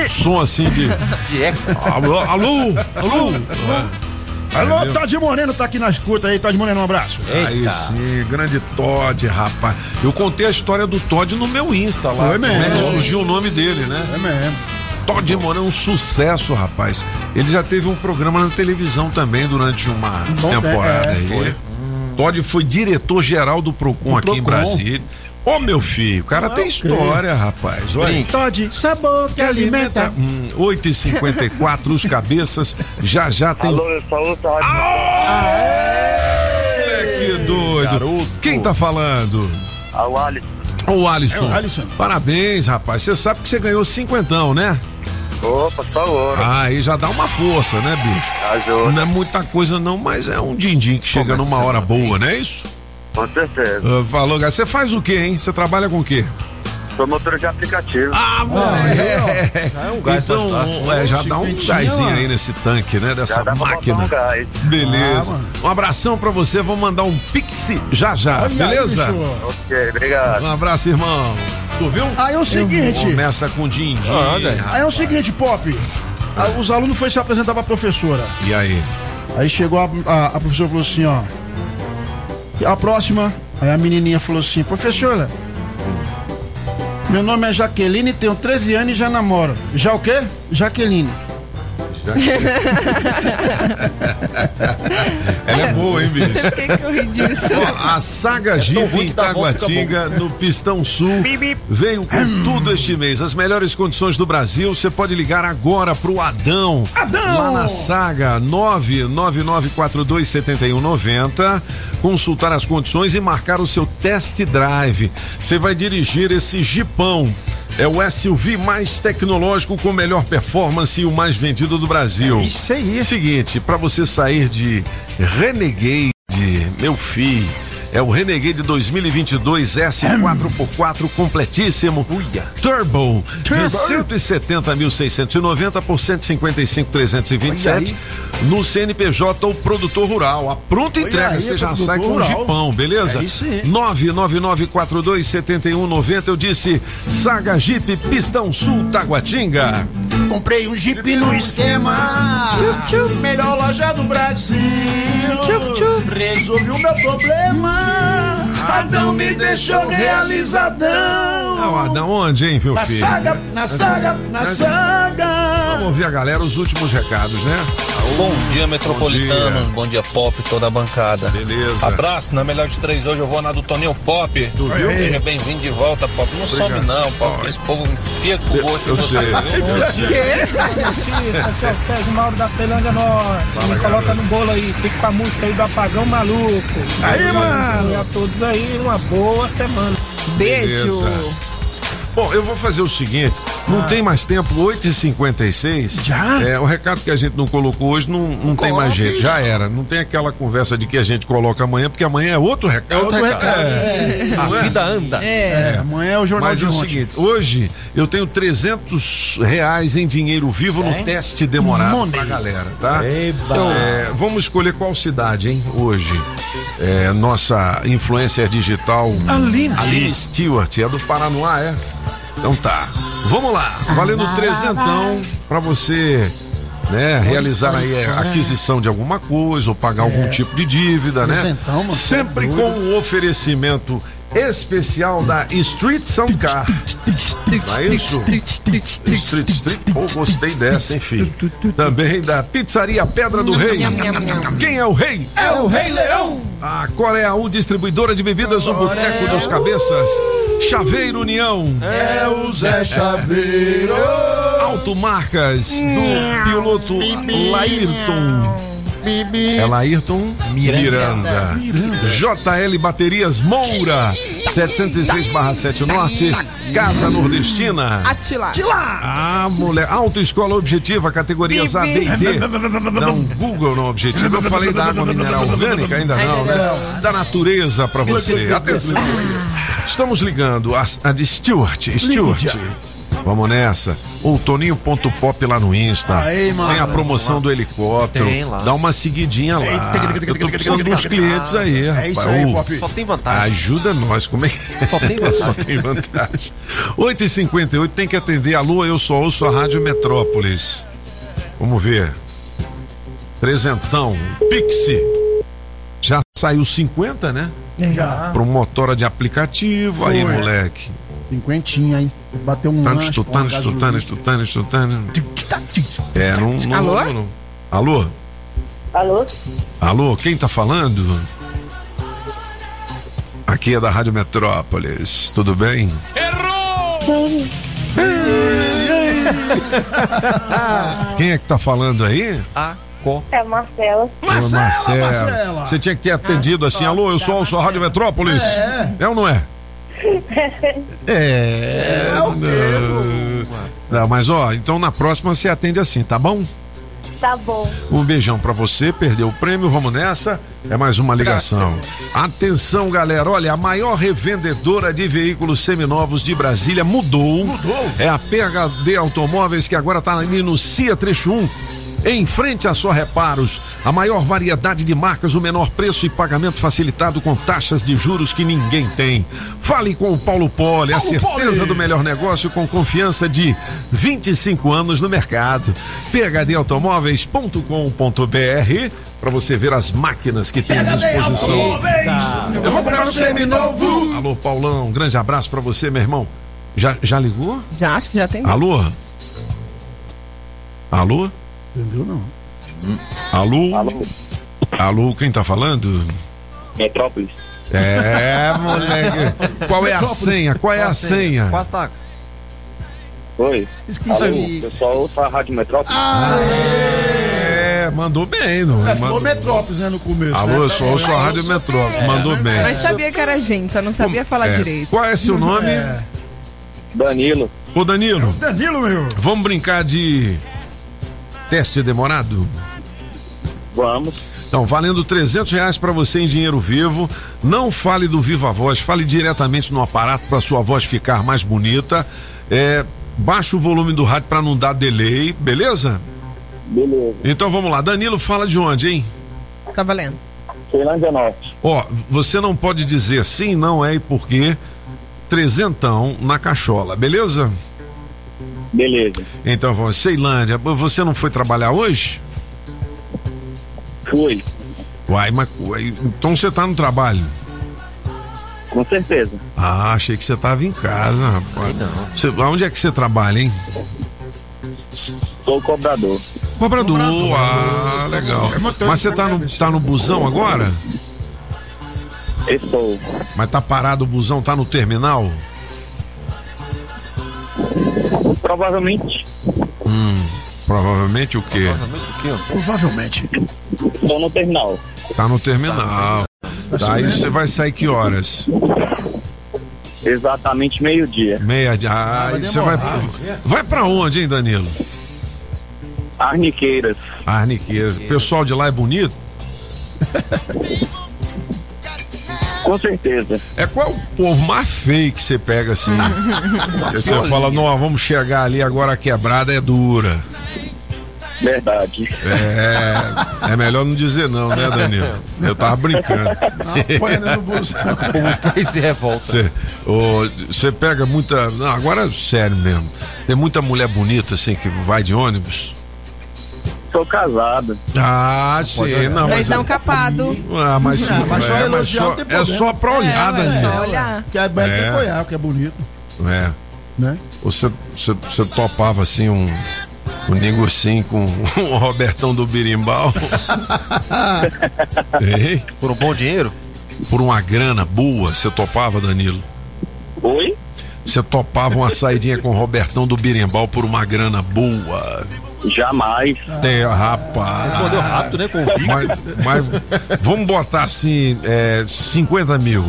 som assim de. De eco. Alô, alô, alô. Alô, Entendeu? Todd Moreno tá aqui na escuta aí, Todd Moreno, um abraço. Aí sim, grande Todd, rapaz. Eu contei a história do Todd no meu Insta lá. Foi mesmo. É que surgiu o nome dele, né? É mesmo. Todd Moran é um sucesso, rapaz. Ele já teve um programa na televisão também durante uma Bom, temporada é, aí. foi. Todd foi diretor-geral do Procon Do aqui em Procon. Brasília. Ô, meu filho, o cara Ah, tem ok. história, rapaz. Olha. Todd, sabor que alimenta. Hum, 8h54, os cabeças. Já já tem. Alô, eu sou o Todd. Que doido. Quem tá falando? Ah, o Alisson. O Alisson. É o Alisson. Parabéns, rapaz. Você sabe que você ganhou cinquentão, né? Opa, só ouro. Ah, aí já dá uma força, né, bicho? Ajuda. Não é muita coisa não, mas é um din-din que chega Começa numa hora boa, não é isso? Com certeza. Ah, falou, cara. Você faz o quê, hein? Você trabalha com o quê? Sou motor de aplicativo. Ah, moleque. Já é um gás então, bastante. é, já dá um gásinho aí nesse tanque, né? Dessa Já dá pra máquina. botar um gás. Beleza. Ah, um abração pra você. Vamos mandar um pix já já, Olha aí, beleza? bicho. Ok, obrigado. Um abraço, irmão. Tu viu? Aí é o seguinte. Começa com din-din. Aí é o seguinte, Pop. Ah, Os alunos foram se apresentar pra professora. E aí? Aí chegou a, a, a professora e falou assim, ó. A próxima, aí a menininha falou assim, professora, meu nome é Jaqueline, tenho 13 anos e já namoro. Já o quê? Jaqueline. Ela é boa, hein, bicho? Por que que eu ri disso. Ó, a Saga Jeep em Taguatinga, no Pistão Sul, veio com tudo este mês. As melhores condições do Brasil. Você pode ligar agora pro Adão. Adão! Lá na Saga 999427190. Consultar as condições e marcar o seu test drive. Você vai dirigir esse Jeepão. É o SUV mais tecnológico com melhor performance e o mais vendido do Brasil. É isso aí. Seguinte, para você sair de Renegade, meu filho, é o Renegade 2022 S 4x4 completíssimo. Turbo, de 170.690 por 155.327 no CNPJ ou produtor rural. A pronta Olha entrega, aí, você já sai com um rural. jipão, beleza? É isso aí. 999427190. Eu disse Saga Jeep Pistão Sul Taguatinga. Comprei um Jeep no esquema. Melhor loja do Brasil. Resolvi o meu problema. Adão me deixou realizadão. Ah, Adão, onde, hein, meu Na filho? saga, na saga, na saga. Vamos ouvir a galera, os últimos recados, né? Bom dia, metropolitano. Bom Bom dia, Pop, toda a bancada. Beleza. Abraço, na melhor de três hoje eu vou na do Toninho Pop. Tu viu? Seja bem-vindo de volta, Pop. Não Obrigado. some não, Pop. Esse povo enfia com o gosto Eu de você. sei. viu? Isso, aqui é o Sérgio Mauro da Ceilândia Norte. Me coloca no bolo aí, fica com a música aí do Apagão Maluco. Aí, mano. E a todos aí, uma boa semana. Beleza. Bom, eu vou fazer o seguinte: não tem mais tempo, 8h56. Já? É, o recado que a gente não colocou hoje não, não tem mais jeito, já era. Não tem aquela conversa de que a gente coloca amanhã, porque amanhã é outro recado. É outro recado. É. A Não é? vida anda. É, amanhã é o jornal Mas de é o ontem. seguinte, hoje eu tenho 300 reais em dinheiro vivo no teste demorado Money. pra galera, tá? Eba. É, vamos escolher qual cidade, hein, hoje. É, nossa influencer digital Aline. Aline Stewart, é do Paranoá, é? Então tá. Vamos lá, valendo trezentão pra você né, realizar aí a aquisição de alguma coisa ou pagar algum tipo de dívida, né? Trezentão, mano, Sempre com o oferecimento especial da Street Sound Car. Não é isso? Street Street. Pô, gostei dessa, hein, filho? Também da Pizzaria Pedra do Rei. Quem é o rei? É o Rei Leão. A Coreia U, distribuidora de bebidas, o Boteco dos Cabeças. Chaveiro União. É o Zé Chaveiro. Automarcas do piloto Laírton. É Laírton Miranda. JL Baterias Moura. 706/7 Norte. Casa Nordestina. Atila. Ah, mulher. Autoescola Objetiva, categorias A, B e D. Não, Google não Objetivo. Eu falei da água mineral orgânica, ainda não, né? Da natureza pra você. Atenção. Estamos ligando a, a de Stuart. Stuart. Vamos nessa. O Toninho.pop lá no Insta. Aí, mano. Tem a promoção do helicóptero. Tem lá. Dá uma seguidinha lá. Eu tô precisando dos clientes aí. É isso aí, Pop. Só tem vantagem. Ajuda nós, como é que Só tem vantagem. Só tem vantagem. 8h58 tem que atender. Alô, eu só ouço a Rádio Metrópolis. Vamos ver. Trezentão. Pixie. Já saiu 50, né? Já. Pro motora de aplicativo. Aí, Foi. moleque. Cinquentinha, hein? Bateu um lanche, tutânis, pô, tutânis, tutânis, tutânis. É, não. não Alô? não, não. Alô? Alô? Alô, quem tá falando? Aqui é da Rádio Metrópolis. Tudo bem? Quem é que tá falando aí? A co. É a Marcela. Ô, Marcela. Marcela. Você tinha que ter atendido assim, alô, eu sou a Rádio Metrópolis. É. É ou não é? É. É não. Não, mas ó, então na próxima você atende assim, tá bom? Tá bom. Um beijão pra você, perdeu o prêmio, vamos nessa. É mais uma ligação. Atenção, galera, olha, a maior revendedora de veículos seminovos de Brasília mudou. Mudou. É a PHD Automóveis que agora tá ali no CIA Trecho 1. Em frente a só reparos, a maior variedade de marcas, o menor preço e pagamento facilitado com taxas de juros que ninguém tem. Fale com o Paulo Poli, a certeza Poli. do melhor negócio com confiança de 25 anos no mercado. PHDautomóveis.com.br para você ver as máquinas que tem à disposição. Eu vou comprar um seminovo. Alô, Paulão, um grande abraço para você, meu irmão. Já, já ligou? Já acho que já tem. Alô? Alô? Entendeu, não? Alô? Alô? quem tá falando? Metrópolis. É, moleque. Qual é a Metrópolis. senha? Qual é a senha? Quase tá. Oi. Esqueci. Alô, pessoal, ouça a Rádio Metrópolis. É, mandou bem, não É, é? falou Mandou- Metrópolis, né, no começo. Alô, né? eu sou, eu sou a Rádio Metrópole, mandou bem. Mas sabia que era gente, só não sabia falar É. direito. Qual é seu nome? Danilo. Ô Danilo, Danilo, meu. vamos brincar de teste demorado? Vamos. Então, valendo 300 reais pra você em dinheiro vivo. Não fale do Viva Voz, fale diretamente no aparato pra sua voz ficar mais bonita. É, baixa o volume do rádio pra não dar delay, beleza? Beleza. Então vamos lá. Danilo, fala de onde, hein? Tá valendo. Ceilândia Norte. Ó, você não pode dizer sim, não é e por quê. Trezentão na cachola, beleza? Beleza. Então vamos, Ceilândia, você não foi trabalhar hoje? Fui. Uai, mas então você tá no trabalho? Com certeza. Ah, achei que você tava em casa, rapaz. não. Você, aonde é que você trabalha, hein? Sou cobrador. Cobrador, ah, legal. Mas você tá no, tá no busão agora? Estou. Mas tá parado o busão, tá no terminal? Provavelmente. Hum, provavelmente o quê? Provavelmente. Estou no terminal. Tá no terminal. Tá, aí você vai sair que horas? Exatamente meio-dia. Meia de. Ah, você vai. Vai pra onde, hein, Danilo? Arniqueiras. Arniqueiras. O pessoal de lá é bonito? Com certeza. É qual o povo mais feio que você pega assim? Que você fala, não, vamos chegar ali, agora a quebrada é dura. Verdade. É, é melhor não dizer não, né, Danilo? Eu tava brincando. põe no busão. se revolta. Você, você pega muita. Não, agora é sério mesmo. Tem muita mulher bonita assim que vai de ônibus. Sou casado. Ah, sim, não, Mas não capado. Ah, mas, Ah, mas só é, mas elogiar só, é só pra olhar, É, Danilo. só olhar. Que é belo É. tem que olhar, que é bonito. É. Né? Você, você, você topava assim um. Um negocinho com o Robertão do Birimbau. Por um bom dinheiro? Por uma grana boa, você topava, Danilo? Oi? Você topava uma saidinha com o Robertão do Birimbau por uma grana boa? Jamais. Tem, rapaz. Respondeu rápido, né? Com o Vic. Mas, mas vamos botar assim, é, 50 mil.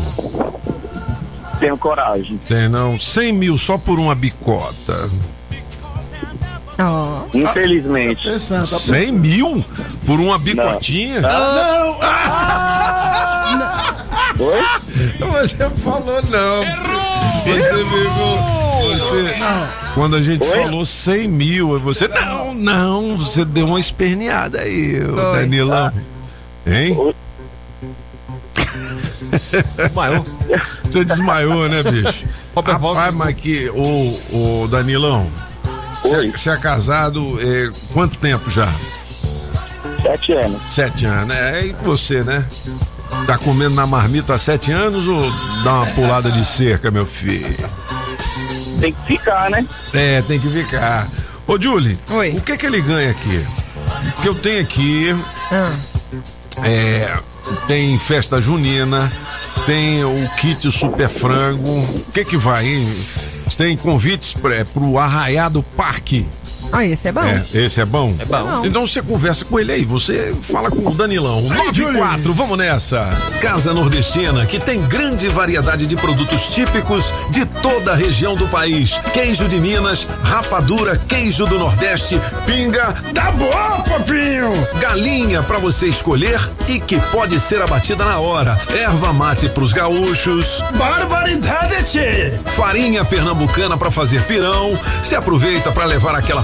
Tenho coragem. Tem não? 100 mil só por uma bicota. Ó. Infelizmente. Pensando, tá 100 mil por uma bicotinha? Não! Oi? Você falou não. Você pegou. Você. Quando a gente Oi? falou 100 mil, você. Não, não. Você deu uma esperneada aí. Danilão. Hein? Desmaiou. Você desmaiou, né, bicho? Rapaz, mas que. Ô, ô Danilão. Você, você é casado é, quanto tempo já? Sete anos. Sete anos, né? E você, né? Tá comendo na marmita há sete anos ou dá uma pulada de cerca, meu filho? Tem que ficar, né? É, tem que ficar. Ô, Julie, Oi. o que que ele ganha aqui? Porque eu tenho aqui. Ah. É, tem festa junina, tem o kit super frango. O que que vai, hein? Tem convites pra, pro Arraiado Parque. Ah, esse é bom. É, esse é bom? É bom. Então você conversa com ele aí, você fala com o Danilão. 94, vamos nessa. Casa Nordestina, que tem grande variedade de produtos típicos de toda a região do país. Queijo de Minas, rapadura, queijo do Nordeste, pinga. Tá bom, papinho! Galinha para você escolher e que pode ser abatida na hora. Erva mate pros gaúchos. Barbaridade! Farinha pernambucana para fazer pirão. Se aproveita para levar aquela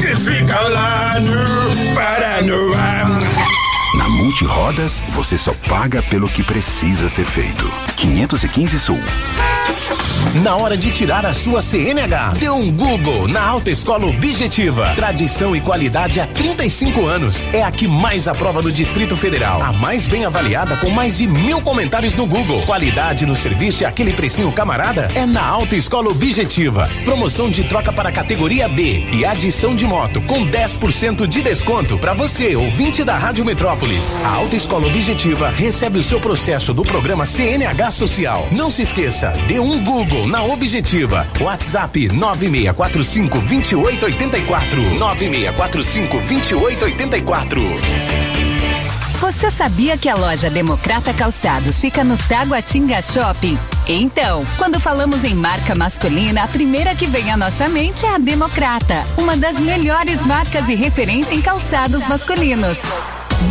que fica lá no, para Na Multirodas, você só paga pelo que precisa ser feito. 515 Sul. Na hora de tirar a sua CNH, dê um Google na Alta Escola Objetiva. Tradição e qualidade há 35 anos. É a que mais aprova do Distrito Federal. A mais bem avaliada com mais de mil comentários no Google. Qualidade no serviço e aquele precinho camarada é na Alta Escola Objetiva. Promoção de troca para categoria D e adição de moto com 10% de desconto para você, ouvinte da Rádio Metrópolis. A Alta Escola Objetiva recebe o seu processo do programa CNH Social. Não se esqueça, dê um Google na Objetiva. WhatsApp 9645 2884. 9645 2884. Você sabia que a loja Democrata Calçados fica no Taguatinga Shopping? Então, quando falamos em marca masculina, a primeira que vem à nossa mente é a Democrata, uma das melhores marcas e referência em calçados masculinos.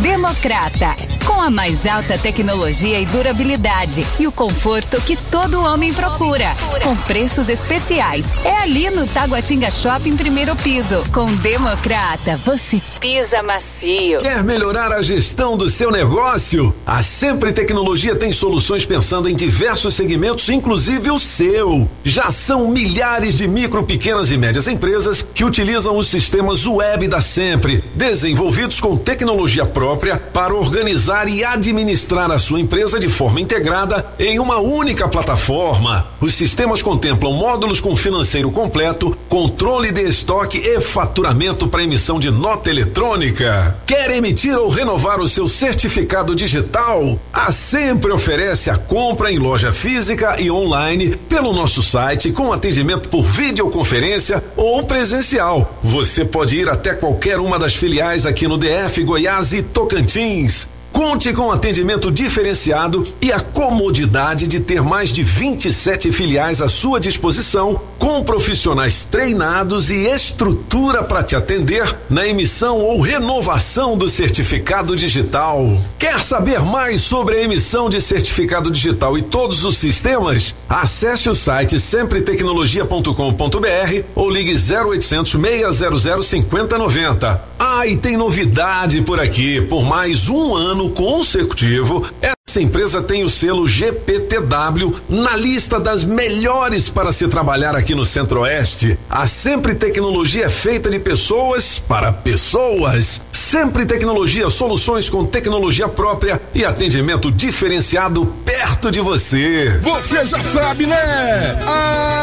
Democrata, com a mais alta tecnologia e durabilidade e o conforto que todo homem procura, com preços especiais. É ali no Taguatinga Shopping, primeiro piso. Com Democrata, você pisa macio. Quer melhorar a gestão do seu negócio? A Sempre Tecnologia tem soluções pensando em diversos segmentos, inclusive o seu. Já são milhares de micro, pequenas e médias empresas que utilizam os sistemas web da Sempre, desenvolvidos com tecnologia própria para organizar e administrar a sua empresa de forma integrada em uma única plataforma. Os sistemas contemplam módulos com financeiro completo, controle de estoque e faturamento para emissão de nota eletrônica. Quer emitir ou renovar o seu certificado digital? A Sempre oferece a compra em loja física e online pelo nosso site com atendimento por videoconferência ou presencial. Você pode ir até qualquer uma das filiais aqui no DF, Goiás e Tocantins. Conte com atendimento diferenciado e a comodidade de ter mais de 27 filiais à sua disposição, com profissionais treinados e estrutura para te atender na emissão ou renovação do certificado digital. Quer saber mais sobre a emissão de certificado digital e todos os sistemas? Acesse o site sempretecnologia.com.br ou ligue 0800 600 5090. Ah, e tem novidade por aqui. Por mais um ano consecutivo, essa empresa tem o selo GPTW na lista das melhores para se trabalhar aqui no Centro-Oeste. A Sempre Tecnologia é feita de pessoas para pessoas. Sempre Tecnologia, soluções com tecnologia própria e atendimento diferenciado perto de você. Você já sabe, né?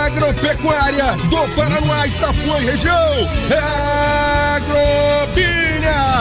Agropecuária do Paraná, Itapuã e região. É Agrobinha.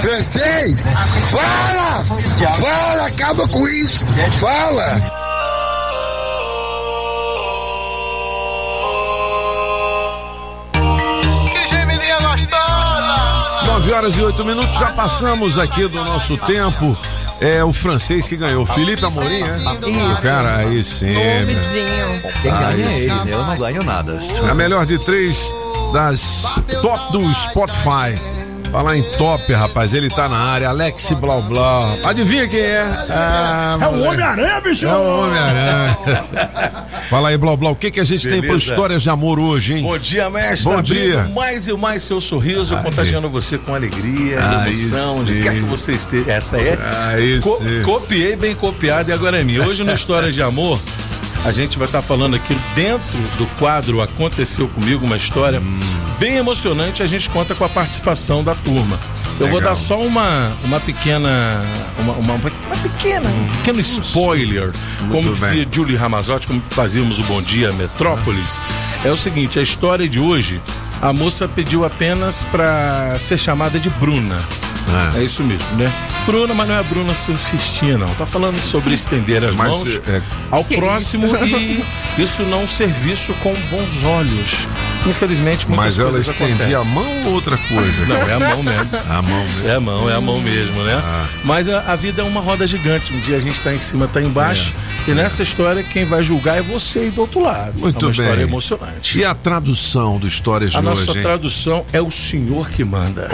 Francês, fala! Fala, acaba com isso! Fala! 9 horas e 8 minutos, já passamos aqui do nosso tempo. É o francês que ganhou. Felipe Amorim, é? Isso. Cara, aí sim. Duvidinho. Quem ganha é ele, né? Eu não ganho nada. A melhor de três das top do Spotify. Falar em top, rapaz, ele tá na área, Alex Blau Blau. Adivinha quem é? Ah, É o. Homem-Aranha, bicho! É o Homem-Aranha. Fala aí, Blau Blau, o que, que a gente tem para Beleza. histórias de amor hoje, hein? Bom dia, mestre. Bom dia. Mais e mais seu sorriso, Aí. contagiando você com alegria, Aí emoção, de sim. quer que você esteja. Essa é. Aí Co- sim. copiei bem copiado e agora é minha. Hoje no História de Amor, a gente vai estar falando aqui dentro do quadro Aconteceu Comigo, uma história Hum. Bem emocionante. A gente conta com a participação da turma. Eu vou dar só uma, uma pequena. Uma, uma, uma pequena. Um pequeno spoiler. Muito como dizia Julie Ramazotti, como fazíamos o Bom Dia Metrópolis. É o seguinte: a história de hoje, a moça pediu apenas para ser chamada de Bruna. É isso mesmo, né? Bruna, mas não é a Bruna surfistinha, não. Tá falando sobre estender as Mas, mãos é, ao Que próximo isso? e isso não ser visto com bons olhos. Infelizmente, muitas Mas ela estendia acontecem. a mão ou outra coisa? Não, é a mão mesmo. A mão mesmo. É a mão, é a mão mesmo, né? Ah. Mas a, a vida é uma roda gigante. Um dia a gente tá em cima, tá embaixo. E nessa história, quem vai julgar é você e do outro lado. Muito é uma bem. história emocionante. E a tradução do Histórias de A hoje, nossa hein? tradução é o senhor que manda.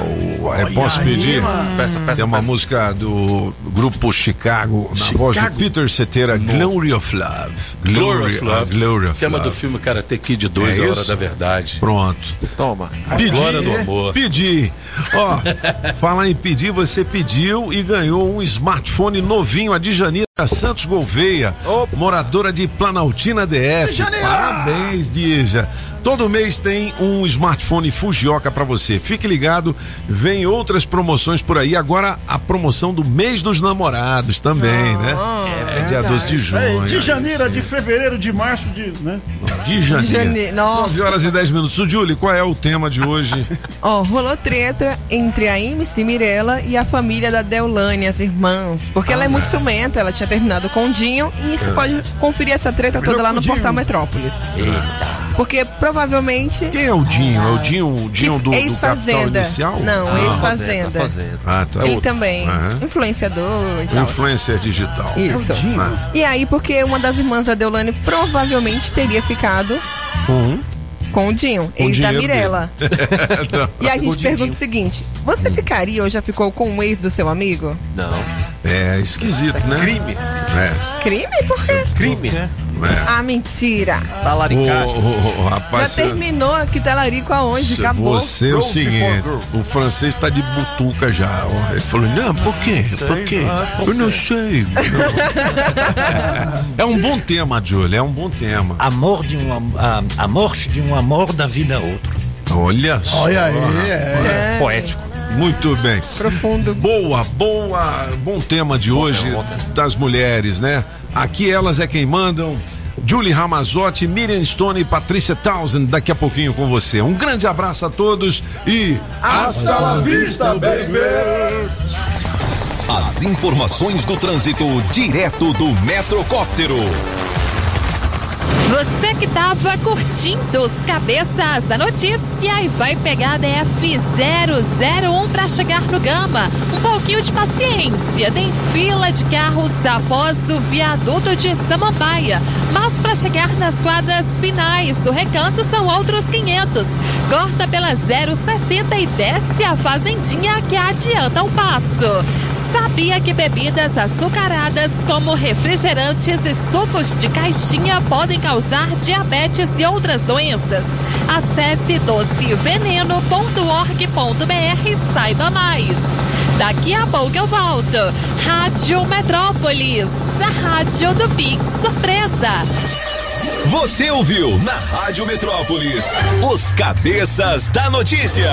É, posso pedir? Peça, peça, Tem uma peça. música do grupo Chicago, na voz do Peter Cetera, Glory of Love. Glory of Love. Glory of Tema Love. do filme Karate Kid 2, É A Hora da Verdade. Pronto. Toma. A glória do amor. Pedi. Ó, falar em pedir, você pediu e ganhou um smartphone novinho, a Djanira Santos Gouveia, moradora de Planaltina DF. Djanira! Parabéns, Dija. Todo mês tem um smartphone Fujioka pra você. Fique ligado, vem outras promoções por aí. Agora a promoção do mês dos namorados também, né? É dia 12 de junho. É, de é janeiro, de fevereiro, de março, de. Né? De janeiro. janeiro, nossa. 9 horas e 10 minutos. Julie, qual é o tema de hoje? Ó, rolou treta entre a MC Mirella e a família da Deolane, as irmãs. Porque ela é muito ciumenta, ela tinha terminado com o Dinho. E você É. pode conferir essa treta toda lá no portal Metrópolis. Porque provavelmente. Quem é o Dinho? É o Dinho, o Dinho do, do Capital Ex-Fazenda. Inicial? Não, Ah. ex-Fazenda. Fazenda. Ah, tá. Ele Outro. também. Aham. Influenciador e tal. Influencer digital. Isso. Ah. E aí, porque uma das irmãs da Deolane provavelmente teria ficado Com com o Dinho, Com o ex da Mirella. E a gente Dinho. pergunta o seguinte: você ficaria ou já ficou com o ex do seu amigo? Não. É esquisito, né? Crime. É. Crime? Por quê? Crime. É. Ah, mentira. Talaricagem. ô, Já rapaz, você- terminou aqui talarico aonde? Acabou. você é o seguinte, o francês tá de butuca já. ó. Ele falou, não, por quê? Por quê? Eu não sei. Não. É um bom tema, Júlio, é um bom tema. Amor de um a, a morte de um amor da vida a outro. Olha só. Olha aí, rapaz. é. Poético. Muito bem. Profundo. Boa, boa, bom tema de hoje tema, bom tema. das mulheres, né? Aqui elas é quem mandam. Julie Ramazotti, Miriam Stone e Patrícia Townsend, daqui a pouquinho com você. Um grande abraço a todos e Hasta la vista, baby! As informações do trânsito direto do Metrocóptero. Você que tava curtindo os cabeças da notícia e vai pegar a DF 001 para chegar no Gama. Um pouquinho de paciência. Tem fila de carros após o viaduto de Samambaia. Mas para chegar nas quadras finais do recanto são outros 500. Corta pela 060 e desce a fazendinha que adianta o passo. Sabia que bebidas açucaradas, como refrigerantes e sucos de caixinha, podem causar diabetes e outras doenças? Acesse doceveneno.org.br e saiba mais. Daqui a pouco eu volto. Rádio Metrópolis, a rádio do Pix Surpresa. Você ouviu na Rádio Metrópolis os cabeças da notícia.